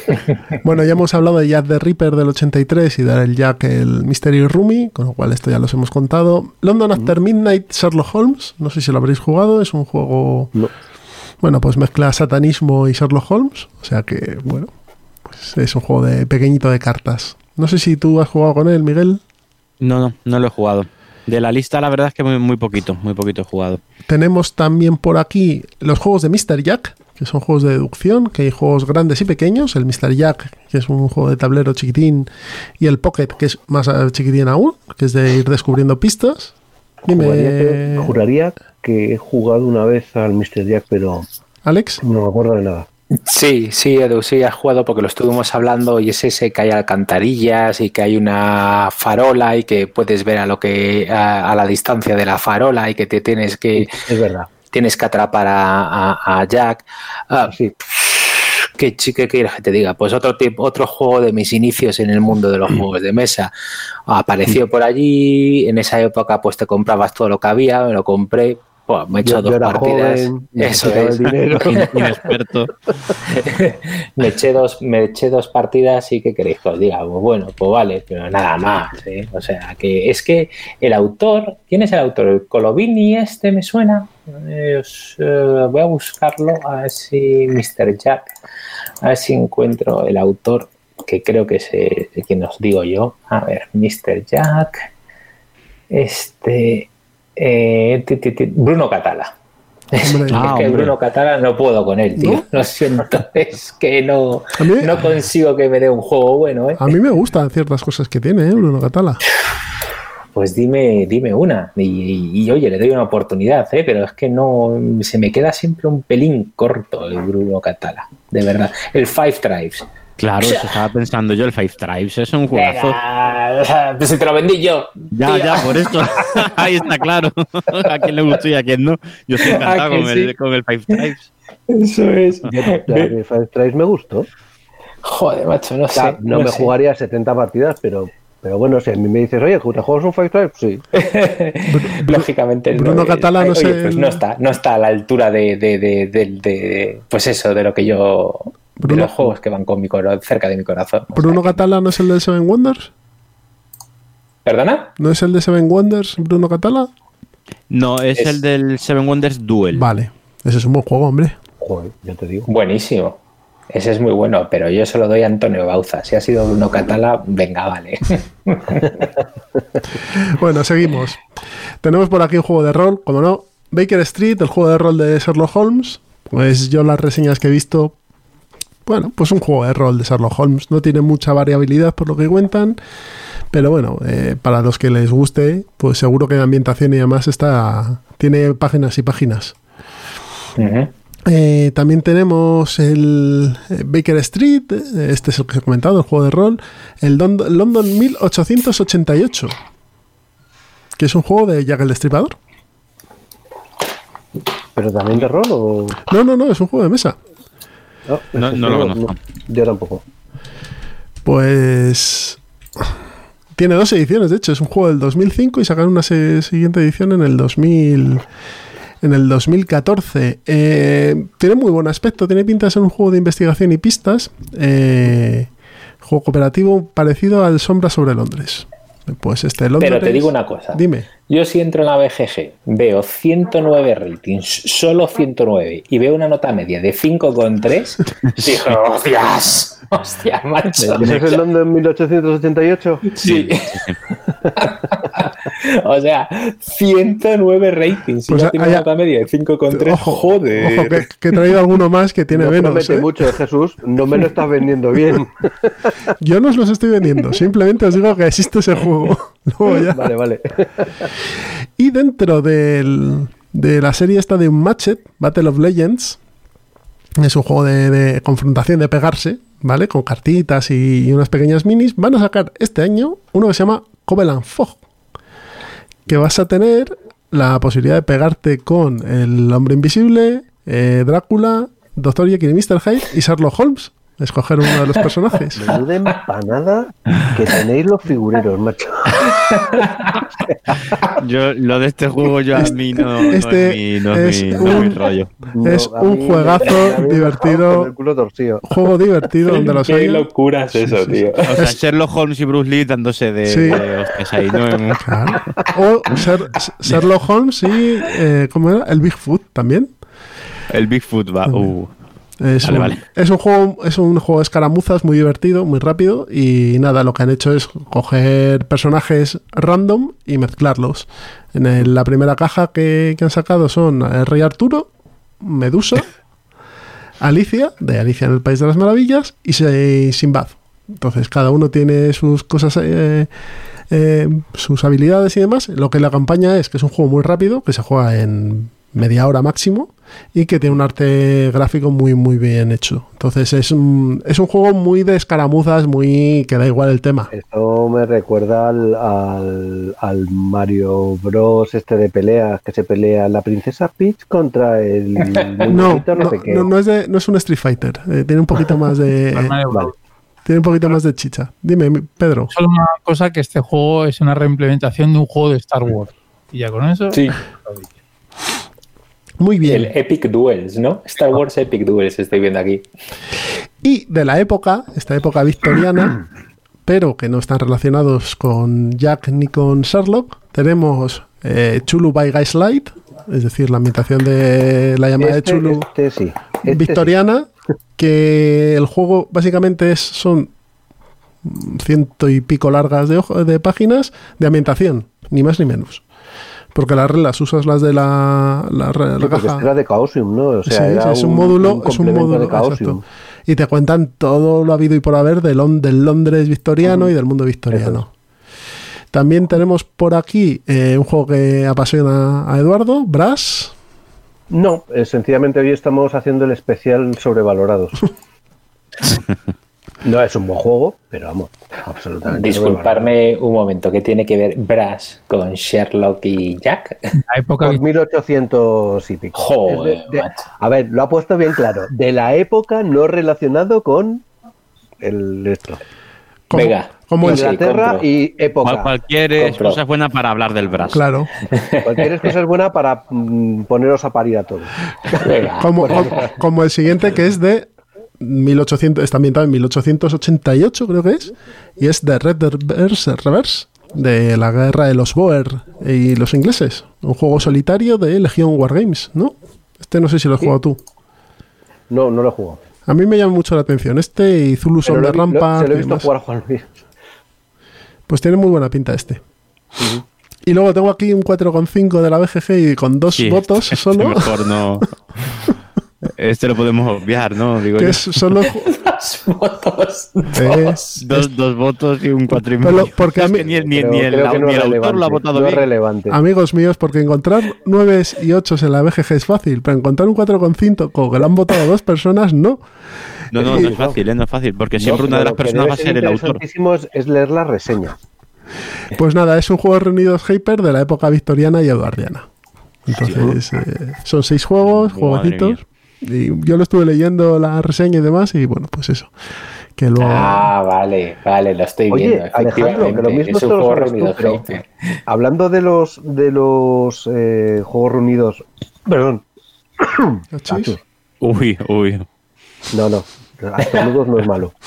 Speaker 5: (laughs)
Speaker 2: Bueno, ya hemos hablado de Jack the Ripper del 83 y del Jack el Mystery Roomy, con lo cual esto ya los hemos contado. London After Midnight Sherlock Holmes, no sé si lo habréis jugado, es un juego... Bueno, pues mezcla satanismo y Sherlock Holmes, o sea que, bueno, pues es un juego de pequeñito de cartas. No sé si tú has jugado con él, Miguel.
Speaker 3: No, no, no lo he jugado. De la lista, la verdad es que muy, muy poquito, muy poquito he jugado.
Speaker 2: Tenemos también por aquí los juegos de Mr. Jack, que son juegos de deducción, que hay juegos grandes y pequeños. El Mr. Jack, que es un juego de tablero chiquitín, y el Pocket, que es más eh, chiquitín aún, que es de ir descubriendo pistas.
Speaker 5: Juraría, que,
Speaker 2: Dime,
Speaker 5: juraría que he jugado una vez al Mr. Jack, pero
Speaker 2: Alex.
Speaker 5: no me acuerdo de nada.
Speaker 1: Sí, sí, Edu, sí, has jugado porque lo estuvimos hablando y es ese que hay alcantarillas y que hay una farola y que puedes ver a lo que a, a la distancia de la farola y que te tienes que
Speaker 5: Es verdad.
Speaker 1: tienes que atrapar a, a- a Jack. Ah, ¿Qué chi- qué quieres que te diga? Pues otro tipo, otro juego de mis inicios en el mundo de los (clears throat) juegos de mesa. Apareció por allí, en esa época pues te comprabas todo lo que había, me lo compré, Buah, me he hecho
Speaker 5: Yo-
Speaker 1: dos
Speaker 5: yo era
Speaker 1: partidas.
Speaker 5: joven, me
Speaker 1: Eso es.
Speaker 5: el dinero. (laughs) (laughs)
Speaker 3: Inexperto. (laughs)
Speaker 1: me eché dos, me eché dos partidas y qué queréis que os diga, pues bueno, pues vale, pero nada más, ¿eh? O sea, que es que el autor, ¿quién es el autor? El Colovini este me suena. Eh, os, eh, voy a buscarlo a ver si Mr. Jack, a ver si encuentro el autor que creo que es el, el que os digo yo. A ver, Mr. Jack, este, eh, ti, ti, ti, Bruno Catala. Es que
Speaker 2: Ah,
Speaker 1: Bruno. Catala no puedo con él, tío.
Speaker 2: ¿No?
Speaker 1: Lo siento, (laughs) es que no,
Speaker 2: mí-
Speaker 1: no consigo que me dé un juego bueno, ¿eh?
Speaker 2: A mí me gustan ciertas cosas que tiene, ¿eh, Bruno Catala.
Speaker 1: Pues dime, dime una. Y, y- y, oye, le doy una oportunidad, ¿eh? Pero es que no. Se me queda siempre un pelín corto el Bruno Catala. De verdad. El Five Tribes.
Speaker 3: Claro, eso estaba pensando yo, el Five Tribes es un juegazo.
Speaker 1: Venga, pues si te lo vendí yo.
Speaker 3: Ya,
Speaker 1: tío.
Speaker 3: ya, por eso. (laughs) (laughs) Ahí está claro. (laughs) a quién le gustó y a quién no. Yo estoy encantado
Speaker 1: ¿A que
Speaker 3: con,
Speaker 1: sí?
Speaker 3: el, con el Five Tribes.
Speaker 1: Eso es.
Speaker 5: El Five Tribes me gustó.
Speaker 1: Joder, macho, no sé.
Speaker 5: no, me
Speaker 1: sé.
Speaker 5: jugaría 70 partidas, pero, pero bueno, si a mí me dices, oye, ¿te juegas un Five Tribes? Sí.
Speaker 1: Lógicamente.
Speaker 2: Bruno
Speaker 1: no,
Speaker 2: Catala, no
Speaker 1: oye,
Speaker 2: sé
Speaker 1: pues no está, no está a la altura de, de, de, de- de- pues eso, de lo que yo. De
Speaker 2: Bruno-
Speaker 1: los juegos que van con mi coro- cerca de mi corazón.
Speaker 2: Bruno Catala no es el de Seven Wonders.
Speaker 1: ¿Perdona?
Speaker 2: ¿No es el de Seven Wonders, Bruno Catala?
Speaker 3: No, es,
Speaker 1: Es-
Speaker 3: el del Seven Wonders Duel.
Speaker 2: Vale, ese es un buen juego, hombre.
Speaker 5: Joder, ya te digo.
Speaker 1: Buenísimo. Ese es muy bueno, pero yo se lo doy a Antonio Bauza. Si ha sido Bruno Catala, venga, vale. (laughs)
Speaker 2: Bueno, seguimos. Tenemos por aquí un juego de rol, como no, Baker Street, el juego de rol de Sherlock Holmes. Pues yo las reseñas que he visto, bueno, pues un juego de rol de Sherlock Holmes. No tiene mucha variabilidad por lo que cuentan, pero bueno, eh, para los que les guste, pues seguro que la ambientación y demás está, tiene páginas y páginas. Eh, también tenemos el eh, Baker Street, este es el que he comentado, el juego de rol, el Don- London 1888, que es un juego de Jack el Destripador.
Speaker 5: ¿Pero también de rol o.?
Speaker 2: No, no, no, es un juego de mesa.
Speaker 3: No- no lo conozco.
Speaker 5: yo tampoco.
Speaker 2: Pues tiene dos ediciones, de hecho, es un juego del 2005 y sacaron una siguiente edición en el 2000 en el 2014. Eh, tiene muy buen aspecto, tiene pinta de ser un juego de investigación y pistas. eh, juego cooperativo parecido al Sombra sobre Londres. Pues este Londres.
Speaker 1: Pero te digo una cosa.
Speaker 2: Dime.
Speaker 1: Yo si entro en la BGG, veo 109 ratings, solo 109, y veo una nota media de 5,3, (laughs) digo, hostias, (laughs) hostia, macho.
Speaker 5: ¿Ese es el London 1888?
Speaker 1: Sí. (laughs) o sea, 109 ratings.
Speaker 2: Pues
Speaker 1: y ya tiene
Speaker 2: haya-
Speaker 1: nota media de 5,3.
Speaker 2: Ojo,
Speaker 1: Joder.
Speaker 2: Ojo, que, que he traído alguno más que tiene
Speaker 5: no
Speaker 2: menos.
Speaker 5: promete
Speaker 2: ¿eh?
Speaker 5: mucho, Jesús. No me lo estás vendiendo bien. (laughs)
Speaker 2: Yo no os los estoy vendiendo, simplemente os digo que existe ese juego. (laughs) Luego ya.
Speaker 5: Vale, vale.
Speaker 2: Y dentro del- de la serie esta de Unmatched, Battle of Legends, es un juego de, de confrontación, de pegarse, ¿vale? Con cartitas y unas pequeñas minis. Van a sacar este año uno que se llama Covenant Fog, que vas a tener la posibilidad de pegarte con el hombre invisible, eh, Drácula, Doctor Jekyll y Mr. Hyde y Sherlock Holmes. Escoger uno de los (laughs) personajes.
Speaker 5: Menuda empanada que tenéis los figureros, macho. (laughs)
Speaker 3: Yo, lo de este juego yo a mí no, no
Speaker 2: este
Speaker 3: es mi, no es
Speaker 2: es
Speaker 3: mi- no es mi
Speaker 2: un-
Speaker 3: rollo.
Speaker 2: Es un
Speaker 5: me-
Speaker 2: juegazo
Speaker 5: me
Speaker 2: divertido.
Speaker 5: con el culo torcido.
Speaker 2: Juego divertido donde los (laughs)
Speaker 1: Qué
Speaker 2: haya.
Speaker 1: locura es eso, tío.
Speaker 3: O sea, Sherlock Holmes y Bruce Lee dándose de,
Speaker 2: Sí.
Speaker 3: de hostias ahí, ¿no?
Speaker 2: Claro. O Sher- Sherlock Holmes y. eh, ¿Cómo era? El Bigfoot también.
Speaker 3: El Bigfoot va. Uh.
Speaker 2: Es,
Speaker 3: Vale,
Speaker 2: un,
Speaker 3: vale.
Speaker 2: es un juego es un juego de escaramuzas muy divertido, muy rápido y nada, lo que han hecho es coger personajes random y mezclarlos. En el- la primera caja que, que han sacado son el Rey Arturo, Medusa, (laughs) Alicia, de Alicia en el País de las Maravillas y Sinbad. Entonces cada uno tiene sus cosas, eh, eh, sus habilidades y demás. Lo que la campaña es que es un juego muy rápido, que se juega en media hora máximo y que tiene un arte gráfico muy muy bien hecho. Entonces es un, es un juego muy de escaramuzas, muy que da igual el tema.
Speaker 5: Esto me recuerda al, al, al Mario Bros. este de peleas, que se pelea la princesa Peach contra el (laughs)
Speaker 2: No,
Speaker 5: no,
Speaker 2: no,
Speaker 5: sé qué.
Speaker 2: no, no es de- no es un Street Fighter, eh, tiene un poquito más de (laughs)
Speaker 5: Vale.
Speaker 2: tiene un poquito más de chicha. Dime, Pedro.
Speaker 4: Solo una cosa que este juego es una reimplementación de un juego de Star Wars. Y ya con eso.
Speaker 1: Sí.
Speaker 2: Muy bien.
Speaker 1: El Epic Duels, ¿no? Star Wars Epic Duels estoy viendo aquí.
Speaker 2: Y de la época, esta época victoriana, (clears throat) pero que no están relacionados con Jack ni con Sherlock, tenemos eh, Chulu by Gaslight, es decir, la ambientación de la llamada
Speaker 5: Este-
Speaker 2: de Chulu
Speaker 5: este sí. Este
Speaker 2: victoriana, que el juego básicamente es, son ciento y pico largas de, de páginas de ambientación, ni más ni menos. Porque las reglas usas las de la, la,
Speaker 5: Sí,
Speaker 2: la
Speaker 5: porque
Speaker 2: caja.
Speaker 5: era de Chaosium, ¿no? O sea,
Speaker 2: Sí,
Speaker 5: era
Speaker 2: sí, es un, módulo, es un módulo
Speaker 5: de Chaosium.
Speaker 2: exacto. Y te cuentan todo lo habido y por haber de del Londres victoriano y del mundo victoriano. También tenemos por aquí eh, un juego que apasiona a Eduardo, Brass.
Speaker 5: No, eh, sencillamente hoy estamos haciendo el especial sobrevalorados. (laughs) no es un buen juego, pero vamos, absolutamente.
Speaker 1: Disculparme un momento, ¿qué tiene que ver Brass con Sherlock y Jack?
Speaker 4: La época
Speaker 5: Por 1800 y pico.
Speaker 1: Joder,
Speaker 5: de- de- a ver, lo ha puesto bien claro. De la época no relacionado con el esto.
Speaker 2: Como,
Speaker 1: Venga,
Speaker 2: como el-
Speaker 1: Sí,
Speaker 5: Inglaterra y época.
Speaker 3: Cual- cualquier
Speaker 1: Compro.
Speaker 3: excusa es buena para hablar del brazo.
Speaker 2: Claro. (laughs)
Speaker 5: Cualquier cosa es buena para mm, poneros a parir a todos.
Speaker 1: Venga,
Speaker 2: Como, como, como el siguiente que es de 1800, está ambientado en 1888, creo que es, y es de Red Reverse, Reverse de la guerra de los Boer y los ingleses. Un juego solitario de Legion Wargames, ¿no? Este no sé si lo has
Speaker 5: Sí.
Speaker 2: jugado tú.
Speaker 5: No, no lo he jugado.
Speaker 2: A mí me llama mucho la atención. Este y Zulu the
Speaker 5: lo-
Speaker 2: Rampart.
Speaker 5: se lo he visto
Speaker 2: demás.
Speaker 5: jugar a Juan Luis.
Speaker 2: Pues tiene muy buena pinta este. Y luego tengo aquí un 4,5 de la BGG y con dos
Speaker 3: Sí,
Speaker 2: votos
Speaker 3: este (laughs)
Speaker 2: solo.
Speaker 3: mejor no. (laughs) Este lo podemos obviar, ¿no? Digo
Speaker 2: que
Speaker 3: yo.
Speaker 2: es solo.
Speaker 1: votos. (laughs)
Speaker 2: Es-
Speaker 3: Dos, dos votos y un cuatro y
Speaker 2: Pero
Speaker 3: medio.
Speaker 2: porque a mí-
Speaker 3: ni, ni-
Speaker 5: Creo-
Speaker 3: ni el,
Speaker 5: no
Speaker 3: ni el autor lo ha votado
Speaker 5: no es
Speaker 3: bien.
Speaker 5: relevante.
Speaker 2: Amigos míos, porque encontrar 9 y 8 en la BGG es fácil, pero encontrar un 4,5 con que lo han votado dos personas, no.
Speaker 3: No, no, no es fácil, ¿eh? no es fácil, porque siempre
Speaker 5: No,
Speaker 3: una de las
Speaker 5: lo
Speaker 3: personas va a ser el autor.
Speaker 5: interesantísimo Es, es leer la reseña.
Speaker 2: Pues nada, es un juego reunidos Hyper de la época victoriana y eduardiana. Entonces, eh, son seis juegos,
Speaker 3: Madre
Speaker 2: jueguecitos. Y yo lo estuve leyendo la reseña y demás, y bueno, pues eso. Que luego.
Speaker 1: Ah, vale, vale, lo estoy
Speaker 5: Oye,
Speaker 1: viendo.
Speaker 5: Alejandro, que lo mismo
Speaker 1: es un
Speaker 5: te lo
Speaker 1: juego
Speaker 5: sabes tú,
Speaker 1: reunido
Speaker 5: pero (laughs) hablando de los de los eh, juegos reunidos, perdón, (coughs)
Speaker 2: Achis.
Speaker 3: Uy, uy.
Speaker 5: no, no, estornudos no es malo. (laughs)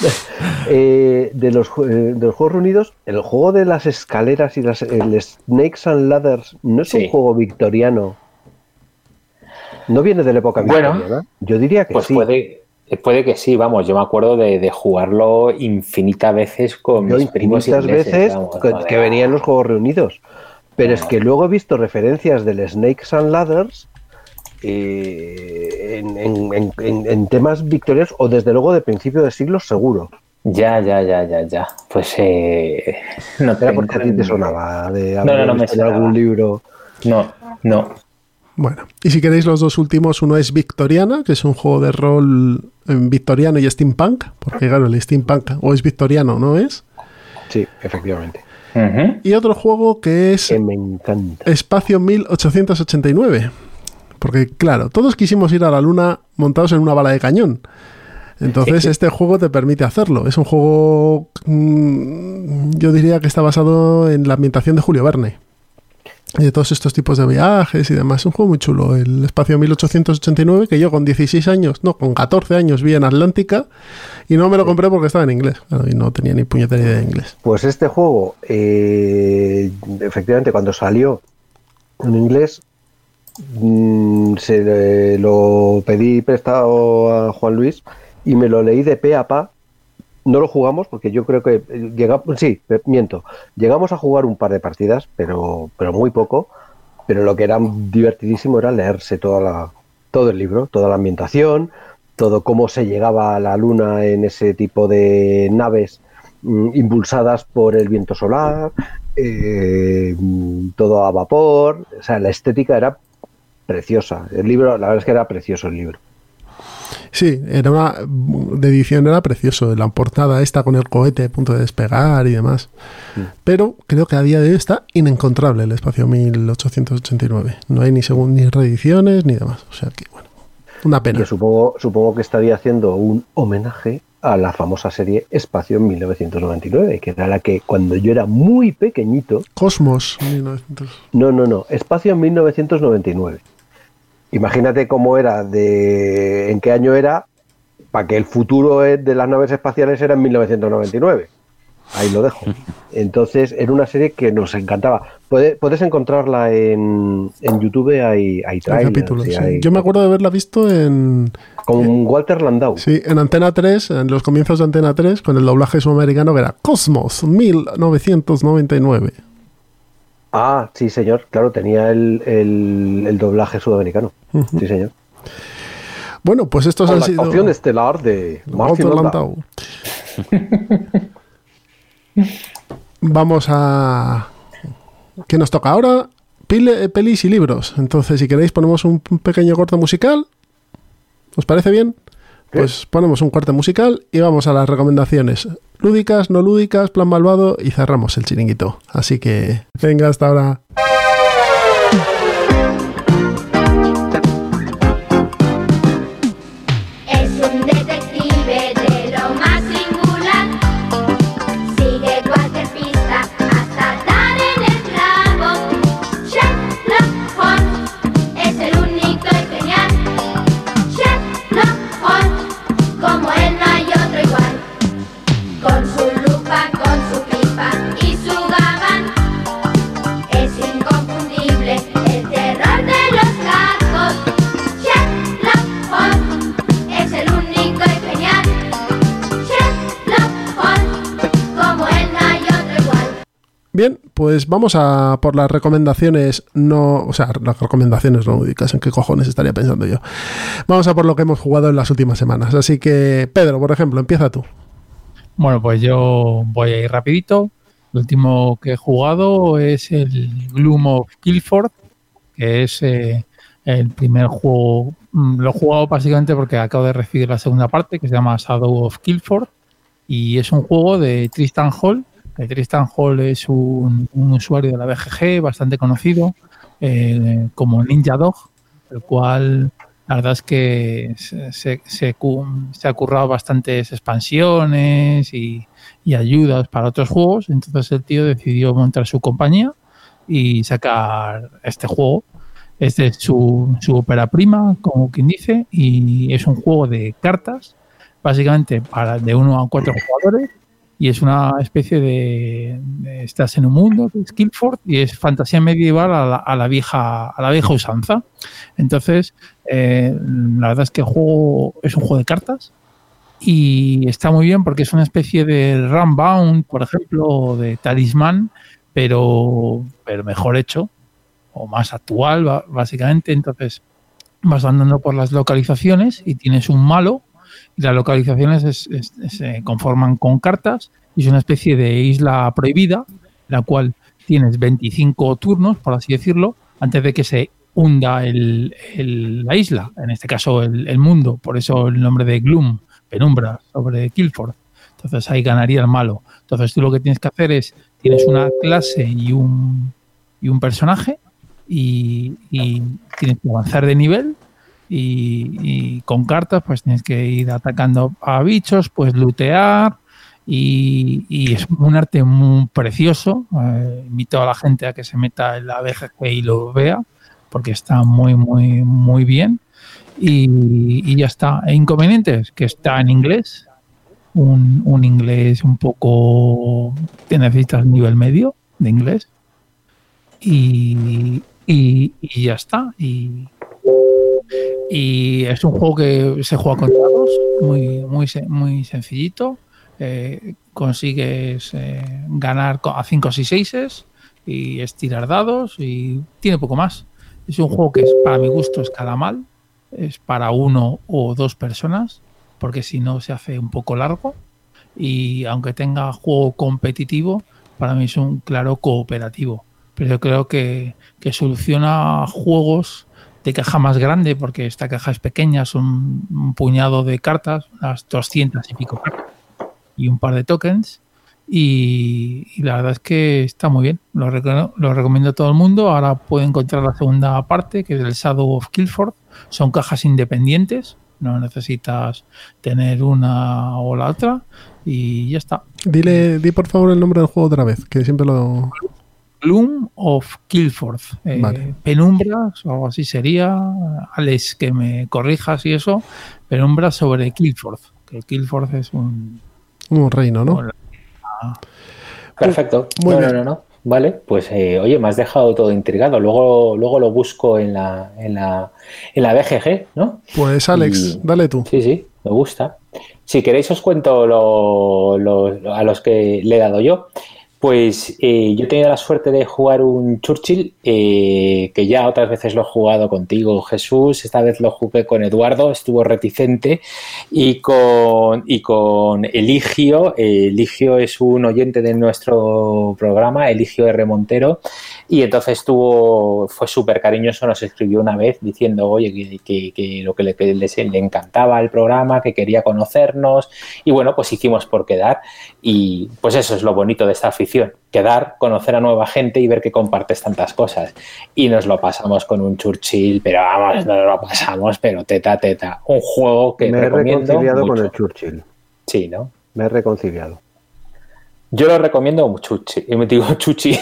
Speaker 5: Eh, de los eh, de los juegos reunidos, el juego de las escaleras y las el Snakes and Ladders no es
Speaker 1: Sí.
Speaker 5: un juego victoriano. No viene de la época
Speaker 1: Bueno,
Speaker 5: victoriana. Yo diría que
Speaker 1: Pues
Speaker 5: sí.
Speaker 1: puede, puede que sí, vamos. Yo me acuerdo de, de jugarlo infinitas veces con
Speaker 5: Yo
Speaker 1: mis primos
Speaker 5: infinitas
Speaker 1: ingleses.
Speaker 5: veces
Speaker 1: vamos,
Speaker 5: que,
Speaker 1: joder.
Speaker 5: que venían los juegos reunidos. Pero es que luego he visto referencias del Snakes and Ladders eh, en, en- en- en- en temas victorianos o desde luego de principio de siglo seguro.
Speaker 1: Ya, ya, ya, ya, ya. Pues eh, no
Speaker 5: Era porque a ti te sonaba de
Speaker 1: No, no,
Speaker 5: haber
Speaker 1: no me sonaba.
Speaker 5: algún libro.
Speaker 1: No, no.
Speaker 2: Bueno, y si queréis los dos últimos, uno es Victoriana, que es un juego de rol en victoriano y steampunk, porque claro, el steampunk o es victoriano, ¿no es?
Speaker 5: Sí, efectivamente.
Speaker 2: Y otro juego que es
Speaker 5: Que me encanta.
Speaker 2: Espacio 1889. Porque claro, todos quisimos ir a la luna montados en una bala de cañón. Entonces este juego te permite hacerlo. Es un juego, mm, yo diría que está basado en la ambientación de Julio Verne. Y de todos estos tipos de viajes y demás. Es un juego muy chulo. El Espacio 1889, que yo con 16 años, no, con 14 años vi en Atlántica y no me lo compré porque estaba en inglés. Y no tenía ni puñetera idea de inglés.
Speaker 5: Pues este juego, eh, efectivamente, cuando salió en inglés, mm, se le- lo pedí prestado a Juan Luis y me lo leí de pe a pa. No lo jugamos porque yo creo que llegamos, sí, eh, miento, llegamos a jugar un par de partidas, pero, pero muy poco. Pero lo que era divertidísimo era leerse toda la, todo el libro, toda la ambientación, todo cómo se llegaba a la luna en ese tipo de naves mm, impulsadas por el viento solar, eh, todo a vapor, o sea, la estética era preciosa. El libro, la verdad es que era precioso el libro.
Speaker 2: Sí, era una de edición era precioso, la portada esta con el cohete a punto de despegar y demás. Pero creo que a día de hoy está inencontrable el espacio 1889. No hay ni segun, ni reediciones ni demás. O sea que bueno, una pena.
Speaker 5: Que supongo, supongo que estaría haciendo un homenaje a la famosa serie Espacio en 1999, que era la que cuando yo era muy pequeñito,
Speaker 2: Cosmos 1900.
Speaker 5: no, no, no, Espacio en 1999. Imagínate cómo era, de en qué año era, para que el futuro de las naves espaciales era en 1999. Ahí lo dejo. (laughs) Entonces, era una serie que nos encantaba. Puede- puedes encontrarla en, en YouTube, hay, hay
Speaker 2: Hay
Speaker 5: trailers
Speaker 2: capítulos,
Speaker 5: y
Speaker 2: sí.
Speaker 5: hay-
Speaker 2: Yo me acuerdo de haberla visto en,
Speaker 5: con Walter Landau.
Speaker 2: sí, en Antena 3, en los comienzos de Antena 3, con el doblaje sudamericano que era Cosmos 1999.
Speaker 5: Ah, sí, señor. Claro, tenía el, el- el doblaje sudamericano. Sí, señor.
Speaker 2: Bueno, pues estos
Speaker 5: Con
Speaker 2: han
Speaker 5: la
Speaker 2: sido...
Speaker 5: actuación estelar de Martin Landau. (laughs)
Speaker 2: Vamos a... ¿Qué nos toca ahora? Pile- pelis y libros. Entonces, si queréis, ponemos un un pequeño corte musical. ¿Os parece bien? Pues ponemos un corte musical y vamos a las recomendaciones lúdicas, no lúdicas, plan malvado y cerramos el chiringuito. Así que, venga, hasta ahora. Pues vamos a por las recomendaciones no, o sea, las recomendaciones no lúdicas, en qué cojones estaría pensando yo. Vamos a por lo que hemos jugado en las últimas semanas. Así que, Pedro, por ejemplo, empieza tú.
Speaker 4: Bueno, pues yo voy a ir rapidito. Lo último que he jugado es el Gloom of Guildford, que es eh, el primer juego. mm, Lo he jugado básicamente porque acabo de recibir la segunda parte, que se llama Shadow of Guildford, y es un juego de Tristan Hall. Que Tristan Hall es un, usuario de la BGG bastante conocido eh, como Ninja Dog, el cual la verdad es que se, ha currado bastantes expansiones y, y ayudas para otros juegos. Entonces el tío decidió montar su compañía y sacar este juego. Este es su, su ópera prima, como quien dice, y es un juego de cartas, básicamente para de uno a cuatro jugadores. Y es una especie de, estás en un mundo de Skillford y es fantasía medieval a la, a la vieja a la vieja usanza. Entonces, eh, la verdad es que el juego es un juego de cartas y está muy bien porque es una especie de Runbound, por ejemplo, de Talismán, pero, pero mejor hecho o más actual, básicamente. Entonces, vas andando por las localizaciones y tienes un malo las localizaciones es- se conforman con cartas y es una especie de isla prohibida, la cual tienes 25 turnos, por así decirlo, antes de que se hunda el- la isla, en este caso el, el mundo, por eso el nombre de Gloom, penumbra, sobre Kilford. Entonces ahí ganaría el malo. Entonces tú lo que tienes que hacer es, tienes una clase y un, y un personaje y tienes que avanzar de nivel y, con cartas pues tienes que ir atacando a bichos, pues lootear y, es un arte muy precioso. Eh, invito a la gente a que se meta en la BGG y lo vea porque está muy, muy, muy bien. Y, y ya está. E inconvenientes, que está en inglés. Un, un inglés un poco que necesitas nivel medio de inglés. Y, y, y ya está. Y, y es un juego que se juega con dados, muy, muy, muy sencillito. Eh, consigues eh, ganar a 5 y 6 y es tirar dados y tiene poco más. Es un juego que es, para mi gusto escala mal, es para uno o dos personas, porque si no se hace un poco largo. Y aunque tenga juego competitivo, para mí es un claro cooperativo. Pero yo creo que, que soluciona juegos de caja más grande, porque esta caja es pequeña, son un puñado de cartas, unas 200 y pico cartas, y un par de tokens. Y, y la verdad es que está muy bien. Lo, lo recomiendo a todo el mundo. Ahora puede encontrar la segunda parte, que es el Shadow of Kilford. Son cajas independientes. No necesitas tener una o la otra. Y ya está.
Speaker 2: Dile, di por favor el nombre del juego otra vez, que siempre lo.
Speaker 4: Gloom of Kilford. Eh,
Speaker 2: Vale.
Speaker 4: Penumbras o algo así sería. Alex, que me corrijas y eso. Penumbras sobre Kilford. Que Kilford es un.
Speaker 2: Un reino, ¿no?
Speaker 1: Perfecto.
Speaker 2: Muy
Speaker 1: no,
Speaker 2: bien.
Speaker 1: no, no, no. Vale, pues eh, oye, me has dejado todo intrigado. Luego, luego lo busco en la, en la, en la BGG, ¿no?
Speaker 2: Pues Alex,
Speaker 1: Y-
Speaker 2: dale tú.
Speaker 1: Sí, sí, me gusta. Si queréis os cuento lo- lo- a los que le he dado yo. Pues eh, yo he tenido la suerte de jugar un Churchill, eh, que ya otras veces lo he jugado contigo, Jesús. Esta vez lo jugué con Eduardo, estuvo reticente. Y con, y con Eligio. Eligio es un oyente de nuestro programa, Eligio R. Montero. Y entonces estuvo, fue súper cariñoso, nos escribió una vez diciendo, oye, que, que- que lo que le, que les- le encantaba el programa, que quería conocernos. Y bueno, pues hicimos por quedar. Y pues eso es lo bonito de esta afición, quedar, conocer a nueva gente y ver que compartes tantas cosas. Y nos lo pasamos con un Churchill, pero vamos, nos lo pasamos, pero teta, teta. Un juego que
Speaker 5: Me he reconciliado con el Churchill.
Speaker 1: Sí, ¿no?
Speaker 5: Me he reconciliado.
Speaker 1: Yo lo recomiendo mucho, y me digo (laughs) chuchi.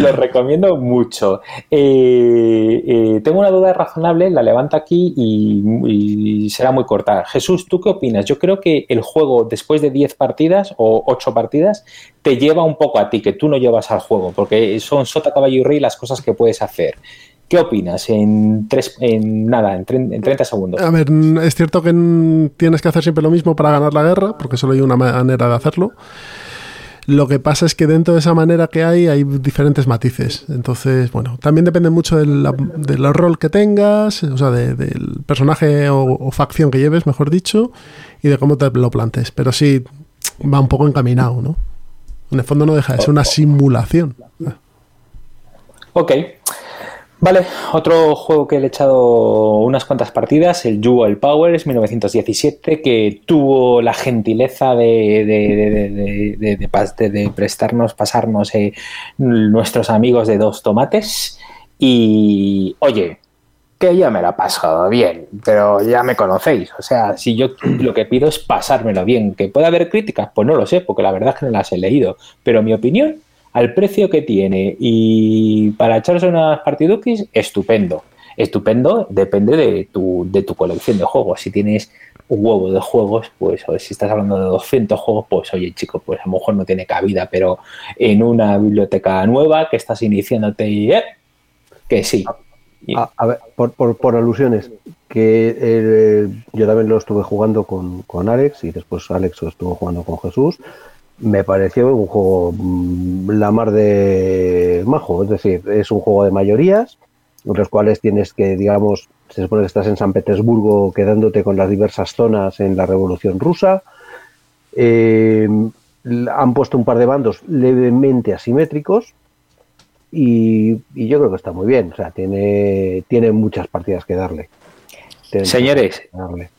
Speaker 1: lo recomiendo mucho. Eh, eh, tengo una duda razonable, la levanto aquí y, será muy corta. Jesús, ¿tú qué opinas? Yo creo que el juego, después de 10 partidas o 8 partidas, te lleva un poco a ti, que tú no llevas al juego, porque son sota, caballo y rey las cosas que puedes hacer. ¿Qué opinas? En tres, en nada, en, tre- en 30 segundos.
Speaker 2: A ver, es cierto que tienes que hacer siempre lo mismo para ganar la guerra, porque solo hay una manera de hacerlo. Lo que pasa es que dentro de esa manera que hay hay diferentes matices. Entonces, bueno, también depende mucho del, del rol que tengas, o sea, de- del personaje o, o facción que lleves, mejor dicho, y de cómo te lo plantes. Pero sí, va un poco encaminado, ¿no? En el fondo no deja de ser una simulación.
Speaker 1: Ok. Vale, otro juego que le he echado unas cuantas partidas, el Jewel Powers 1917, que tuvo la gentileza de, de, de- de- prestarnos, pasarnos eh, nuestros amigos de dos tomates. Y oye, que ya me la he pasado bien, pero ya me conocéis. O sea, si yo lo que pido es pasármelo bien, que pueda haber críticas, pues no lo sé, porque la verdad es que no las he leído. Pero mi opinión, al precio que tiene y para echarse unas partiduquis, estupendo. Estupendo, depende de tu, de tu colección de juegos. Si tienes un huevo de juegos, pues o si estás hablando de 200 juegos, pues oye chico, pues a lo mejor no tiene cabida, pero en una biblioteca nueva que estás iniciándote y eh, que sí.
Speaker 5: A, a ver, por, por- por alusiones, que eh, yo también lo estuve jugando con, con Alex y después Alex lo estuvo jugando con Jesús. Me pareció un juego mm, la mar de majo, es decir, es un juego de mayorías, en los cuales tienes que, digamos, se supone que estás en San Petersburgo quedándote con las diversas zonas en la Revolución Rusa. Eh, han puesto un par de bandos levemente asimétricos, y, y yo creo que está muy bien. O sea, tiene, tiene muchas partidas que darle. Tiene
Speaker 1: Señores,
Speaker 5: que darle.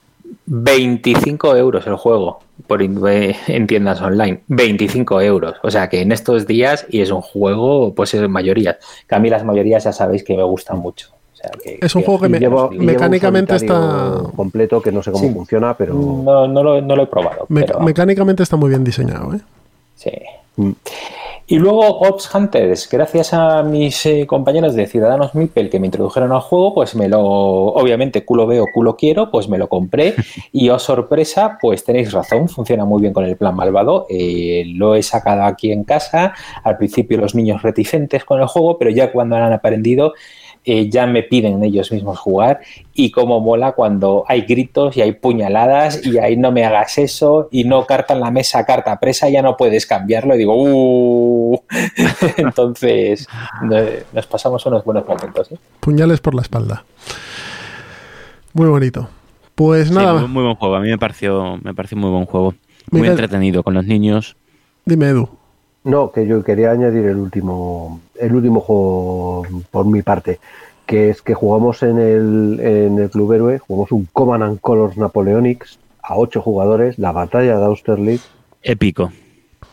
Speaker 1: 25 euros el juego por en tiendas online. 25 euros. O sea que en estos días, y es un juego, pues es mayorías. Que a mí las mayorías ya sabéis que me gustan mucho. O sea que,
Speaker 2: Es un juego que me-
Speaker 5: un
Speaker 2: mecánicamente está-
Speaker 5: completo que no sé cómo
Speaker 1: Sí.
Speaker 5: funciona, pero
Speaker 1: no, no, lo, no lo he probado.
Speaker 2: Me-
Speaker 1: pero-
Speaker 2: mecánicamente está muy bien diseñado, ¿eh?
Speaker 1: Sí. Y luego Ops Hunters, gracias a mis eh, compañeros de Ciudadanos Mipel que me introdujeron al juego, pues me lo, obviamente culo veo, culo quiero, pues me lo compré. (laughs) Y oh sorpresa, pues tenéis razón, funciona muy bien con el plan malvado, eh, lo he sacado aquí en casa, al principio los niños reticentes con el juego, pero ya cuando han aprendido eh, ya me piden ellos mismos jugar y como mola cuando hay gritos y hay puñaladas y ahí no me hagas eso y no carta en la mesa, carta presa, ya no puedes cambiarlo y digo, "Uh". (laughs) entonces nos pasamos unos buenos momentos. ¿eh?
Speaker 2: Puñales por la espalda. Muy bonito. Pues
Speaker 3: Sí,
Speaker 2: nada,
Speaker 3: muy, muy buen juego. A mí me pareció, me pareció muy buen juego. Muy entretenido con los niños.
Speaker 2: dime Edu.
Speaker 5: No, que yo quería añadir el último, el último juego por mi parte, que es que jugamos en el, en el Club Héroe, jugamos un Command and Colors Napoleonics a ocho jugadores, la batalla de Austerlitz.
Speaker 3: Épico.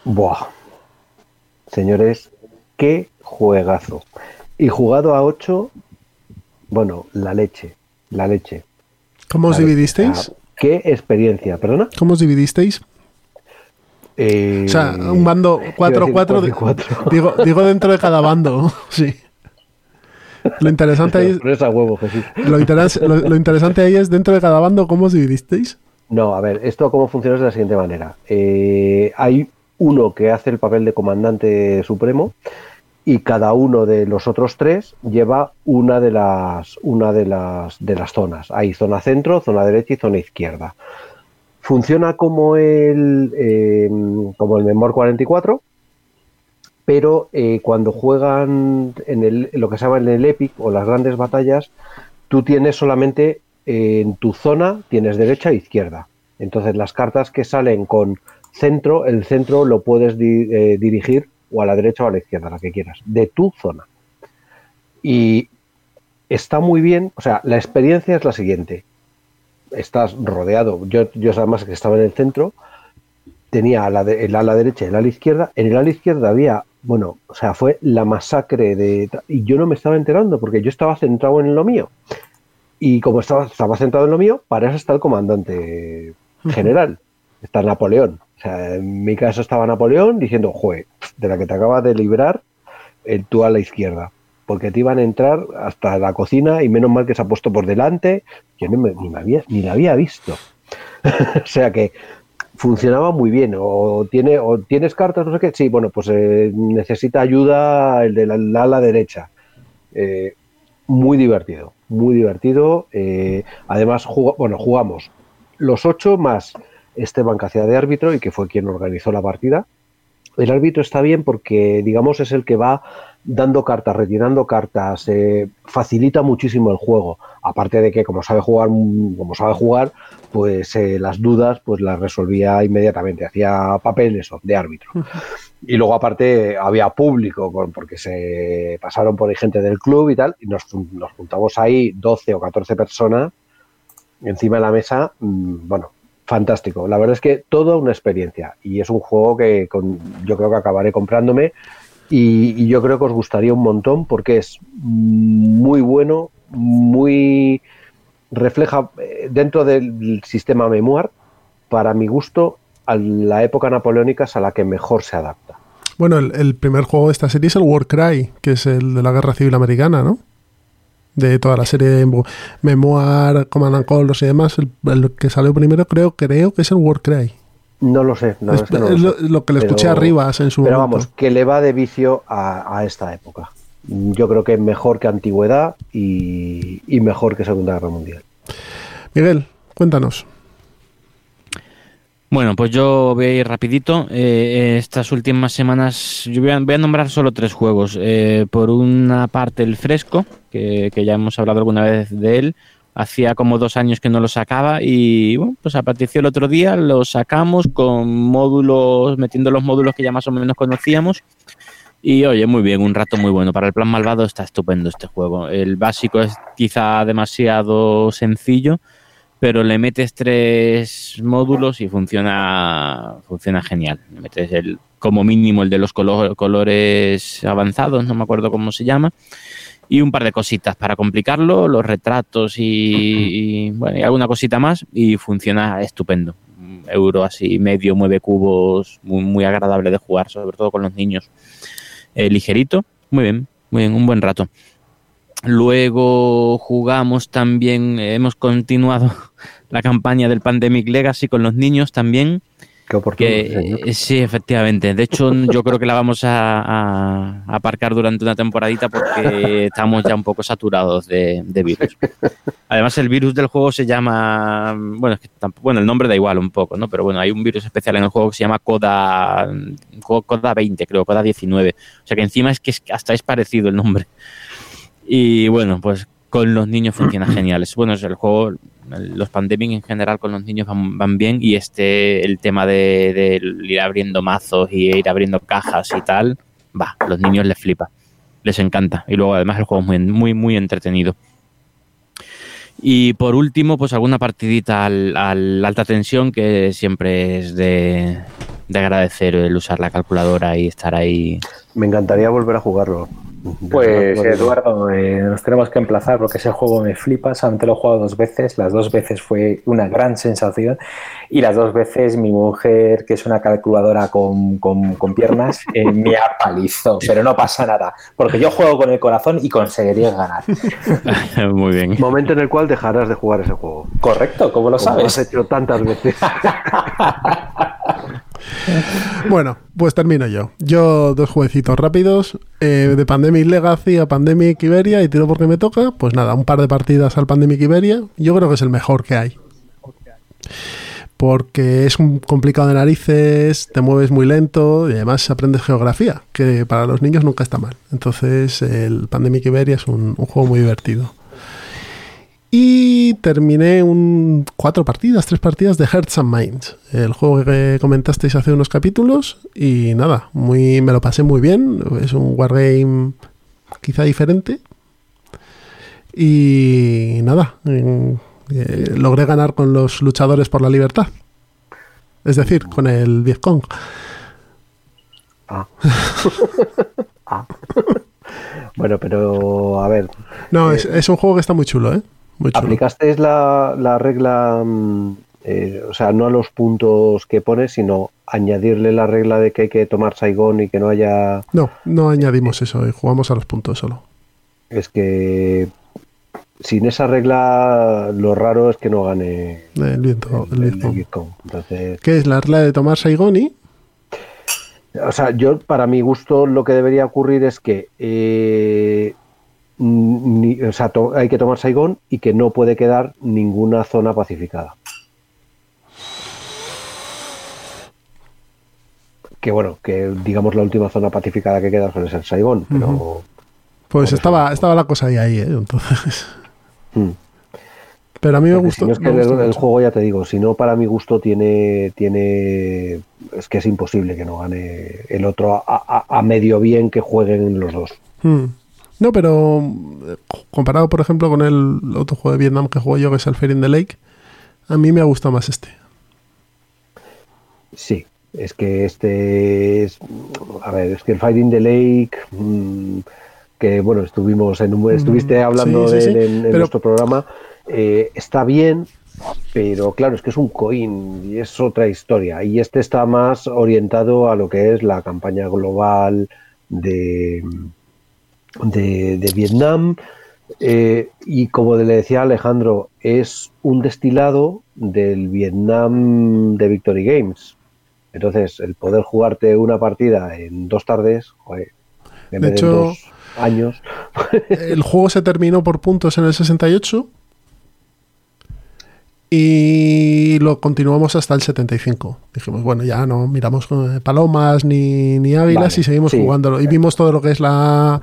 Speaker 5: Buah. Señores, qué juegazo. Y jugado a 8, bueno, la leche, la leche.
Speaker 2: ¿Cómo os
Speaker 5: La leche.
Speaker 2: dividisteis?
Speaker 5: ¿Qué experiencia? ¿Perdona?
Speaker 2: ¿Cómo os dividisteis?
Speaker 5: Eh,
Speaker 2: O sea, un bando
Speaker 5: iba a decir
Speaker 2: 4-4.
Speaker 5: cuatro y
Speaker 2: di-
Speaker 5: cuatro.
Speaker 2: Digo, digo dentro de cada bando. (laughs) Sí. Lo interesante ahí es,
Speaker 5: Pero es a huevo, Jesús.
Speaker 2: lo, interes- lo- lo interesante ahí es dentro de cada bando cómo os dividisteis.
Speaker 5: No, a ver, esto cómo funciona es de la siguiente manera. Eh, hay uno que hace el papel de comandante supremo y cada uno de los otros tres lleva una de las una de las de las zonas. Hay zona centro, zona derecha y zona izquierda. Funciona como el eh, como el Memor 44, pero eh, cuando juegan en el, lo que se llama en el Epic o las grandes batallas, tú tienes solamente eh, en tu zona, tienes derecha e izquierda. Entonces las cartas que salen con centro, el centro lo puedes eh, dirigir o a la derecha o a la izquierda, la que quieras, de tu zona. Y está muy bien, o sea, la experiencia es la siguiente. Estás rodeado, yo, yo además que estaba en el centro, tenía la de- el ala derecha y el ala izquierda. En el ala izquierda había, bueno, o sea, fue la masacre de... Y yo no me estaba enterando porque yo estaba centrado en lo mío. Y como estaba, estaba centrado en lo mío, para eso está el comandante general. Está Napoleón. O sea, en mi caso estaba Napoleón diciendo, jue, de la que te acabas de librar, el tú a la izquierda. Porque te iban a entrar hasta la cocina y menos mal que se ha puesto por delante. Yo ni, me, ni, me había, ni la había visto. (laughs) o sea que funcionaba muy bien. O, tiene, o tienes cartas, no sé qué. Sí, bueno, pues eh, necesita ayuda el de la, la derecha. Eh, muy divertido, muy divertido. Eh, además, bueno, jugamos los ocho más Esteban que hacía de árbitro y que fue quien organizó la partida. el árbitro está bien porque, digamos, es el que va dando cartas, retirando cartas, eh, facilita muchísimo el juego. Aparte de que, como sabe jugar, como sabe jugar, pues eh, las dudas, pues las resolvía inmediatamente, hacía papeles de árbitro. Y luego, aparte, había público, porque se pasaron por ahí gente del club y tal, y nos, nos juntamos ahí 12 o 14 personas encima de la mesa. mm, Bueno, fantástico. La verdad es que toda una experiencia. Y es un juego que con- yo creo que acabaré comprándome. Y, y yo creo que os gustaría un montón porque es muy bueno, muy refleja eh, dentro del sistema Memoir, para mi gusto, a la época napoleónica es a la que mejor se adapta.
Speaker 2: Bueno, el, primer juego de esta serie es el Warcry, que es el de la Guerra Civil Americana, ¿no? De toda la serie de Memoir, Command and Colors y demás, el, el que salió primero creo, creo que es el Warcry.
Speaker 5: No lo sé, verdad
Speaker 2: Es,
Speaker 5: es que no
Speaker 2: es
Speaker 5: lo
Speaker 2: lo,
Speaker 5: sé.
Speaker 2: lo que le escuché
Speaker 5: Pero-
Speaker 2: a Rivas en su
Speaker 5: Pero
Speaker 2: momento.
Speaker 5: vamos, que le va de vicio a, a esta época. Yo creo que mejor que antigüedad y, y mejor que Segunda Guerra Mundial.
Speaker 2: Miguel, cuéntanos.
Speaker 3: Bueno, pues yo voy a ir rapidito. Eh, estas últimas semanas yo voy a, voy a nombrar solo tres juegos. Eh, por una parte el Fresco, que, que ya hemos hablado alguna vez de él. Hacía como dos años que no lo sacaba y bueno, pues apareció el otro día, lo sacamos con módulos, metiendo los módulos que ya más o menos conocíamos. Y oye, muy bien, un rato muy bueno. Para el plan malvado está estupendo este juego. El básico es quizá demasiado sencillo, pero le metes tres módulos y funciona funciona genial. Le metes el como mínimo el de los colo- colores avanzados, no me acuerdo cómo se llama, y un par de cositas para complicarlo, los retratos y, y, bueno, y alguna cosita más y funciona estupendo. Euro así medio mueve cubos, muy, muy agradable de jugar, sobre todo con los niños. Eh, ligerito, muy bien, muy bien, un buen rato. Luego jugamos también, eh, hemos continuado (laughs) la campaña del Pandemic Legacy con los niños también.
Speaker 5: Qué oportuno,
Speaker 3: Que,
Speaker 5: señor.
Speaker 3: eh, sí, efectivamente. De hecho, yo creo que la vamos a, aparcar durante una temporadita porque (laughs) estamos ya un poco saturados de, de virus. Además, el virus del juego se llama. Bueno, es que tampoco- bueno, el nombre da igual un poco, ¿no? Pero bueno, hay un virus especial en el juego que se llama Coda, Coda 20, creo, Coda 19. O sea que encima es que hasta es parecido el nombre. Y bueno, pues con los niños funciona genial. Bueno, es el juego, los pandemic en general con los niños van, bien y este, el tema de, ir abriendo mazos y ir abriendo cajas y tal, va, los niños les flipa, les encanta. Y luego además el juego es muy, muy, muy entretenido. Y por último, pues alguna partidita al, al alta tensión que siempre es de agradecer el usar la calculadora y estar ahí.
Speaker 5: Me encantaría volver a jugarlo.
Speaker 1: Pues Eduardo, eh, nos tenemos que emplazar porque ese juego me flipa. Solamente lo he jugado dos veces. Las dos veces fue una gran sensación. Y las dos veces mi mujer, que es una calculadora con, con- con piernas, eh, (laughs) me apalizó. Pero no pasa nada. Porque yo juego con el corazón y conseguiría ganar. (laughs)
Speaker 3: muy bien.
Speaker 5: Momento en el cual dejarás de jugar ese juego.
Speaker 1: Correcto, ¿cómo lo
Speaker 5: Como
Speaker 1: sabes?
Speaker 5: has hecho tantas veces. (laughs)
Speaker 2: Bueno, pues termino yo. Yo dos jueguecitos rápidos. eh, de Pandemic Legacy a Pandemic Iberia y tiro porque me toca. Pues nada, un par de partidas al Pandemic Iberia. Yo creo que es el mejor que hay. Porque es un complicado de narices, te mueves muy lento y además aprendes geografía, que para los niños nunca está mal. Entonces el Pandemic Iberia es un, un juego muy divertido. Y terminé un, cuatro partidas, tres partidas de Hearts and Minds, el juego que comentasteis hace unos capítulos. Y nada, muy, me lo pasé muy bien. Es un wargame quizá diferente. Y nada, eh, logré ganar con los luchadores por la libertad. Es decir, con el Vietcong.
Speaker 5: Ah. (laughs) Ah. Bueno, pero a ver.
Speaker 2: No,
Speaker 5: eh,
Speaker 2: es, es un juego que está muy chulo, ¿eh?
Speaker 5: ¿Aplicasteis la, la regla, mm, eh, o sea, no a los puntos que pones, sino añadirle la regla de que hay que tomar Saigón y que no haya...
Speaker 2: No, no añadimos eso, y jugamos a los puntos solo.
Speaker 5: Es que sin esa regla lo raro es que no gane
Speaker 2: El viento, el.
Speaker 5: Entonces,
Speaker 2: ¿Qué es la regla de tomar Saigoni?
Speaker 5: o sea, yo para mi gusto lo que debería ocurrir es que eh, ni- o sea, hay que tomar Saigón y que no puede quedar ninguna zona pacificada. que bueno, que digamos la última zona pacificada que queda suele ser Saigón, pero
Speaker 2: Pues estaba, estaba la cosa ahí, ahí, ¿eh? Entonces.
Speaker 5: Mm.
Speaker 2: Pero a mí me
Speaker 5: Porque
Speaker 2: gustó.
Speaker 5: si no es que
Speaker 2: me
Speaker 5: el, el juego, ya te digo, si no para mi gusto tiene, tiene, es que es imposible que no gane el otro a, a- a medio bien que jueguen los dos.
Speaker 2: Hmm. No, pero comparado, por ejemplo, con el otro juego de Vietnam que juego yo, que es el Fair in the Lake, a mí me ha gustado más este.
Speaker 5: Sí, es que este es, a ver, es que el Fighting the Lake, mm, que bueno, estuvimos en un- estuviste
Speaker 2: Mm,
Speaker 5: hablando
Speaker 2: sí,
Speaker 5: de
Speaker 2: sí,
Speaker 5: él
Speaker 2: sí,
Speaker 5: en, en
Speaker 2: pero-
Speaker 5: nuestro programa, eh, está bien, pero claro, es que es un coin y es otra historia. Y este está más orientado a lo que es la campaña global de, de, de Vietnam. eh, y como le decía Alejandro, es un destilado del Vietnam de Victory Games. Entonces, el poder jugarte una partida en dos tardes, joder, en
Speaker 2: De
Speaker 5: vez
Speaker 2: hecho,
Speaker 5: de dos años, (laughs)
Speaker 2: El juego se terminó por puntos en el 68 y lo continuamos hasta el 75. Dijimos, bueno, ya no miramos eh, palomas ni, ni águilas
Speaker 5: Vale,
Speaker 2: y seguimos
Speaker 5: sí.
Speaker 2: jugándolo. Y vimos todo lo que es la,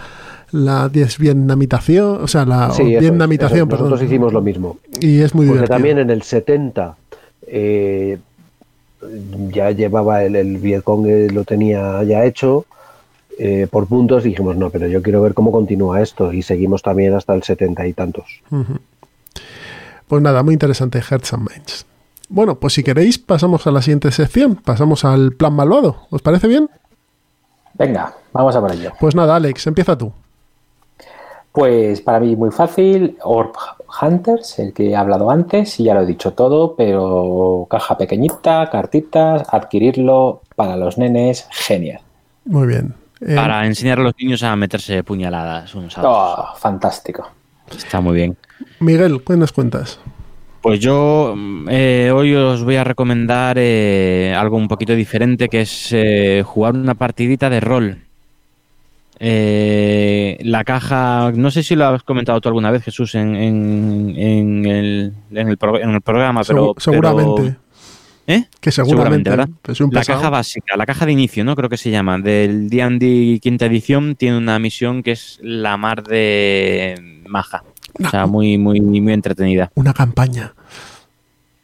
Speaker 2: la desvietnamitación, o sea, la
Speaker 5: Sí, eso es,
Speaker 2: vietnamitación,
Speaker 5: eso.
Speaker 2: perdón.
Speaker 5: Nosotros hicimos lo mismo.
Speaker 2: Y es muy
Speaker 5: Porque
Speaker 2: divertido.
Speaker 5: también en el 70 eh, ya llevaba el, el Vietcong, eh, lo tenía ya hecho eh, por puntos dijimos, no, pero yo quiero ver cómo continúa esto. Y seguimos también hasta el 70 y tantos.
Speaker 2: Pues nada, muy interesante, Hearts and Minds. Bueno, pues si queréis, pasamos a la siguiente sección. Pasamos al plan malvado. ¿Os parece bien?
Speaker 1: Venga, vamos a por ello.
Speaker 2: Pues nada, Alex, empieza tú.
Speaker 1: Pues para mí muy fácil, Orb Hunters, el que he hablado antes, y ya lo he dicho todo, pero caja pequeñita, cartitas, adquirirlo para los nenes, genial.
Speaker 2: Muy bien. Eh,
Speaker 3: Para enseñar a los niños a meterse puñaladas unos a otros.
Speaker 1: Oh, fantástico.
Speaker 3: Está muy bien.
Speaker 2: Miguel, ¿qué nos cuentas?
Speaker 3: Pues yo mm, eh, hoy os voy a recomendar eh, algo un poquito diferente, que es eh, jugar una partidita de rol. Eh, la caja, no sé si lo has comentado tú alguna vez, Jesús, en, en, en el, en, el pro- en el programa, pero...
Speaker 2: Segu- seguramente.
Speaker 3: pero- ¿Eh?
Speaker 2: Que seguramente,
Speaker 3: ¿verdad?
Speaker 2: pues soy un
Speaker 3: la caja básica, la caja de inicio, ¿no? Creo que se llama, del D&D quinta edición, tiene una misión que es la mar de maja. O sea, muy, muy, muy entretenida.
Speaker 2: Una campaña.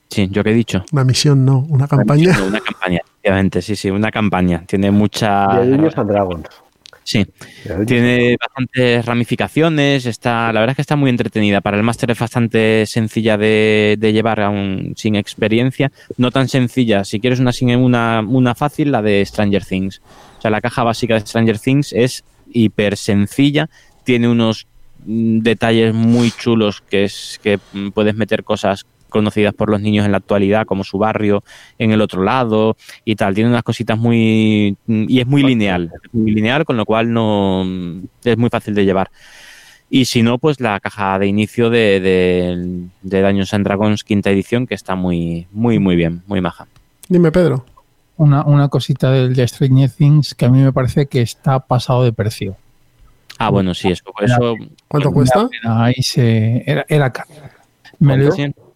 Speaker 3: Sí, yo que he dicho.
Speaker 2: Una misión, no. Una campaña.
Speaker 3: No, una campaña, efectivamente, sí, sí, una campaña. Tiene mucha.
Speaker 5: De Dungeons and Dragons.
Speaker 3: Sí, tiene bastantes ramificaciones, está, la verdad es que está muy entretenida. Para el máster es bastante sencilla de, de llevar aún sin experiencia. No tan sencilla, si quieres una, sin- una, una fácil, la de Stranger Things. O sea, la caja básica de Stranger Things es hiper sencilla, tiene unos mm, detalles muy chulos que es que puedes meter cosas conocidas por los niños en la actualidad, como su barrio en el otro lado y tal. Tiene unas cositas muy... y es muy lineal, es muy lineal, con lo cual no es muy fácil de llevar. Y si no, pues la caja de inicio de, de, de Dungeons and Dragons quinta edición, que está muy, muy, muy bien, muy maja.
Speaker 2: Dime, Pedro.
Speaker 4: Una, una cosita del de Stranger Things que a mí me parece que está pasado de precio.
Speaker 3: Ah, bueno, sí, eso. eso
Speaker 2: ¿Cuánto cuesta?
Speaker 4: Ahí se, era, era caro. Me lo-.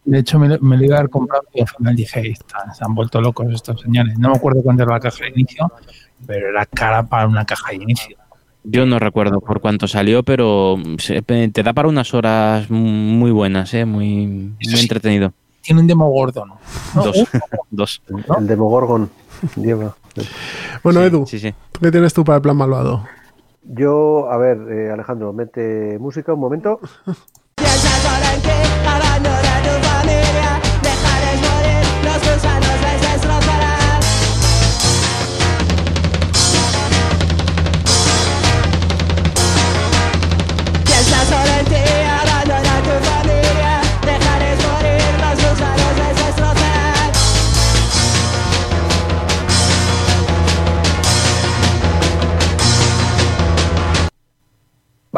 Speaker 4: De hecho, me, lo- me lo iba a haber comprado y al final dije, "Está- se han vuelto locos estos señores. No me acuerdo cuánto era la caja de inicio, pero era cara para una caja de inicio.
Speaker 3: Yo no recuerdo por cuánto salió, pero se- te da para unas horas muy buenas, ¿eh? muy, muy entretenido.
Speaker 4: Tiene un demo gordo, ¿no? No,
Speaker 3: Dos. Dos.
Speaker 5: El Demogorgon lleva.
Speaker 2: Bueno, Edu,
Speaker 3: Sí, sí.
Speaker 2: ¿tú ¿qué tienes tú para el plan malvado?
Speaker 5: Yo, a ver, eh, Alejandro, mete música un momento.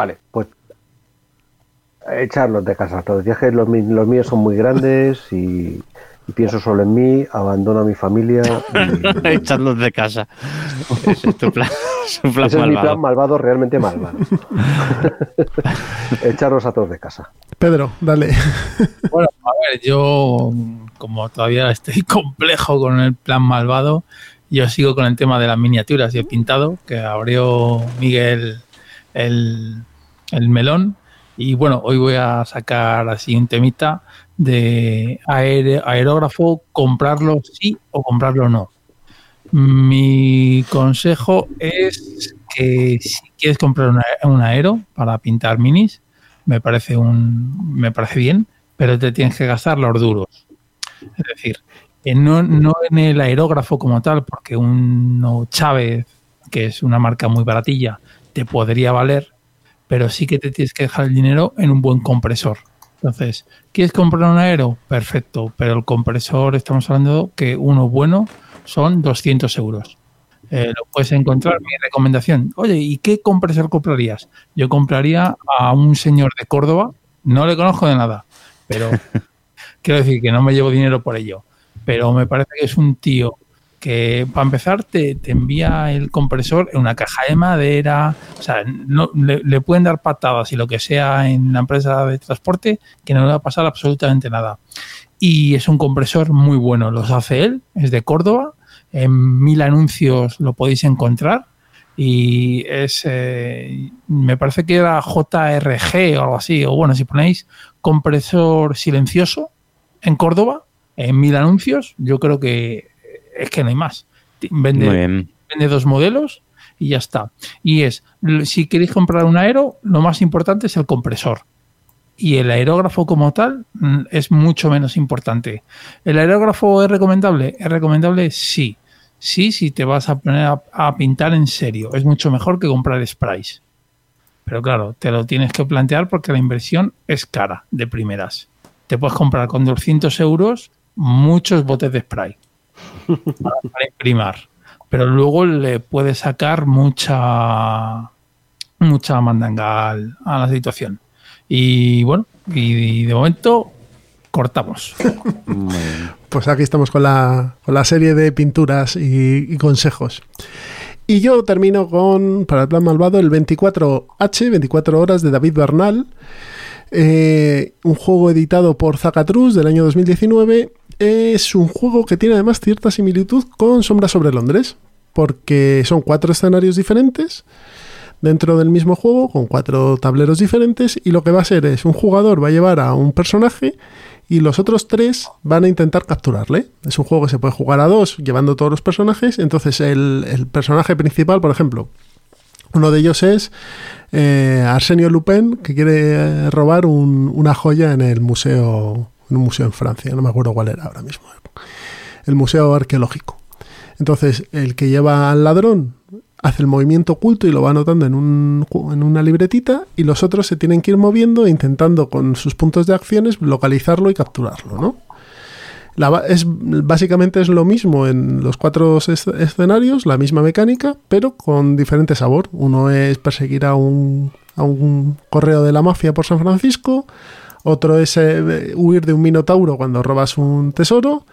Speaker 5: Vale, pues echarlos de casa. Decía que los, los míos son muy grandes y, y pienso solo en mí, abandono a mi familia. y- (laughs)
Speaker 3: Echarlos de casa. Ese es tu plan, su plan
Speaker 5: Ese es mi plan malvado, realmente malvado. (laughs) Echarlos a todos de casa.
Speaker 2: Pedro, dale.
Speaker 4: Bueno, a ver, yo como todavía estoy (laughs) complejo con el plan malvado, Yo sigo con el tema de las miniaturas y el pintado, que abrió Miguel el, el melón. Y bueno, hoy voy a sacar así un temita de aere- aerógrafo, comprarlo sí o comprarlo no. Mi consejo es que si quieres comprar un aero para pintar minis, me parece un me parece bien, pero te tienes que gastar los duros. Es decir, no, no en el aerógrafo como tal, porque un Chávez, que es una marca muy baratilla, te podría valer, pero sí que te tienes que dejar el dinero en un buen compresor. Entonces, ¿quieres comprar un aero? Perfecto, pero el compresor, estamos hablando que uno bueno son 200 euros. Eh, lo puedes encontrar, mi recomendación. Oye, ¿y qué compresor comprarías? Yo compraría a un señor de Córdoba, no le conozco de nada, pero (laughs) quiero decir que no me llevo dinero por ello. Pero me parece que es un tío que, para empezar, te, te envía el compresor en una caja de madera. O sea, no, le, le pueden dar patadas y lo que sea en la empresa de transporte, que no le va a pasar absolutamente nada. Y es un compresor muy bueno. Los hace él, es de Córdoba. En mil anuncios lo podéis encontrar. Y es, eh, me parece que era JRG o algo así. O bueno, si ponéis compresor silencioso en Córdoba, en mil anuncios, yo creo que es que no hay más. Vende, dos modelos y ya está. Y es, si queréis comprar un aero, lo más importante es el compresor. Y el aerógrafo como tal mm, es mucho menos importante. ¿El aerógrafo es recomendable? ¿Es recomendable? Sí. Sí, si te vas a poner a, a pintar en serio. Es mucho mejor que comprar sprays. Pero claro, te lo tienes que plantear porque la inversión es cara de primeras. Te puedes comprar con 200 euros muchos botes de spray para, para imprimar. Pero luego le puedes sacar mucha mucha mandanga al- a la situación. Y bueno, y, de momento cortamos.
Speaker 2: Pues aquí estamos con la, con la serie de pinturas y, y consejos. Y yo termino con, para el plan malvado, el 24H, 24 horas de David Bernal. Eh, un juego editado por Zacatrus del año 2019. Es un juego que tiene además cierta similitud con Sombra sobre Londres, porque son cuatro escenarios diferentes dentro del mismo juego, con cuatro tableros diferentes, y lo que va a ser es un jugador va a llevar a un personaje y los otros tres van a intentar capturarle. Es un juego que se puede jugar a dos, llevando todos los personajes. Entonces el, el personaje principal, por ejemplo, uno de ellos es eh, Arsenio Lupin, que quiere eh, robar un- una joya en el museo, en un museo en Francia, no me acuerdo cuál era ahora mismo. El museo arqueológico. Entonces, el que lleva al ladrón hace el movimiento oculto y lo va anotando en, un, en una libretita y los otros se tienen que ir moviendo e intentando con sus puntos de acciones localizarlo y capturarlo, ¿no? La es, básicamente es lo mismo en los cuatro es- escenarios, la misma mecánica, pero con diferente sabor. Uno es perseguir a un, a un correo de la mafia por San Francisco, otro es eh, huir de un minotauro cuando robas un tesoro,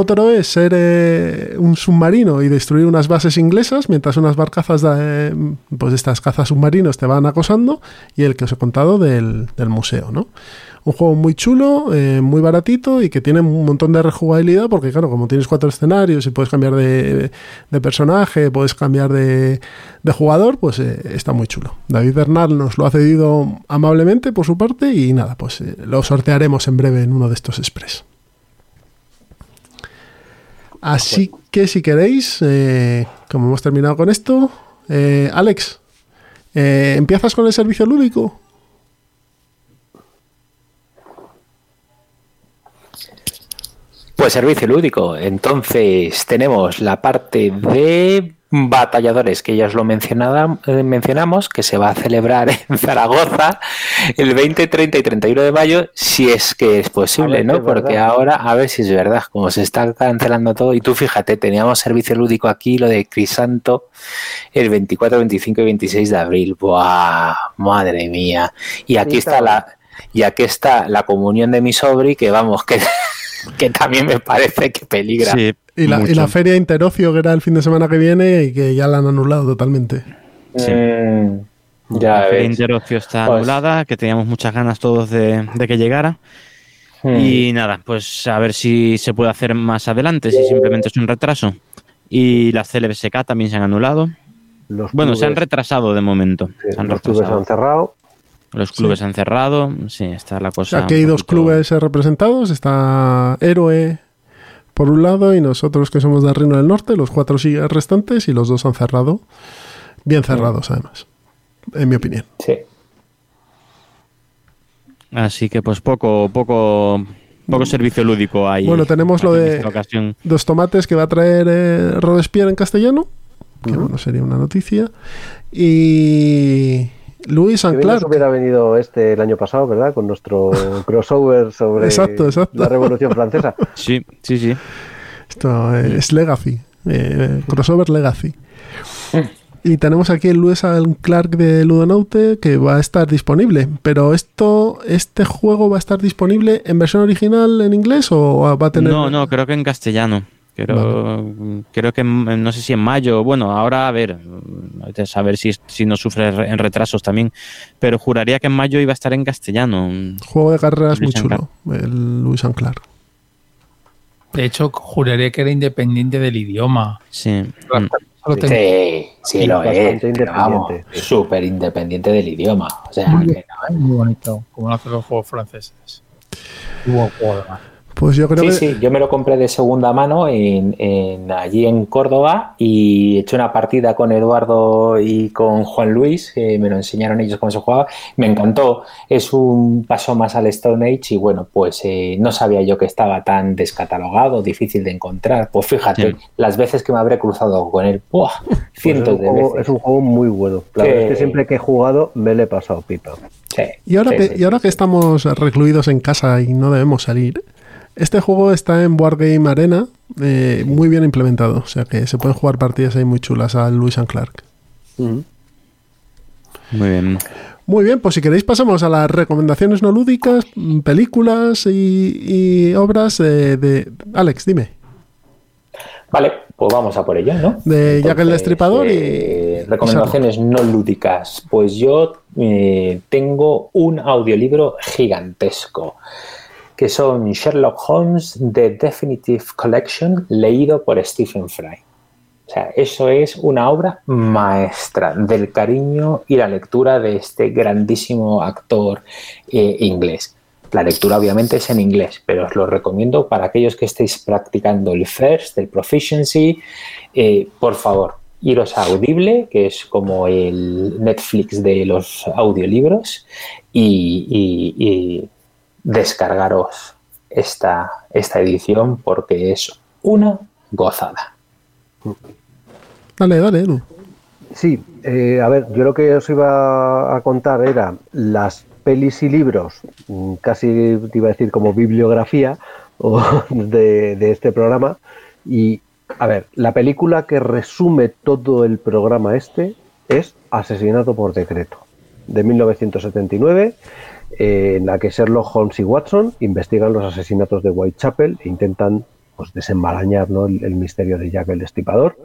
Speaker 2: otro es ser eh, un submarino y destruir unas bases inglesas mientras unas barcazas, de, eh, pues estas cazas submarinos te van acosando y el que os he contado del, del museo, ¿no? Un juego muy chulo, eh, muy baratito y que tiene un montón de rejugabilidad porque claro, como tienes cuatro escenarios y puedes cambiar de, de personaje, puedes cambiar de, de jugador, pues eh, está muy chulo. David Bernal nos lo ha cedido amablemente por su parte y nada, pues eh, lo sortearemos en breve en uno de estos express. Así que si queréis, como hemos terminado con esto, Alex, ¿empiezas con el servicio lúdico?
Speaker 1: Pues servicio lúdico. Entonces tenemos la parte de batalladores que ya os lo eh, mencionamos, que se va a celebrar (laughs) en Zaragoza el 20, 30 y 31 de mayo, si es que es posible, ¿no? Porque
Speaker 5: verdad.
Speaker 1: ahora, a ver si es verdad, como se está cancelando todo, y tú fíjate, teníamos servicio lúdico aquí, lo de Crisanto, el 24, 25 y 26 de abril. ¡Buah! Madre mía. Y aquí está la... Y aquí está la comunión de mi sobri, que vamos, que, que también me parece que peligra.
Speaker 3: Sí,
Speaker 2: Y la, y la feria Interocio, que era el fin de semana que viene y que ya la han anulado totalmente.
Speaker 3: Sí.
Speaker 1: Mm, ya
Speaker 3: la feria
Speaker 1: ves.
Speaker 3: Interocio está
Speaker 1: Pues-
Speaker 3: anulada, que teníamos muchas ganas todos de, de que llegara.
Speaker 1: Mm.
Speaker 3: Y nada, pues a ver si se puede hacer más adelante, si simplemente es un retraso. Y las CLBSK también se han anulado.
Speaker 5: Los
Speaker 3: Bueno, se han
Speaker 5: clubes-
Speaker 3: retrasado de momento.
Speaker 5: Sí,
Speaker 3: se han
Speaker 5: los clubes
Speaker 3: retrasado.
Speaker 5: han cerrado.
Speaker 3: Los clubes han cerrado. Sí, está la cosa.
Speaker 2: sea, que hay dos
Speaker 3: poquito-
Speaker 2: clubes representados. Está Héroe por un lado y nosotros que somos de Reino del Norte, los cuatro restantes y los dos han cerrado. Bien cerrados, además. En mi opinión.
Speaker 1: Sí.
Speaker 3: Así que pues poco, poco, poco servicio lúdico hay.
Speaker 2: Bueno, tenemos lo
Speaker 3: aquí
Speaker 2: de
Speaker 3: ocasión.
Speaker 2: dos tomates que va a traer eh, Robespierre en castellano. Que bueno, sería una noticia. Y Luis Anclar.
Speaker 5: hubiera venido este el año pasado, ¿verdad? Con nuestro (laughs) crossover sobre
Speaker 2: Exacto, exacto.
Speaker 5: la Revolución Francesa.
Speaker 3: Sí, sí, sí.
Speaker 2: Esto es Legacy. eh, crossover Legacy. Y tenemos aquí el and Clark de Ludonaute que va a estar disponible. Pero esto, este juego va a estar disponible en versión original en inglés o va a tener.
Speaker 3: No, no, creo que en castellano. Creo, creo que en- no sé si en mayo. Bueno, ahora a ver, a saber si, si no sufre re- en retrasos también. Pero juraría que en mayo iba a estar en castellano.
Speaker 2: Juego de carreras muy chulo. El Lewis and Clark.
Speaker 4: De hecho, juraré que era independiente del idioma.
Speaker 3: Sí.
Speaker 4: Tengo-
Speaker 1: Sí, sí lo es. vamos, súper independiente del idioma. O sea,
Speaker 4: Muy,
Speaker 1: que no-
Speaker 4: muy bonito, como lo hacen los juegos franceses. Y buen juego, además.
Speaker 2: Pues yo creo
Speaker 1: Sí,
Speaker 2: que.
Speaker 1: sí, yo me lo compré de segunda mano en, en- allí en Córdoba y he hecho una partida con Eduardo y con Juan Luis, que me lo enseñaron ellos cómo se jugaba. Me encantó, es un paso más al Stone Age y bueno, pues eh, no sabía yo que estaba tan descatalogado, difícil de encontrar. Pues fíjate,
Speaker 3: Sí.
Speaker 1: las veces que me habré cruzado con él, ¡buah!
Speaker 5: Pues es,
Speaker 1: cientos
Speaker 5: un
Speaker 1: de
Speaker 5: juego,
Speaker 1: veces.
Speaker 5: es un juego muy bueno. La
Speaker 1: Sí.
Speaker 5: verdad es que siempre que he jugado me le he pasado pipa.
Speaker 1: Sí,
Speaker 2: Y ahora,
Speaker 1: sí,
Speaker 2: que,
Speaker 1: sí,
Speaker 2: y ahora que estamos recluidos en casa y no debemos salir, este juego está en Wargame Arena, eh, muy bien implementado. O sea que se pueden jugar partidas ahí muy chulas al Lewis and Clark.
Speaker 3: Muy bien.
Speaker 2: Muy bien, pues si queréis pasamos a las recomendaciones no lúdicas, mm, películas y, y obras eh, de... Alex, dime.
Speaker 1: Vale, pues vamos a por ello, ¿no?
Speaker 2: De Jack el Destripador y-
Speaker 1: eh, recomendaciones no lúdicas. Pues yo eh, tengo un audiolibro gigantesco que son Sherlock Holmes The Definitive Collection leído por Stephen Fry. O sea, eso es una obra maestra del cariño y la lectura de este grandísimo actor eh, inglés. La lectura obviamente es en inglés, pero os lo recomiendo para aquellos que estéis practicando el FIRST, el Proficiency. eh, por favor, iros a Audible, que es como el Netflix de los audiolibros, y, descargaros esta, esta edición porque es una gozada.
Speaker 2: Dale, dale, Edu.
Speaker 5: Sí, eh, a ver, yo lo que os iba a contar era las pelis y libros, mm, casi te iba a decir como bibliografía (laughs) de, de este programa. Y, a ver, la película que resume todo el programa este es Asesinato por Decreto, de 1979, en la que Sherlock Holmes y Watson investigan los asesinatos de Whitechapel e intentan pues, desenmarañar ¿no? el, el misterio de Jack el Destripador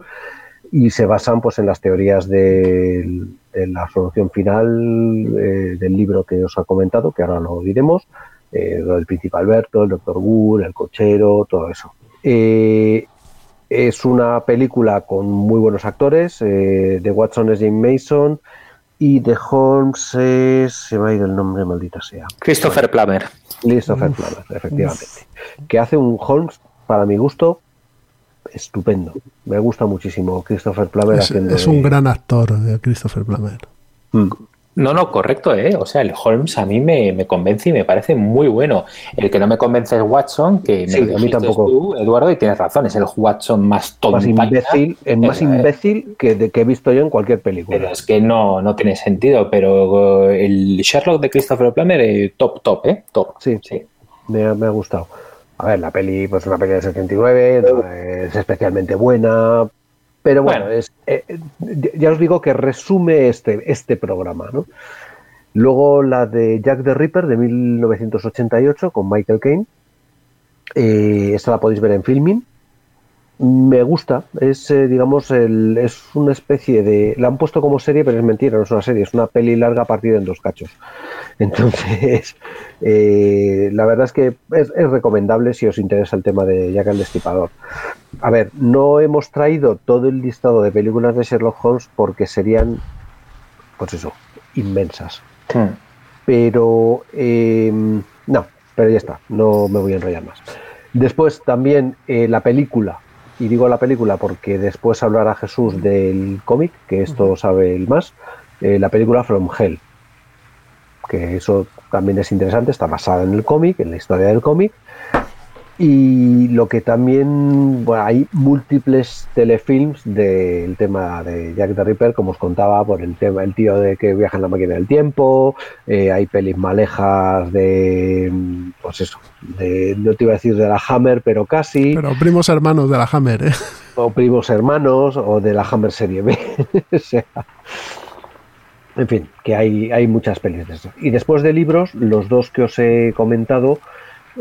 Speaker 5: y se basan pues en las teorías de, la solución final eh, del libro que os ha comentado, que ahora lo diremos, eh, del príncipe Alberto, el doctor Wood, el cochero, todo eso. Eh, es una película con muy buenos actores, eh, de Watson es James Mason y de Holmes es... se me ha ido el nombre, maldita sea.
Speaker 1: Christopher Plummer.
Speaker 5: Christopher Plummer, efectivamente. Que hace un Holmes, para mi gusto, estupendo. Me gusta muchísimo Christopher Plummer
Speaker 2: Es,
Speaker 5: haciendo.
Speaker 2: es
Speaker 5: de-
Speaker 2: un gran actor, eh, Christopher Plummer.
Speaker 1: No, no, correcto, ¿eh? O sea, el Holmes a mí me, me convence y me parece muy bueno. El que no me convence es Watson, que me
Speaker 5: Sí, a mí tampoco.
Speaker 1: tú, Eduardo, y tienes razón, es el Watson más tonto.
Speaker 5: más imbécil, más
Speaker 1: Eh,
Speaker 5: imbécil que, de, que he visto yo en cualquier
Speaker 1: Pero
Speaker 5: película.
Speaker 1: es que no, no tiene sentido, pero eh, el Sherlock de Christopher Plummer, eh, top, top, ¿eh? Top.
Speaker 5: Sí,
Speaker 1: sí.
Speaker 5: Me, ha- me ha gustado. A ver, la peli, pues una peli de 79, no es especialmente buena, pero bueno,
Speaker 1: Bueno.
Speaker 5: es, eh, eh, ya os digo que resume este, este programa, ¿no? Luego la de Jack the Ripper de 1988 con Michael Caine. Eh, esta la podéis ver en filming. Me gusta. Es, eh, digamos, el, es una especie de. La han puesto como serie, pero es mentira, no es una serie, es una peli larga partida en dos cachos. (laughs) Entonces, eh, la verdad es que es, es recomendable si os interesa el tema de Jack el Destripador. A ver, no hemos traído todo el listado de películas de Sherlock Holmes porque serían, pues eso, inmensas. Pero, eh, no, pero ya está, no me voy a enrollar más. Después también eh, la película, y digo la película porque después hablará Jesús del cómic, que esto sabe el más, eh, la película From Hell, que eso también es interesante, está basada en el cómic, en la historia del cómic, y lo que también, bueno, hay múltiples telefilms del tema de Jack the Ripper, como os contaba, por el tema, el tío de que viaja en la máquina del tiempo, eh, hay pelis malejas de, mm, pues eso, de, no te iba a decir de la Hammer, pero casi,
Speaker 2: Pero primos hermanos de la Hammer, ¿eh? (laughs)
Speaker 5: o primos hermanos, o de la Hammer Serie B, (laughs) o sea, en fin, que hay, hay muchas pelis de eso. Y después de libros, los dos que os he comentado,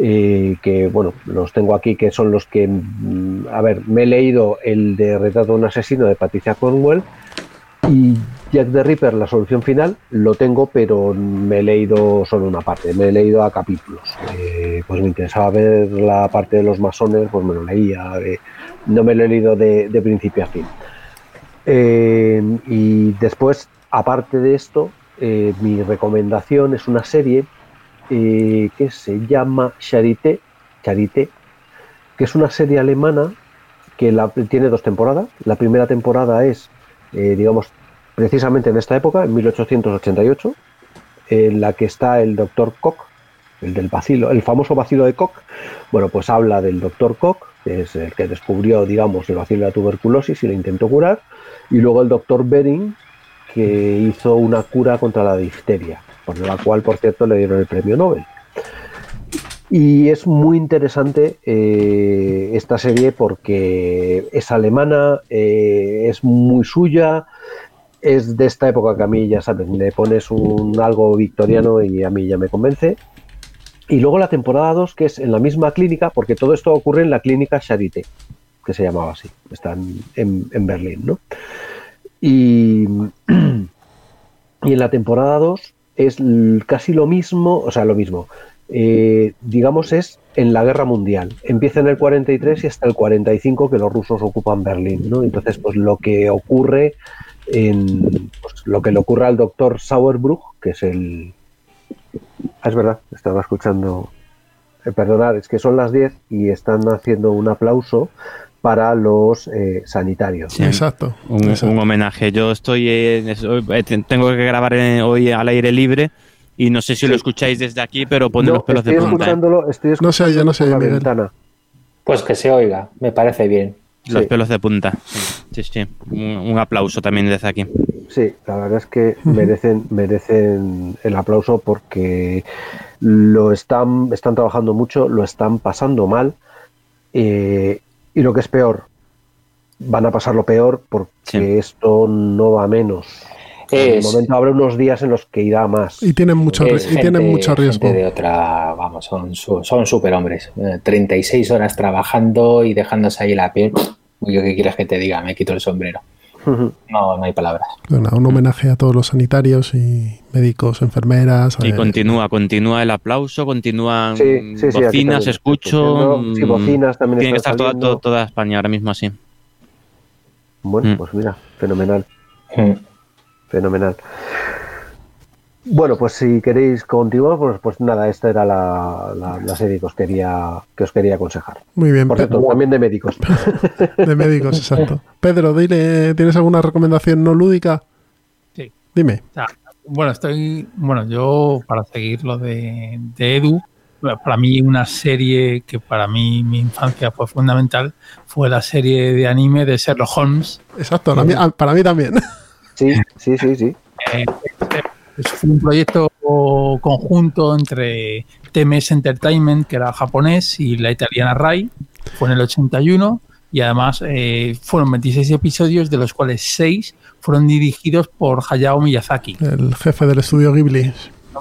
Speaker 5: eh, que bueno, los tengo aquí, que son los que, mm, a ver, me he leído el de Retrato de un asesino de Patricia Cornwell y Jack the Ripper, la solución final, lo tengo, pero me he leído solo una parte, me he leído a capítulos. Eh, pues me interesaba ver la parte de los masones, pues me lo leía, eh, no me lo he leído de, principio a fin. Y después, aparte de esto, mi recomendación es una serie eh, que se llama Charité, Charité, que es una serie alemana que tiene dos temporadas. La primera temporada es, eh, digamos, precisamente en esta época, en 1888, en la que está el doctor Koch, el del vacilo, el famoso vacilo de Koch. Bueno, pues habla del doctor Koch, que es el que descubrió, digamos, el vacilo de la tuberculosis y lo intentó curar, y luego el doctor Bering, que hizo una cura contra la difteria, por la cual, por cierto, le dieron el premio Nobel. Y es muy interesante eh, esta serie porque es alemana, eh, es muy suya, es de esta época que a mí, ya sabes, le pones un algo victoriano y a mí ya me convence. Y luego la temporada 2, que es en la misma clínica, porque todo esto ocurre en la clínica Charité, que se llamaba así, está en, en- Berlín, ¿no? Y, (clears throat) y en la temporada 2 es casi lo mismo, o sea, lo mismo. eh, digamos, es en la guerra mundial. Empieza en el 43 y hasta el 45 que los rusos ocupan Berlín, ¿no? Entonces, pues lo que ocurre en pues, lo que le ocurre al doctor Sauerbruch, que es el Ah, es verdad, estaba escuchando. Eh, perdonad, es que son las 10 y están haciendo un aplauso para los eh, sanitarios.
Speaker 3: Sí. Un, un homenaje. Yo estoy en- eh, te- tengo que grabar en- hoy al aire libre y no sé si lo escucháis desde aquí, pero pone
Speaker 5: No,
Speaker 3: los pelos de punta. ¿eh?
Speaker 5: escuchándolo, estoy
Speaker 2: No se oye, no se oye,
Speaker 5: por la
Speaker 2: Miguel.
Speaker 5: ventana.
Speaker 1: Pues que se oiga, me parece bien.
Speaker 3: Los
Speaker 5: Sí.
Speaker 3: pelos de punta. Sí, sí. Un, un aplauso también desde aquí.
Speaker 5: Sí, la verdad es que merecen, merecen el aplauso porque lo están, están trabajando mucho, lo están pasando mal eh, y lo que es peor, van a pasarlo peor porque esto no va a menos. En el momento habrá unos días en los que irá más.
Speaker 2: Y tienen mucho,
Speaker 1: Es
Speaker 2: y tienen
Speaker 1: gente-
Speaker 2: mucho riesgo.
Speaker 1: gente de otra, vamos, son, su- son superhombres. Eh, 36 horas trabajando y dejándose ahí la piel. Uy, ¿Qué quieres que te diga? Me quito el sombrero. No, no hay palabras.
Speaker 2: Bueno, un homenaje a todos los sanitarios y médicos, enfermeras.
Speaker 3: Y
Speaker 2: eh,
Speaker 3: continúa, continúa el aplauso, continúan
Speaker 5: Sí, sí, sí,
Speaker 3: bocinas, escucho.
Speaker 5: Sí,
Speaker 3: mm,
Speaker 5: bocinas también
Speaker 3: Tiene que estar toda, toda, toda España ahora mismo así.
Speaker 5: Bueno,
Speaker 3: Mm.
Speaker 5: pues mira, fenomenal. Fenomenal. Bueno, pues si queréis continuar, pues, pues nada, esta era la, la- la serie que os quería que os quería aconsejar.
Speaker 2: Muy bien,
Speaker 5: Por cierto, también de médicos. (laughs)
Speaker 2: de médicos, exacto. Pedro, dile, ¿tienes alguna recomendación no lúdica?
Speaker 4: Sí.
Speaker 2: Dime.
Speaker 4: O sea, bueno, estoy. Bueno, yo, para seguir lo de, de Edu, para mí una serie que para mí mi infancia fue fundamental fue la serie de anime de Sherlock Holmes.
Speaker 2: Exacto, mía- para mí también.
Speaker 5: Sí, sí, sí, sí.
Speaker 4: Eh, es- fue un proyecto conjunto entre TMS Entertainment, que era japonés, y la italiana Rai. Fue en el 81 y además eh, fueron 26 episodios, de los cuales 6 fueron dirigidos por Hayao Miyazaki.
Speaker 2: El jefe del estudio Ghibli.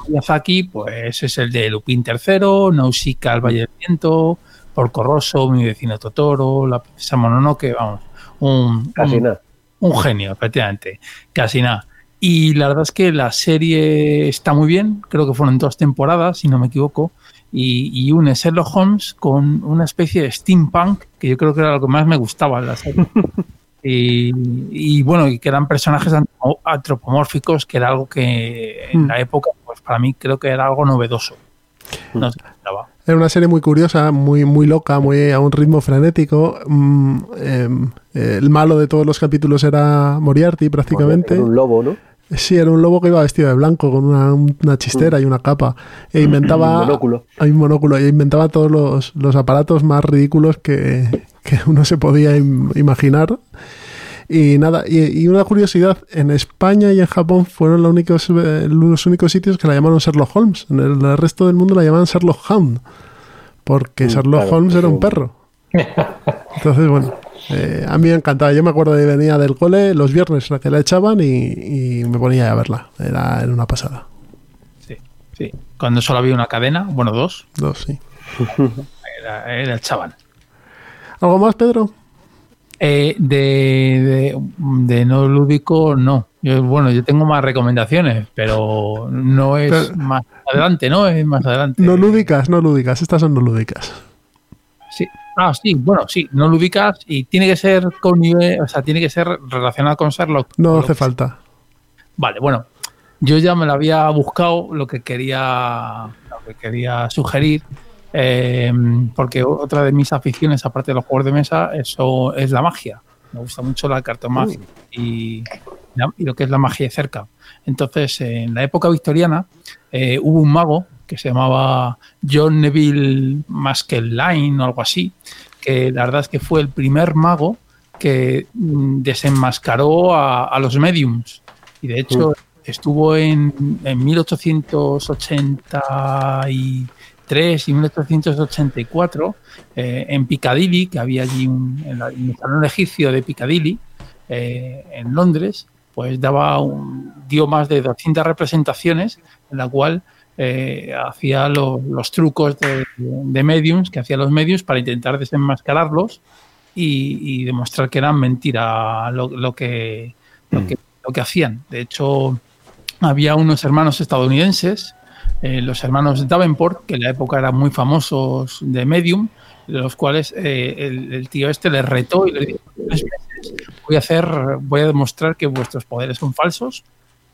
Speaker 4: Miyazaki, pues es el de Lupin III, Nausicaa, El Valle del Viento, Porco Rosso, Mi vecino Totoro, La princesa Mononoke, vamos, un,
Speaker 5: Casi
Speaker 4: un-
Speaker 5: nada.
Speaker 4: un genio, efectivamente, casi nada. Y la verdad es que la serie está muy bien, creo que fueron dos temporadas, si no me equivoco, y, y une Sherlock Holmes con una especie de steampunk, que yo creo que era lo que más me gustaba en la serie. (laughs) Y, y, bueno, y que eran personajes antropo- antropomórficos, que era algo que en la época, pues para mí creo que era algo novedoso. No.
Speaker 2: Era una serie muy curiosa, muy, muy loca, muy a un ritmo frenético. Mm, em, eh, el malo de todos los capítulos era Moriarty, prácticamente.
Speaker 5: Era un lobo, ¿no?
Speaker 2: Sí, era un lobo que iba vestido de blanco, con una, una chistera y una capa. E inventaba.
Speaker 5: Un monóculo.
Speaker 2: Hay un monóculo. E inventaba todos los, los aparatos más ridículos que, que (laughs) uno se podía im- imaginar. Y nada, y, y una curiosidad: en España y en Japón fueron los únicos, los únicos sitios que la llamaron Sherlock Holmes. En el resto del mundo la llamaban Sherlock Hound. Porque
Speaker 5: Mm,
Speaker 2: Sherlock
Speaker 5: claro,
Speaker 2: Holmes era un perro. (laughs) Entonces, bueno, eh, a mí me encantaba. Yo me acuerdo de venía del cole los viernes la que la echaban y, y me ponía a verla. Era, era una pasada.
Speaker 4: Sí, sí. Cuando solo había una cadena, bueno, dos,
Speaker 2: Dos, sí.
Speaker 4: era, era el chaval.
Speaker 2: ¿Algo más, Pedro?
Speaker 4: Eh, de, de, de no lúdico, no. Yo, bueno, yo tengo más recomendaciones, pero no es
Speaker 2: Pero-
Speaker 4: más adelante, ¿no? Es más adelante.
Speaker 2: No lúdicas, no lúdicas. Estas son no lúdicas.
Speaker 4: Sí. Ah, sí, bueno, sí, no lúdicas y tiene que ser con nivel, o sea, tiene que ser relacionado con Sherlock.
Speaker 2: No hace falta.
Speaker 4: Vale, bueno, yo ya me lo había buscado lo que quería, lo que quería sugerir, eh, porque otra de mis aficiones, aparte de los juegos de mesa, eso es la magia. Me gusta mucho la cartomagia y, la- y lo que es la magia de cerca. Entonces, en la época victoriana eh, hubo un mago que se llamaba John Neville Maskelyne o algo así, que la verdad es que fue el primer mago que mm, desenmascaró a, a los mediums. Y de hecho, estuvo en, en 1883 y 1884 eh, en Piccadilly, que había allí un, en, la- en el salón egipcio de Piccadilly, eh, en Londres, pues daba un- dio más de 200 representaciones en la cual eh, hacía lo- los trucos de, de mediums que hacían los mediums para intentar desenmascararlos y, y demostrar que eran mentira lo, lo que, lo, que, lo que hacían. De hecho, había unos hermanos estadounidenses, eh, los hermanos Davenport, que en la época eran muy famosos de medium, de los cuales eh, el, el tío este les retó y le dijo, "Tres meses voy a hacer, voy a demostrar que vuestros poderes son falsos.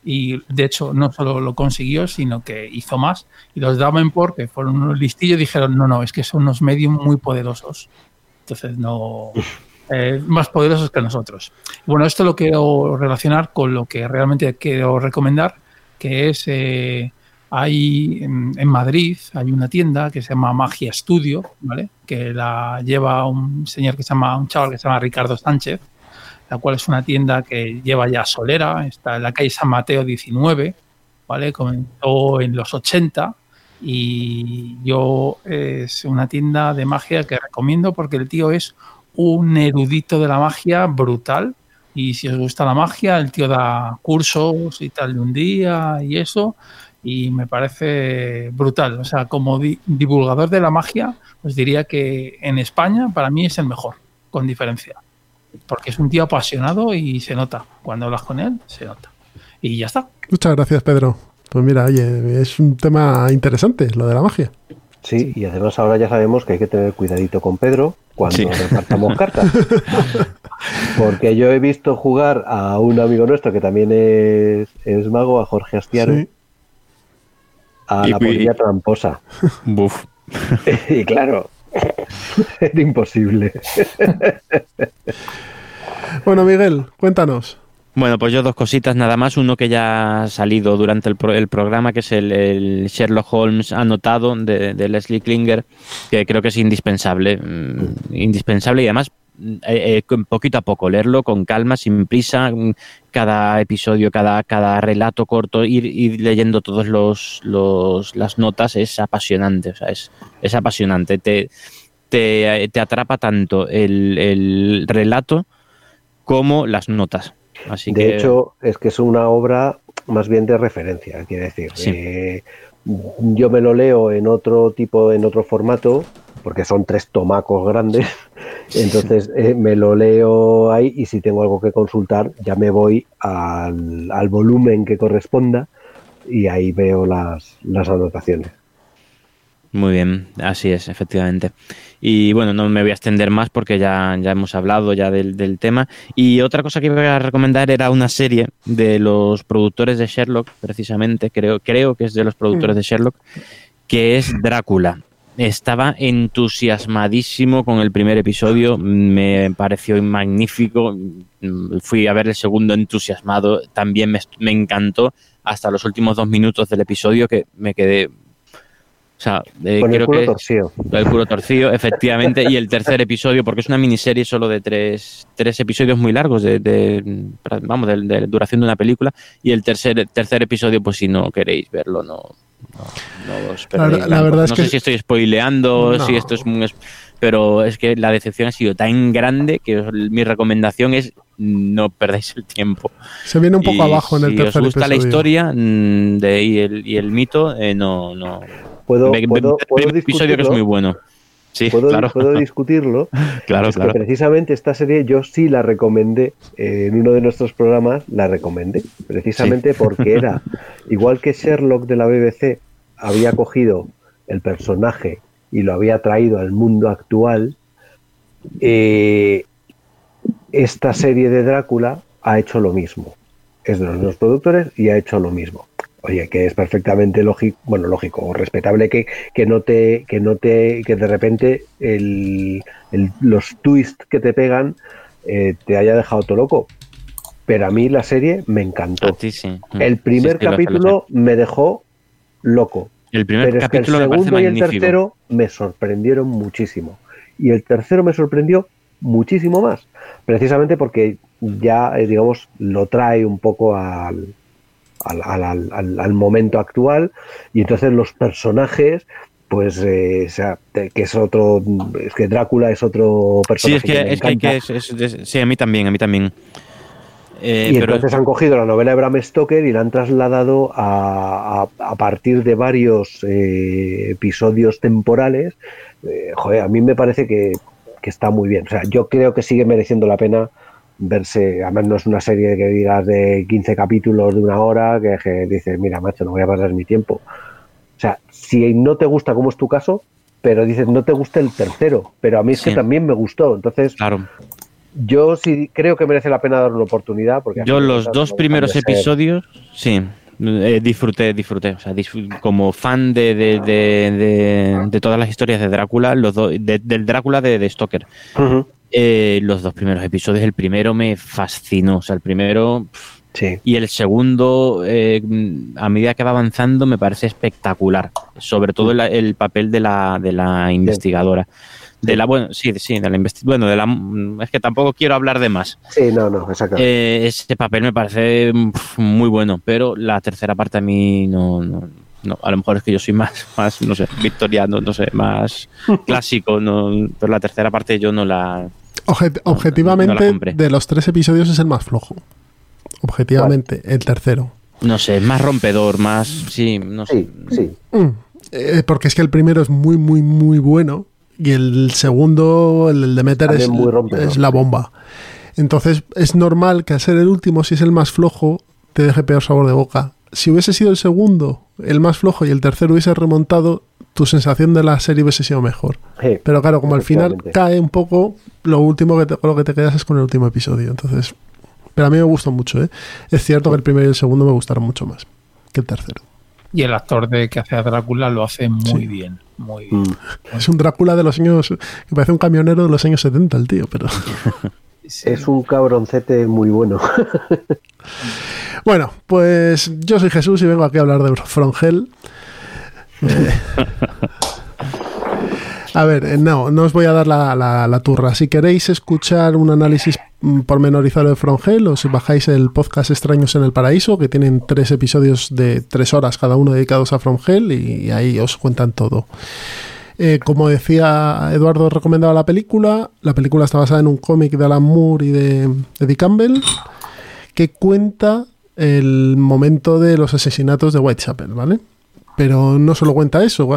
Speaker 4: Y de hecho no solo lo consiguió, sino que hizo más. Y los Davenport, que fueron unos listillos, dijeron, no, no, es que son unos medium muy poderosos. Entonces no... (laughs) eh, más poderosos que nosotros. Bueno, esto lo quiero relacionar con lo que realmente quiero recomendar, que es, eh, hay en, en Madrid, hay una tienda que se llama Magia Studio, ¿vale? Que la lleva un señor que se llama, un chaval que se llama Ricardo Sánchez, la cual es una tienda que lleva ya solera, está en la calle San Mateo 19, ¿vale? Comenzó en los 80 y yo es una tienda de magia que recomiendo porque el tío es un erudito de la magia brutal y si os gusta la magia, el tío da cursos y tal de un día y eso y me parece brutal. O sea, como di- divulgador de la magia, os diría que en España para mí es el mejor, con diferencia. Porque es un tío apasionado y se nota. Cuando hablas con él, se nota. Y ya está.
Speaker 2: Muchas gracias, Pedro. Pues mira, oye, es un tema interesante, lo de la magia.
Speaker 5: Sí, y además ahora ya sabemos que hay que tener cuidadito con Pedro cuando
Speaker 2: Sí.
Speaker 5: repartamos (laughs) cartas. Porque yo he visto jugar a un amigo nuestro que también es, es mago, a Jorge Astiaro,
Speaker 3: Sí.
Speaker 5: a
Speaker 3: Y-
Speaker 5: la polilla tramposa.
Speaker 3: Buf. (laughs)
Speaker 5: y claro, (laughs) era imposible. (laughs)
Speaker 2: Bueno, Miguel, cuéntanos.
Speaker 3: Bueno, pues yo dos cositas nada más. Uno que ya ha salido durante el, pro- el programa, que es el, el Sherlock Holmes anotado de, de Leslie Klinger, que creo que es indispensable. mm, indispensable y además eh, eh, poquito a poco, leerlo con calma, sin prisa, mm, cada episodio, cada, cada relato corto, ir, ir leyendo todos los, los las notas es apasionante, o sea, es, es apasionante. Te, te, te atrapa tanto el, el relato como las notas. Así
Speaker 5: de
Speaker 3: que,
Speaker 5: hecho, es que es una obra más bien de referencia, quiere decir.
Speaker 3: Sí.
Speaker 5: eh, yo me lo leo en otro tipo, en otro formato porque son tres tomacos grandes. (laughs) Entonces eh, me lo leo ahí y si tengo algo que consultar ya me voy al, al volumen que corresponda y ahí veo las, las anotaciones.
Speaker 3: Muy bien, así es, efectivamente. Y bueno, no me voy a extender más porque ya, ya hemos hablado ya del, del tema. Y otra cosa que iba a recomendar era una serie de los productores de Sherlock, precisamente, creo, creo que es de los productores de Sherlock, que es Drácula. Estaba entusiasmadísimo con el primer episodio, me pareció magnífico. Fui a ver el segundo entusiasmado, también me, me encantó hasta los últimos dos minutos del episodio que me quedé o sea, eh,
Speaker 5: Con el culo
Speaker 3: que
Speaker 5: torcido.
Speaker 3: el culo torcido, efectivamente, y el tercer episodio, porque es una miniserie solo de tres, tres episodios muy largos, de, de- vamos, de, de duración de una película, y el tercer, tercer episodio, pues si no queréis verlo, no, no, no os
Speaker 2: La-
Speaker 3: perdéis
Speaker 2: la
Speaker 3: gran
Speaker 2: verdad
Speaker 3: cosa.
Speaker 2: es
Speaker 3: No
Speaker 2: que-
Speaker 3: sé si estoy spoileando,
Speaker 2: No.
Speaker 3: si esto es un... Pero es que la decepción ha sido tan grande que os- mi recomendación es no perdáis el tiempo.
Speaker 2: Se viene un poco
Speaker 3: Y
Speaker 2: abajo en el
Speaker 3: si
Speaker 2: tercer
Speaker 3: os gusta la historia mm, de, y, el, y el mito, eh, no, no.
Speaker 5: Puedo,
Speaker 3: ve-
Speaker 5: puedo,
Speaker 3: el episodio que es muy bueno. Sí,
Speaker 5: puedo,
Speaker 3: claro.
Speaker 5: puedo discutirlo. (laughs)
Speaker 3: Claro,
Speaker 5: es
Speaker 3: claro.
Speaker 5: que precisamente esta serie yo sí la recomendé eh, en uno de nuestros programas, la recomendé, precisamente (laughs) porque era, igual que Sherlock de la BBC había cogido el personaje y lo había traído al mundo actual, eh, esta serie de Drácula ha hecho lo mismo. Es de los dos productores y ha hecho lo mismo. Oye, que es perfectamente lógico, bueno, lógico o respetable que, que no te, que no te, que de repente el, el- los twists que te pegan eh, te haya dejado todo loco. Pero a mí la serie me encantó.
Speaker 3: A ti sí. Mm.
Speaker 5: El primer
Speaker 3: Sí, sí, lo sé, lo
Speaker 5: capítulo me dejó loco.
Speaker 3: El primer
Speaker 5: Pero es que el
Speaker 3: capítulo me
Speaker 5: segundo y el
Speaker 3: magnífico.
Speaker 5: tercero me sorprendieron muchísimo. Y el tercero me sorprendió muchísimo más. Precisamente porque ya, eh, digamos, lo trae un poco al, al, al- al- al- momento actual. Y entonces los personajes, pues, eh, o sea, que es otro. Es que Drácula es otro
Speaker 3: Sí,
Speaker 5: personaje
Speaker 3: es que,
Speaker 5: me
Speaker 3: es que, que es- es- es- sí, a mí también, a mí también. Eh,
Speaker 5: y
Speaker 3: pero
Speaker 5: entonces han cogido la novela de Bram Stoker y la han trasladado a, a- a partir de varios eh, episodios temporales. Eh, joder, a mí me parece que, que está muy bien. O sea, yo creo que sigue mereciendo la pena verse. Además, no es una serie que digas de 15 capítulos de una hora que, que dices, mira, macho, no voy a perder mi tiempo. O sea, si no te gusta, como es tu caso, pero dices, no te gusta el tercero, pero a mí es que también me gustó. Entonces,
Speaker 3: claro.
Speaker 5: yo sí creo que merece la pena dar una oportunidad. Porque
Speaker 3: Yo los dos
Speaker 5: no
Speaker 3: primeros episodios, sí, eh, disfruté, disfruté. O sea, disfr- como fan de, de, de, todas las historias de Drácula, los dos- de- del Drácula de, Stoker.
Speaker 5: Ujú.
Speaker 3: Eh, los dos primeros episodios, el primero me fascinó. O sea, el primero. pff,
Speaker 5: Sí.
Speaker 3: Y el segundo, eh, a medida que va avanzando, me parece espectacular. Sobre todo el, el papel de la, de la investigadora. De la, bueno, sí, sí, de la Bueno, de la. Es que tampoco quiero hablar de más.
Speaker 5: Sí, no, no, exacto.
Speaker 3: Eh, ese papel me parece muy bueno, pero la tercera parte a mí no, no, no. A lo mejor es que yo soy más, (laughs) más no sé, victoriano, no sé, más (laughs) clásico, no, pero la tercera parte yo no la.
Speaker 2: Objet-
Speaker 3: no
Speaker 2: objetivamente,
Speaker 3: la
Speaker 2: de los tres episodios es el más flojo. Objetivamente, el tercero.
Speaker 3: No sé, es más rompedor, más. Sí, no sé.
Speaker 5: Sí,
Speaker 2: Mm. Eh, porque es que el primero es muy, muy, muy bueno. Y el segundo, el de Meter, es,
Speaker 5: También muy rompedor,
Speaker 2: es la bomba. Entonces, es normal que al ser el último, si es el más flojo, te deje peor sabor de boca. Si hubiese sido el segundo, el más flojo, y el tercero hubiese remontado, tu sensación de la serie hubiese sido mejor.
Speaker 5: Sí,
Speaker 2: Pero claro, como al final cae un poco, lo último que te, con lo que te quedas es con el último episodio. Entonces, pero a mí me gustó mucho, ¿eh? Es cierto que el primero y el segundo me gustaron mucho más que el tercero.
Speaker 4: Y el actor de que hace a Drácula lo hace muy
Speaker 2: Sí.
Speaker 4: bien. Muy bien.
Speaker 5: Mm.
Speaker 2: Es un Drácula de los años. que parece un camionero de los años 70, el tío, pero. (laughs)
Speaker 5: Es un cabroncete muy bueno. (laughs)
Speaker 2: Bueno, pues yo soy Jesús y vengo aquí a hablar de From Hell. Eh, (laughs) a ver, eh, no, no os voy a dar la, la- la turra. Si queréis escuchar un análisis mm, pormenorizado de From Hell, os bajáis el podcast Extraños en el Paraíso, que tienen tres episodios de tres horas cada uno dedicados a From Hell y ahí os cuentan todo. Eh, como decía Eduardo, recomendaba la película. La película está basada en un cómic de Alan Moore y de Eddie Campbell que cuenta el momento de los asesinatos de Whitechapel, ¿vale? Pero no solo cuenta eso.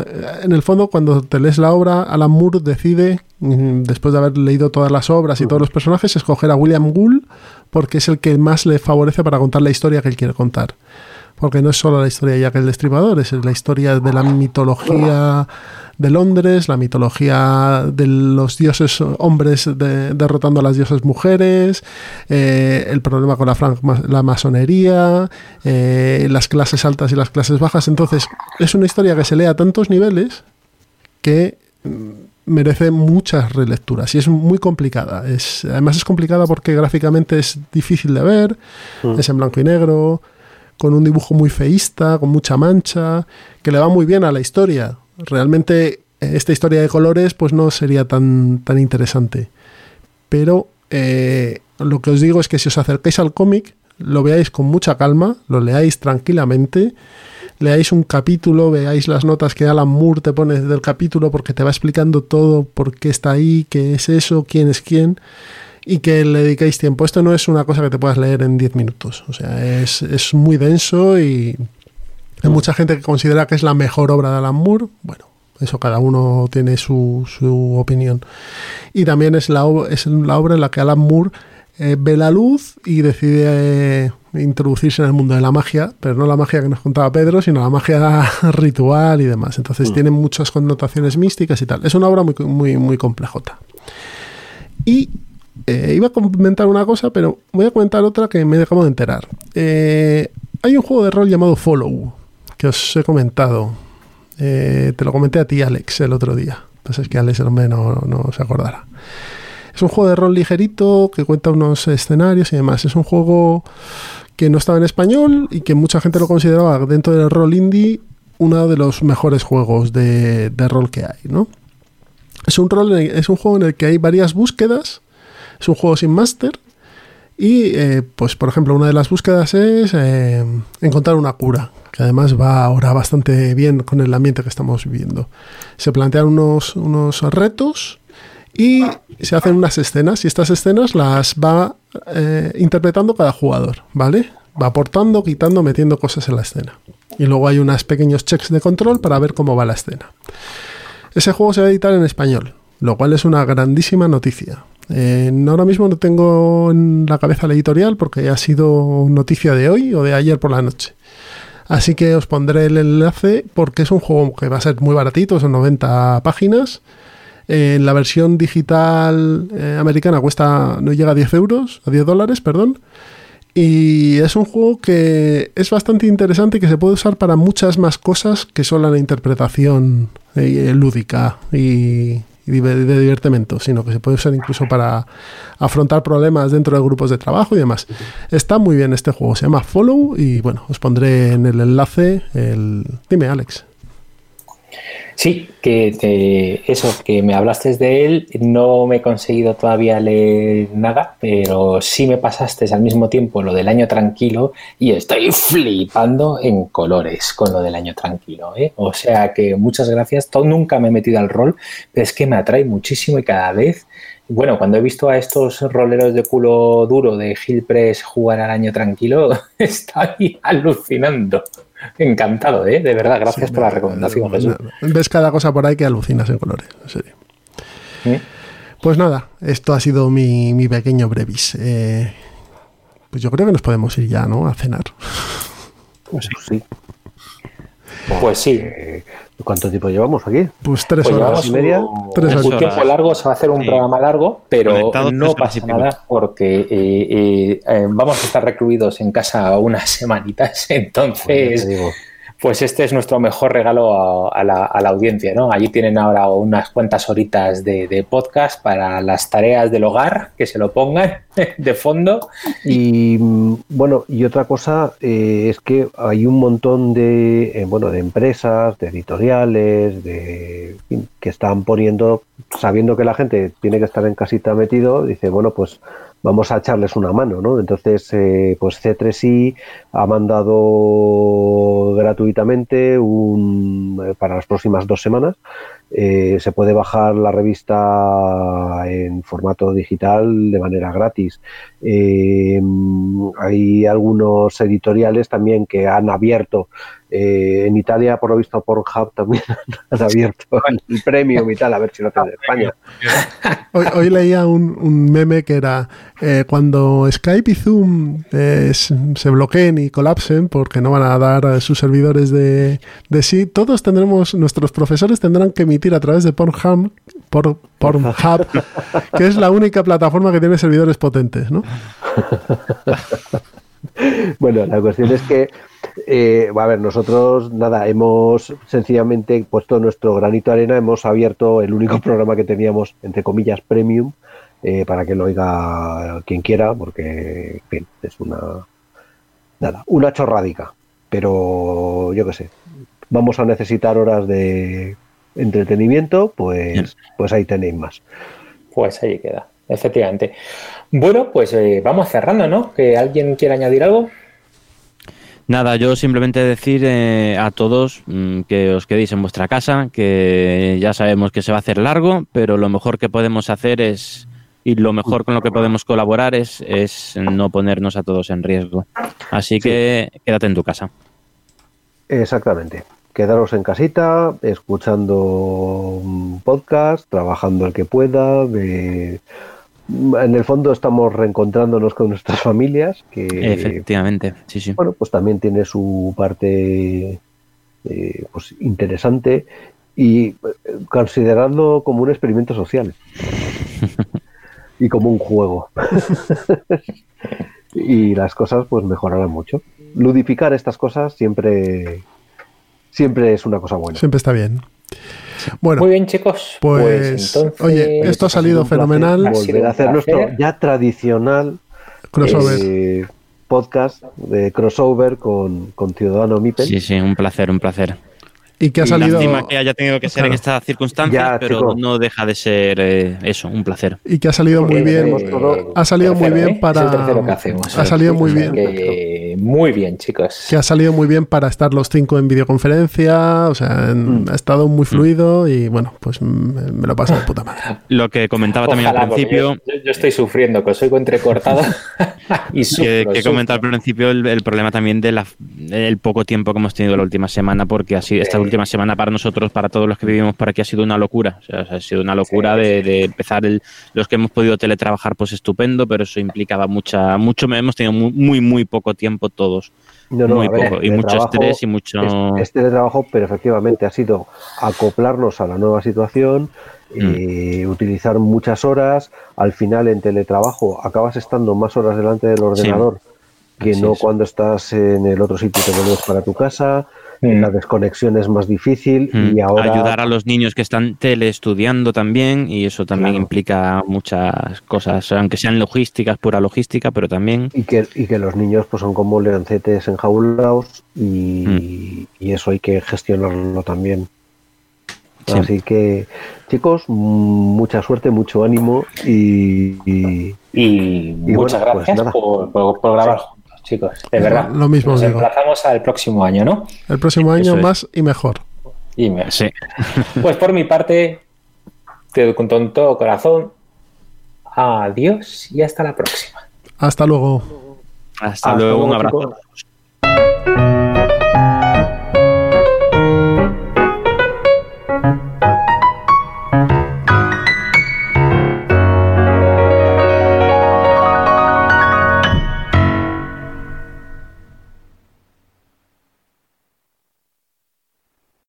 Speaker 2: En el fondo, cuando te lees la obra, Alan Moore decide, mm, después de haber leído todas las obras y todos los personajes, escoger a William Gould porque es el que más le favorece para contar la historia que él quiere contar. Porque no es solo la historia de Jack el Destripador, es la historia de la mitología de Londres, la mitología de los dioses hombres de- derrotando a las diosas mujeres, eh, el problema con la, la masonería, eh, las clases altas y las clases bajas. Entonces, es una historia que se lee a tantos niveles que mm, merece muchas relecturas y es muy complicada. Es, además es complicada porque gráficamente es difícil de ver, es en blanco y negro, con un dibujo muy feísta, con mucha mancha, que le va muy bien a la historia. Realmente esta historia de colores pues no sería tan, tan interesante. Pero eh, lo que os digo es que si os acercáis al cómic, lo veáis con mucha calma, lo leáis tranquilamente, leáis un capítulo, veáis las notas que Alan Moore te pone del capítulo porque te va explicando todo, por qué está ahí, qué es eso, quién es quién, y que le dediquéis tiempo. Esto no es una cosa que te puedas leer en 10 minutos, o sea, es, es muy denso y hay mucha gente que considera que es la mejor obra de Alan Moore. Bueno, eso cada uno tiene su, su opinión. Y también es la, ob- es la obra en la que Alan Moore eh, ve la luz y decide eh, introducirse en el mundo de la magia, pero no la magia que nos contaba Pedro, sino la magia (laughs) ritual y demás. Entonces tiene muchas connotaciones místicas y tal. Es una obra muy, muy, muy complejota. Y eh, iba a comentar una cosa, pero voy a comentar otra que me acabo de enterar. Hay un juego de rol llamado Follow, que os he comentado. Eh, te lo comenté a ti, Alex, el otro día. Pues es que Alex, no, no se acordará. Es un juego de rol ligerito que cuenta unos escenarios y demás. Es un juego que no estaba en español y que mucha gente lo consideraba dentro del rol indie uno de los mejores juegos de, de rol que hay, ¿no? Es un, rol, es un juego en el que hay varias búsquedas. Es un juego sin máster. Y, eh, pues, por ejemplo, una de las búsquedas es eh, encontrar una cura, que además va ahora bastante bien con el ambiente que estamos viviendo. Se plantean unos, unos retos y se hacen unas escenas, y estas escenas las va eh, interpretando cada jugador, ¿vale? Va aportando, quitando, metiendo cosas en la escena. Y luego hay unos pequeños checks de control para ver cómo va la escena. Ese juego se va a editar en español, lo cual es una grandísima noticia. Eh, ahora mismo no tengo en la cabeza la editorial porque ha sido noticia de hoy o de ayer por la noche. Así que os pondré el enlace porque es un juego que va a ser muy baratito, son 90 páginas. Eh, la versión digital eh, americana cuesta, no llega a 10 euros, a 10 dólares, perdón. Y es un juego que es bastante interesante y que se puede usar para muchas más cosas que solo la interpretación eh, lúdica y, de, de divertimento, sino que se puede usar incluso para afrontar problemas dentro de grupos de trabajo y demás. Está muy bien este juego, se llama Follow y bueno, os pondré en el enlace el... Dime, Alex.
Speaker 1: Sí, que te- eso, que me hablaste de él, no me he conseguido todavía leer nada, pero sí me pasaste al mismo tiempo lo del año tranquilo y estoy flipando en colores con lo del año tranquilo. ¿eh? O sea que muchas gracias, todo, nunca me he metido al rol, pero es que me atrae muchísimo y cada vez, bueno, cuando he visto a estos roleros de culo duro de Gil Press jugar al año tranquilo, (laughs) estoy alucinando. Encantado, ¿eh? de verdad, gracias por la recomendación, Jesús.
Speaker 2: Ves cada cosa por ahí que alucinas en colores, en serio.
Speaker 1: ¿Eh?
Speaker 2: Pues nada, esto ha sido mi, mi pequeño brevis. Eh, pues yo creo que nos podemos ir ya, ¿no? A cenar.
Speaker 5: Pues sí.
Speaker 1: Pues sí.
Speaker 5: Eh, ¿Cuánto tiempo llevamos aquí?
Speaker 2: Pues tres
Speaker 1: Pues
Speaker 2: horas.
Speaker 1: llevamos
Speaker 5: y media.
Speaker 1: un-
Speaker 2: Tres
Speaker 1: un
Speaker 2: horas.
Speaker 1: tiempo largo, se va a hacer un
Speaker 3: Sí.
Speaker 1: programa largo, pero no pasa nada porque eh, eh, eh, vamos a estar recluidos en casa unas semanitas, (laughs) entonces. Pues este es nuestro mejor regalo a, la, audiencia, ¿no? Allí tienen ahora unas cuantas horitas de, podcast para las tareas del hogar, que se lo pongan (laughs) de fondo.
Speaker 5: Y bueno, y otra cosa eh, es que hay un montón de eh, bueno de empresas, de editoriales, de que están poniendo, sabiendo que la gente tiene que estar en casita metido, dice bueno pues vamos a echarles una mano, ¿no? Entonces eh, pues C3I ha mandado gratuitamente un eh, para las próximas dos semanas Eh, se puede bajar la revista en formato digital de manera gratis. Eh, hay algunos editoriales también que han abierto. eh, en Italia, por lo visto, Pornhub también (laughs) han abierto el premium y tal, a ver si lo hacen en (laughs) España.
Speaker 2: Hoy, hoy leía un, un meme que era eh, cuando Skype y Zoom eh, se bloqueen y colapsen porque no van a dar a sus servidores de, de sí, todos tendremos, nuestros profesores tendrán que emitir a través de Pornhub, por, Pornhub (laughs) que es la única plataforma que tiene servidores potentes, ¿no? (laughs)
Speaker 5: Bueno, la cuestión es que, eh, a ver, nosotros, nada, hemos sencillamente puesto nuestro granito de arena, hemos abierto el único (laughs) programa que teníamos, entre comillas, premium, eh, para que lo oiga quien quiera, porque, en fin, es una, nada, una chorradica. Pero, yo qué sé, vamos a necesitar horas de entretenimiento, pues, pues ahí tenéis más.
Speaker 1: Pues ahí queda, efectivamente. Bueno, pues eh, vamos cerrando, ¿no? ¿Que alguien quiera añadir algo?
Speaker 3: Nada, yo simplemente decir eh, a todos mm, que os quedéis en vuestra casa, que ya sabemos que se va a hacer largo, pero lo mejor que podemos hacer es, y lo mejor con lo que podemos colaborar es, es no ponernos a todos en riesgo. Así que quédate en tu casa.
Speaker 5: Exactamente. Quedaros en casita, escuchando un podcast, trabajando el que pueda. En el fondo estamos reencontrándonos con nuestras familias, que
Speaker 3: Efectivamente, sí, sí.
Speaker 5: bueno, pues también tiene su parte eh, pues interesante y eh, considerarlo como un experimento social (laughs) y como un juego. (laughs) y las cosas pues mejorarán mucho. Ludificar estas cosas siempre siempre es una cosa buena.
Speaker 2: Siempre está bien. Bueno,
Speaker 1: Muy bien, chicos.
Speaker 2: pues,
Speaker 1: entonces,
Speaker 2: oye, esto ha salido
Speaker 5: un placer
Speaker 2: fenomenal.
Speaker 5: Volver a hacer nuestro ya tradicional
Speaker 2: Crossover.
Speaker 5: eh, podcast de crossover con, con Ciudadano Mipel.
Speaker 3: Sí, sí, un placer, un placer.
Speaker 2: Y que ha salido.
Speaker 3: lástima que haya tenido que ser en estas circunstancias,
Speaker 5: Ya,
Speaker 3: pero
Speaker 5: chico.
Speaker 3: no deja de ser eh, eso, un placer.
Speaker 2: Y que ha salido muy
Speaker 1: Eh,
Speaker 2: bien. Ha salido muy bien
Speaker 1: ¿eh? Es
Speaker 2: para. Ha salido muy bien.
Speaker 1: Que, muy bien, chicos.
Speaker 2: Que ha salido muy bien para estar los cinco en videoconferencia. O sea, en- ha estado muy fluido y bueno, pues mm, me lo paso de puta madre. (laughs)
Speaker 3: Lo que comentaba también al principio,
Speaker 1: Yo, estoy sufriendo, que os oigo entrecortado. (laughs) y
Speaker 3: que,
Speaker 1: sufro,
Speaker 3: que
Speaker 1: sufro.
Speaker 3: comentaba al principio el, el problema también del el poco tiempo que hemos tenido la última semana, porque así esta última semana para nosotros, para todos los que vivimos por aquí, ha sido una locura. O sea, ha sido una locura de, de empezar el, los que hemos podido teletrabajar, pues estupendo, pero eso implicaba mucha, mucho, hemos tenido muy, muy, muy poco tiempo todos.
Speaker 5: No, no,
Speaker 3: muy
Speaker 5: ver,
Speaker 3: poco. Y mucho
Speaker 5: trabajo
Speaker 3: estrés y mucho.
Speaker 5: Es, es teletrabajo, pero efectivamente ha sido acoplarnos a la nueva situación, eh, utilizar muchas horas. Al final, en teletrabajo, acabas estando más horas delante del ordenador que no cuando estás en el otro sitio y te vuelves para tu casa.
Speaker 1: Mm.
Speaker 5: La desconexión es más difícil
Speaker 3: Mm,
Speaker 5: y ahora.
Speaker 3: Ayudar a los niños que están teleestudiando también, y eso también
Speaker 5: Claro.
Speaker 3: implica muchas cosas, aunque sean logísticas, pura logística, pero también.
Speaker 5: Y que, y que los niños pues son como leoncetes enjaulados y,
Speaker 3: Mm.
Speaker 5: y eso hay que gestionarlo también.
Speaker 3: Sí.
Speaker 5: Así que, chicos, mm, mucha suerte, mucho ánimo y, y-
Speaker 1: Y, muchas
Speaker 5: bueno, pues
Speaker 1: gracias por, por- por grabar chicos. De verdad.
Speaker 2: Lo mismo
Speaker 1: Nos
Speaker 2: os digo.
Speaker 1: emplazamos al próximo año, ¿no?
Speaker 2: El próximo año
Speaker 3: Eso es.
Speaker 2: más y mejor.
Speaker 1: Y me-
Speaker 3: Sí. (laughs)
Speaker 1: Pues por mi parte, te doy con todo corazón. Adiós y hasta la próxima.
Speaker 2: Hasta luego.
Speaker 3: Hasta,
Speaker 5: Hasta
Speaker 3: luego, un abrazo.
Speaker 5: chicos.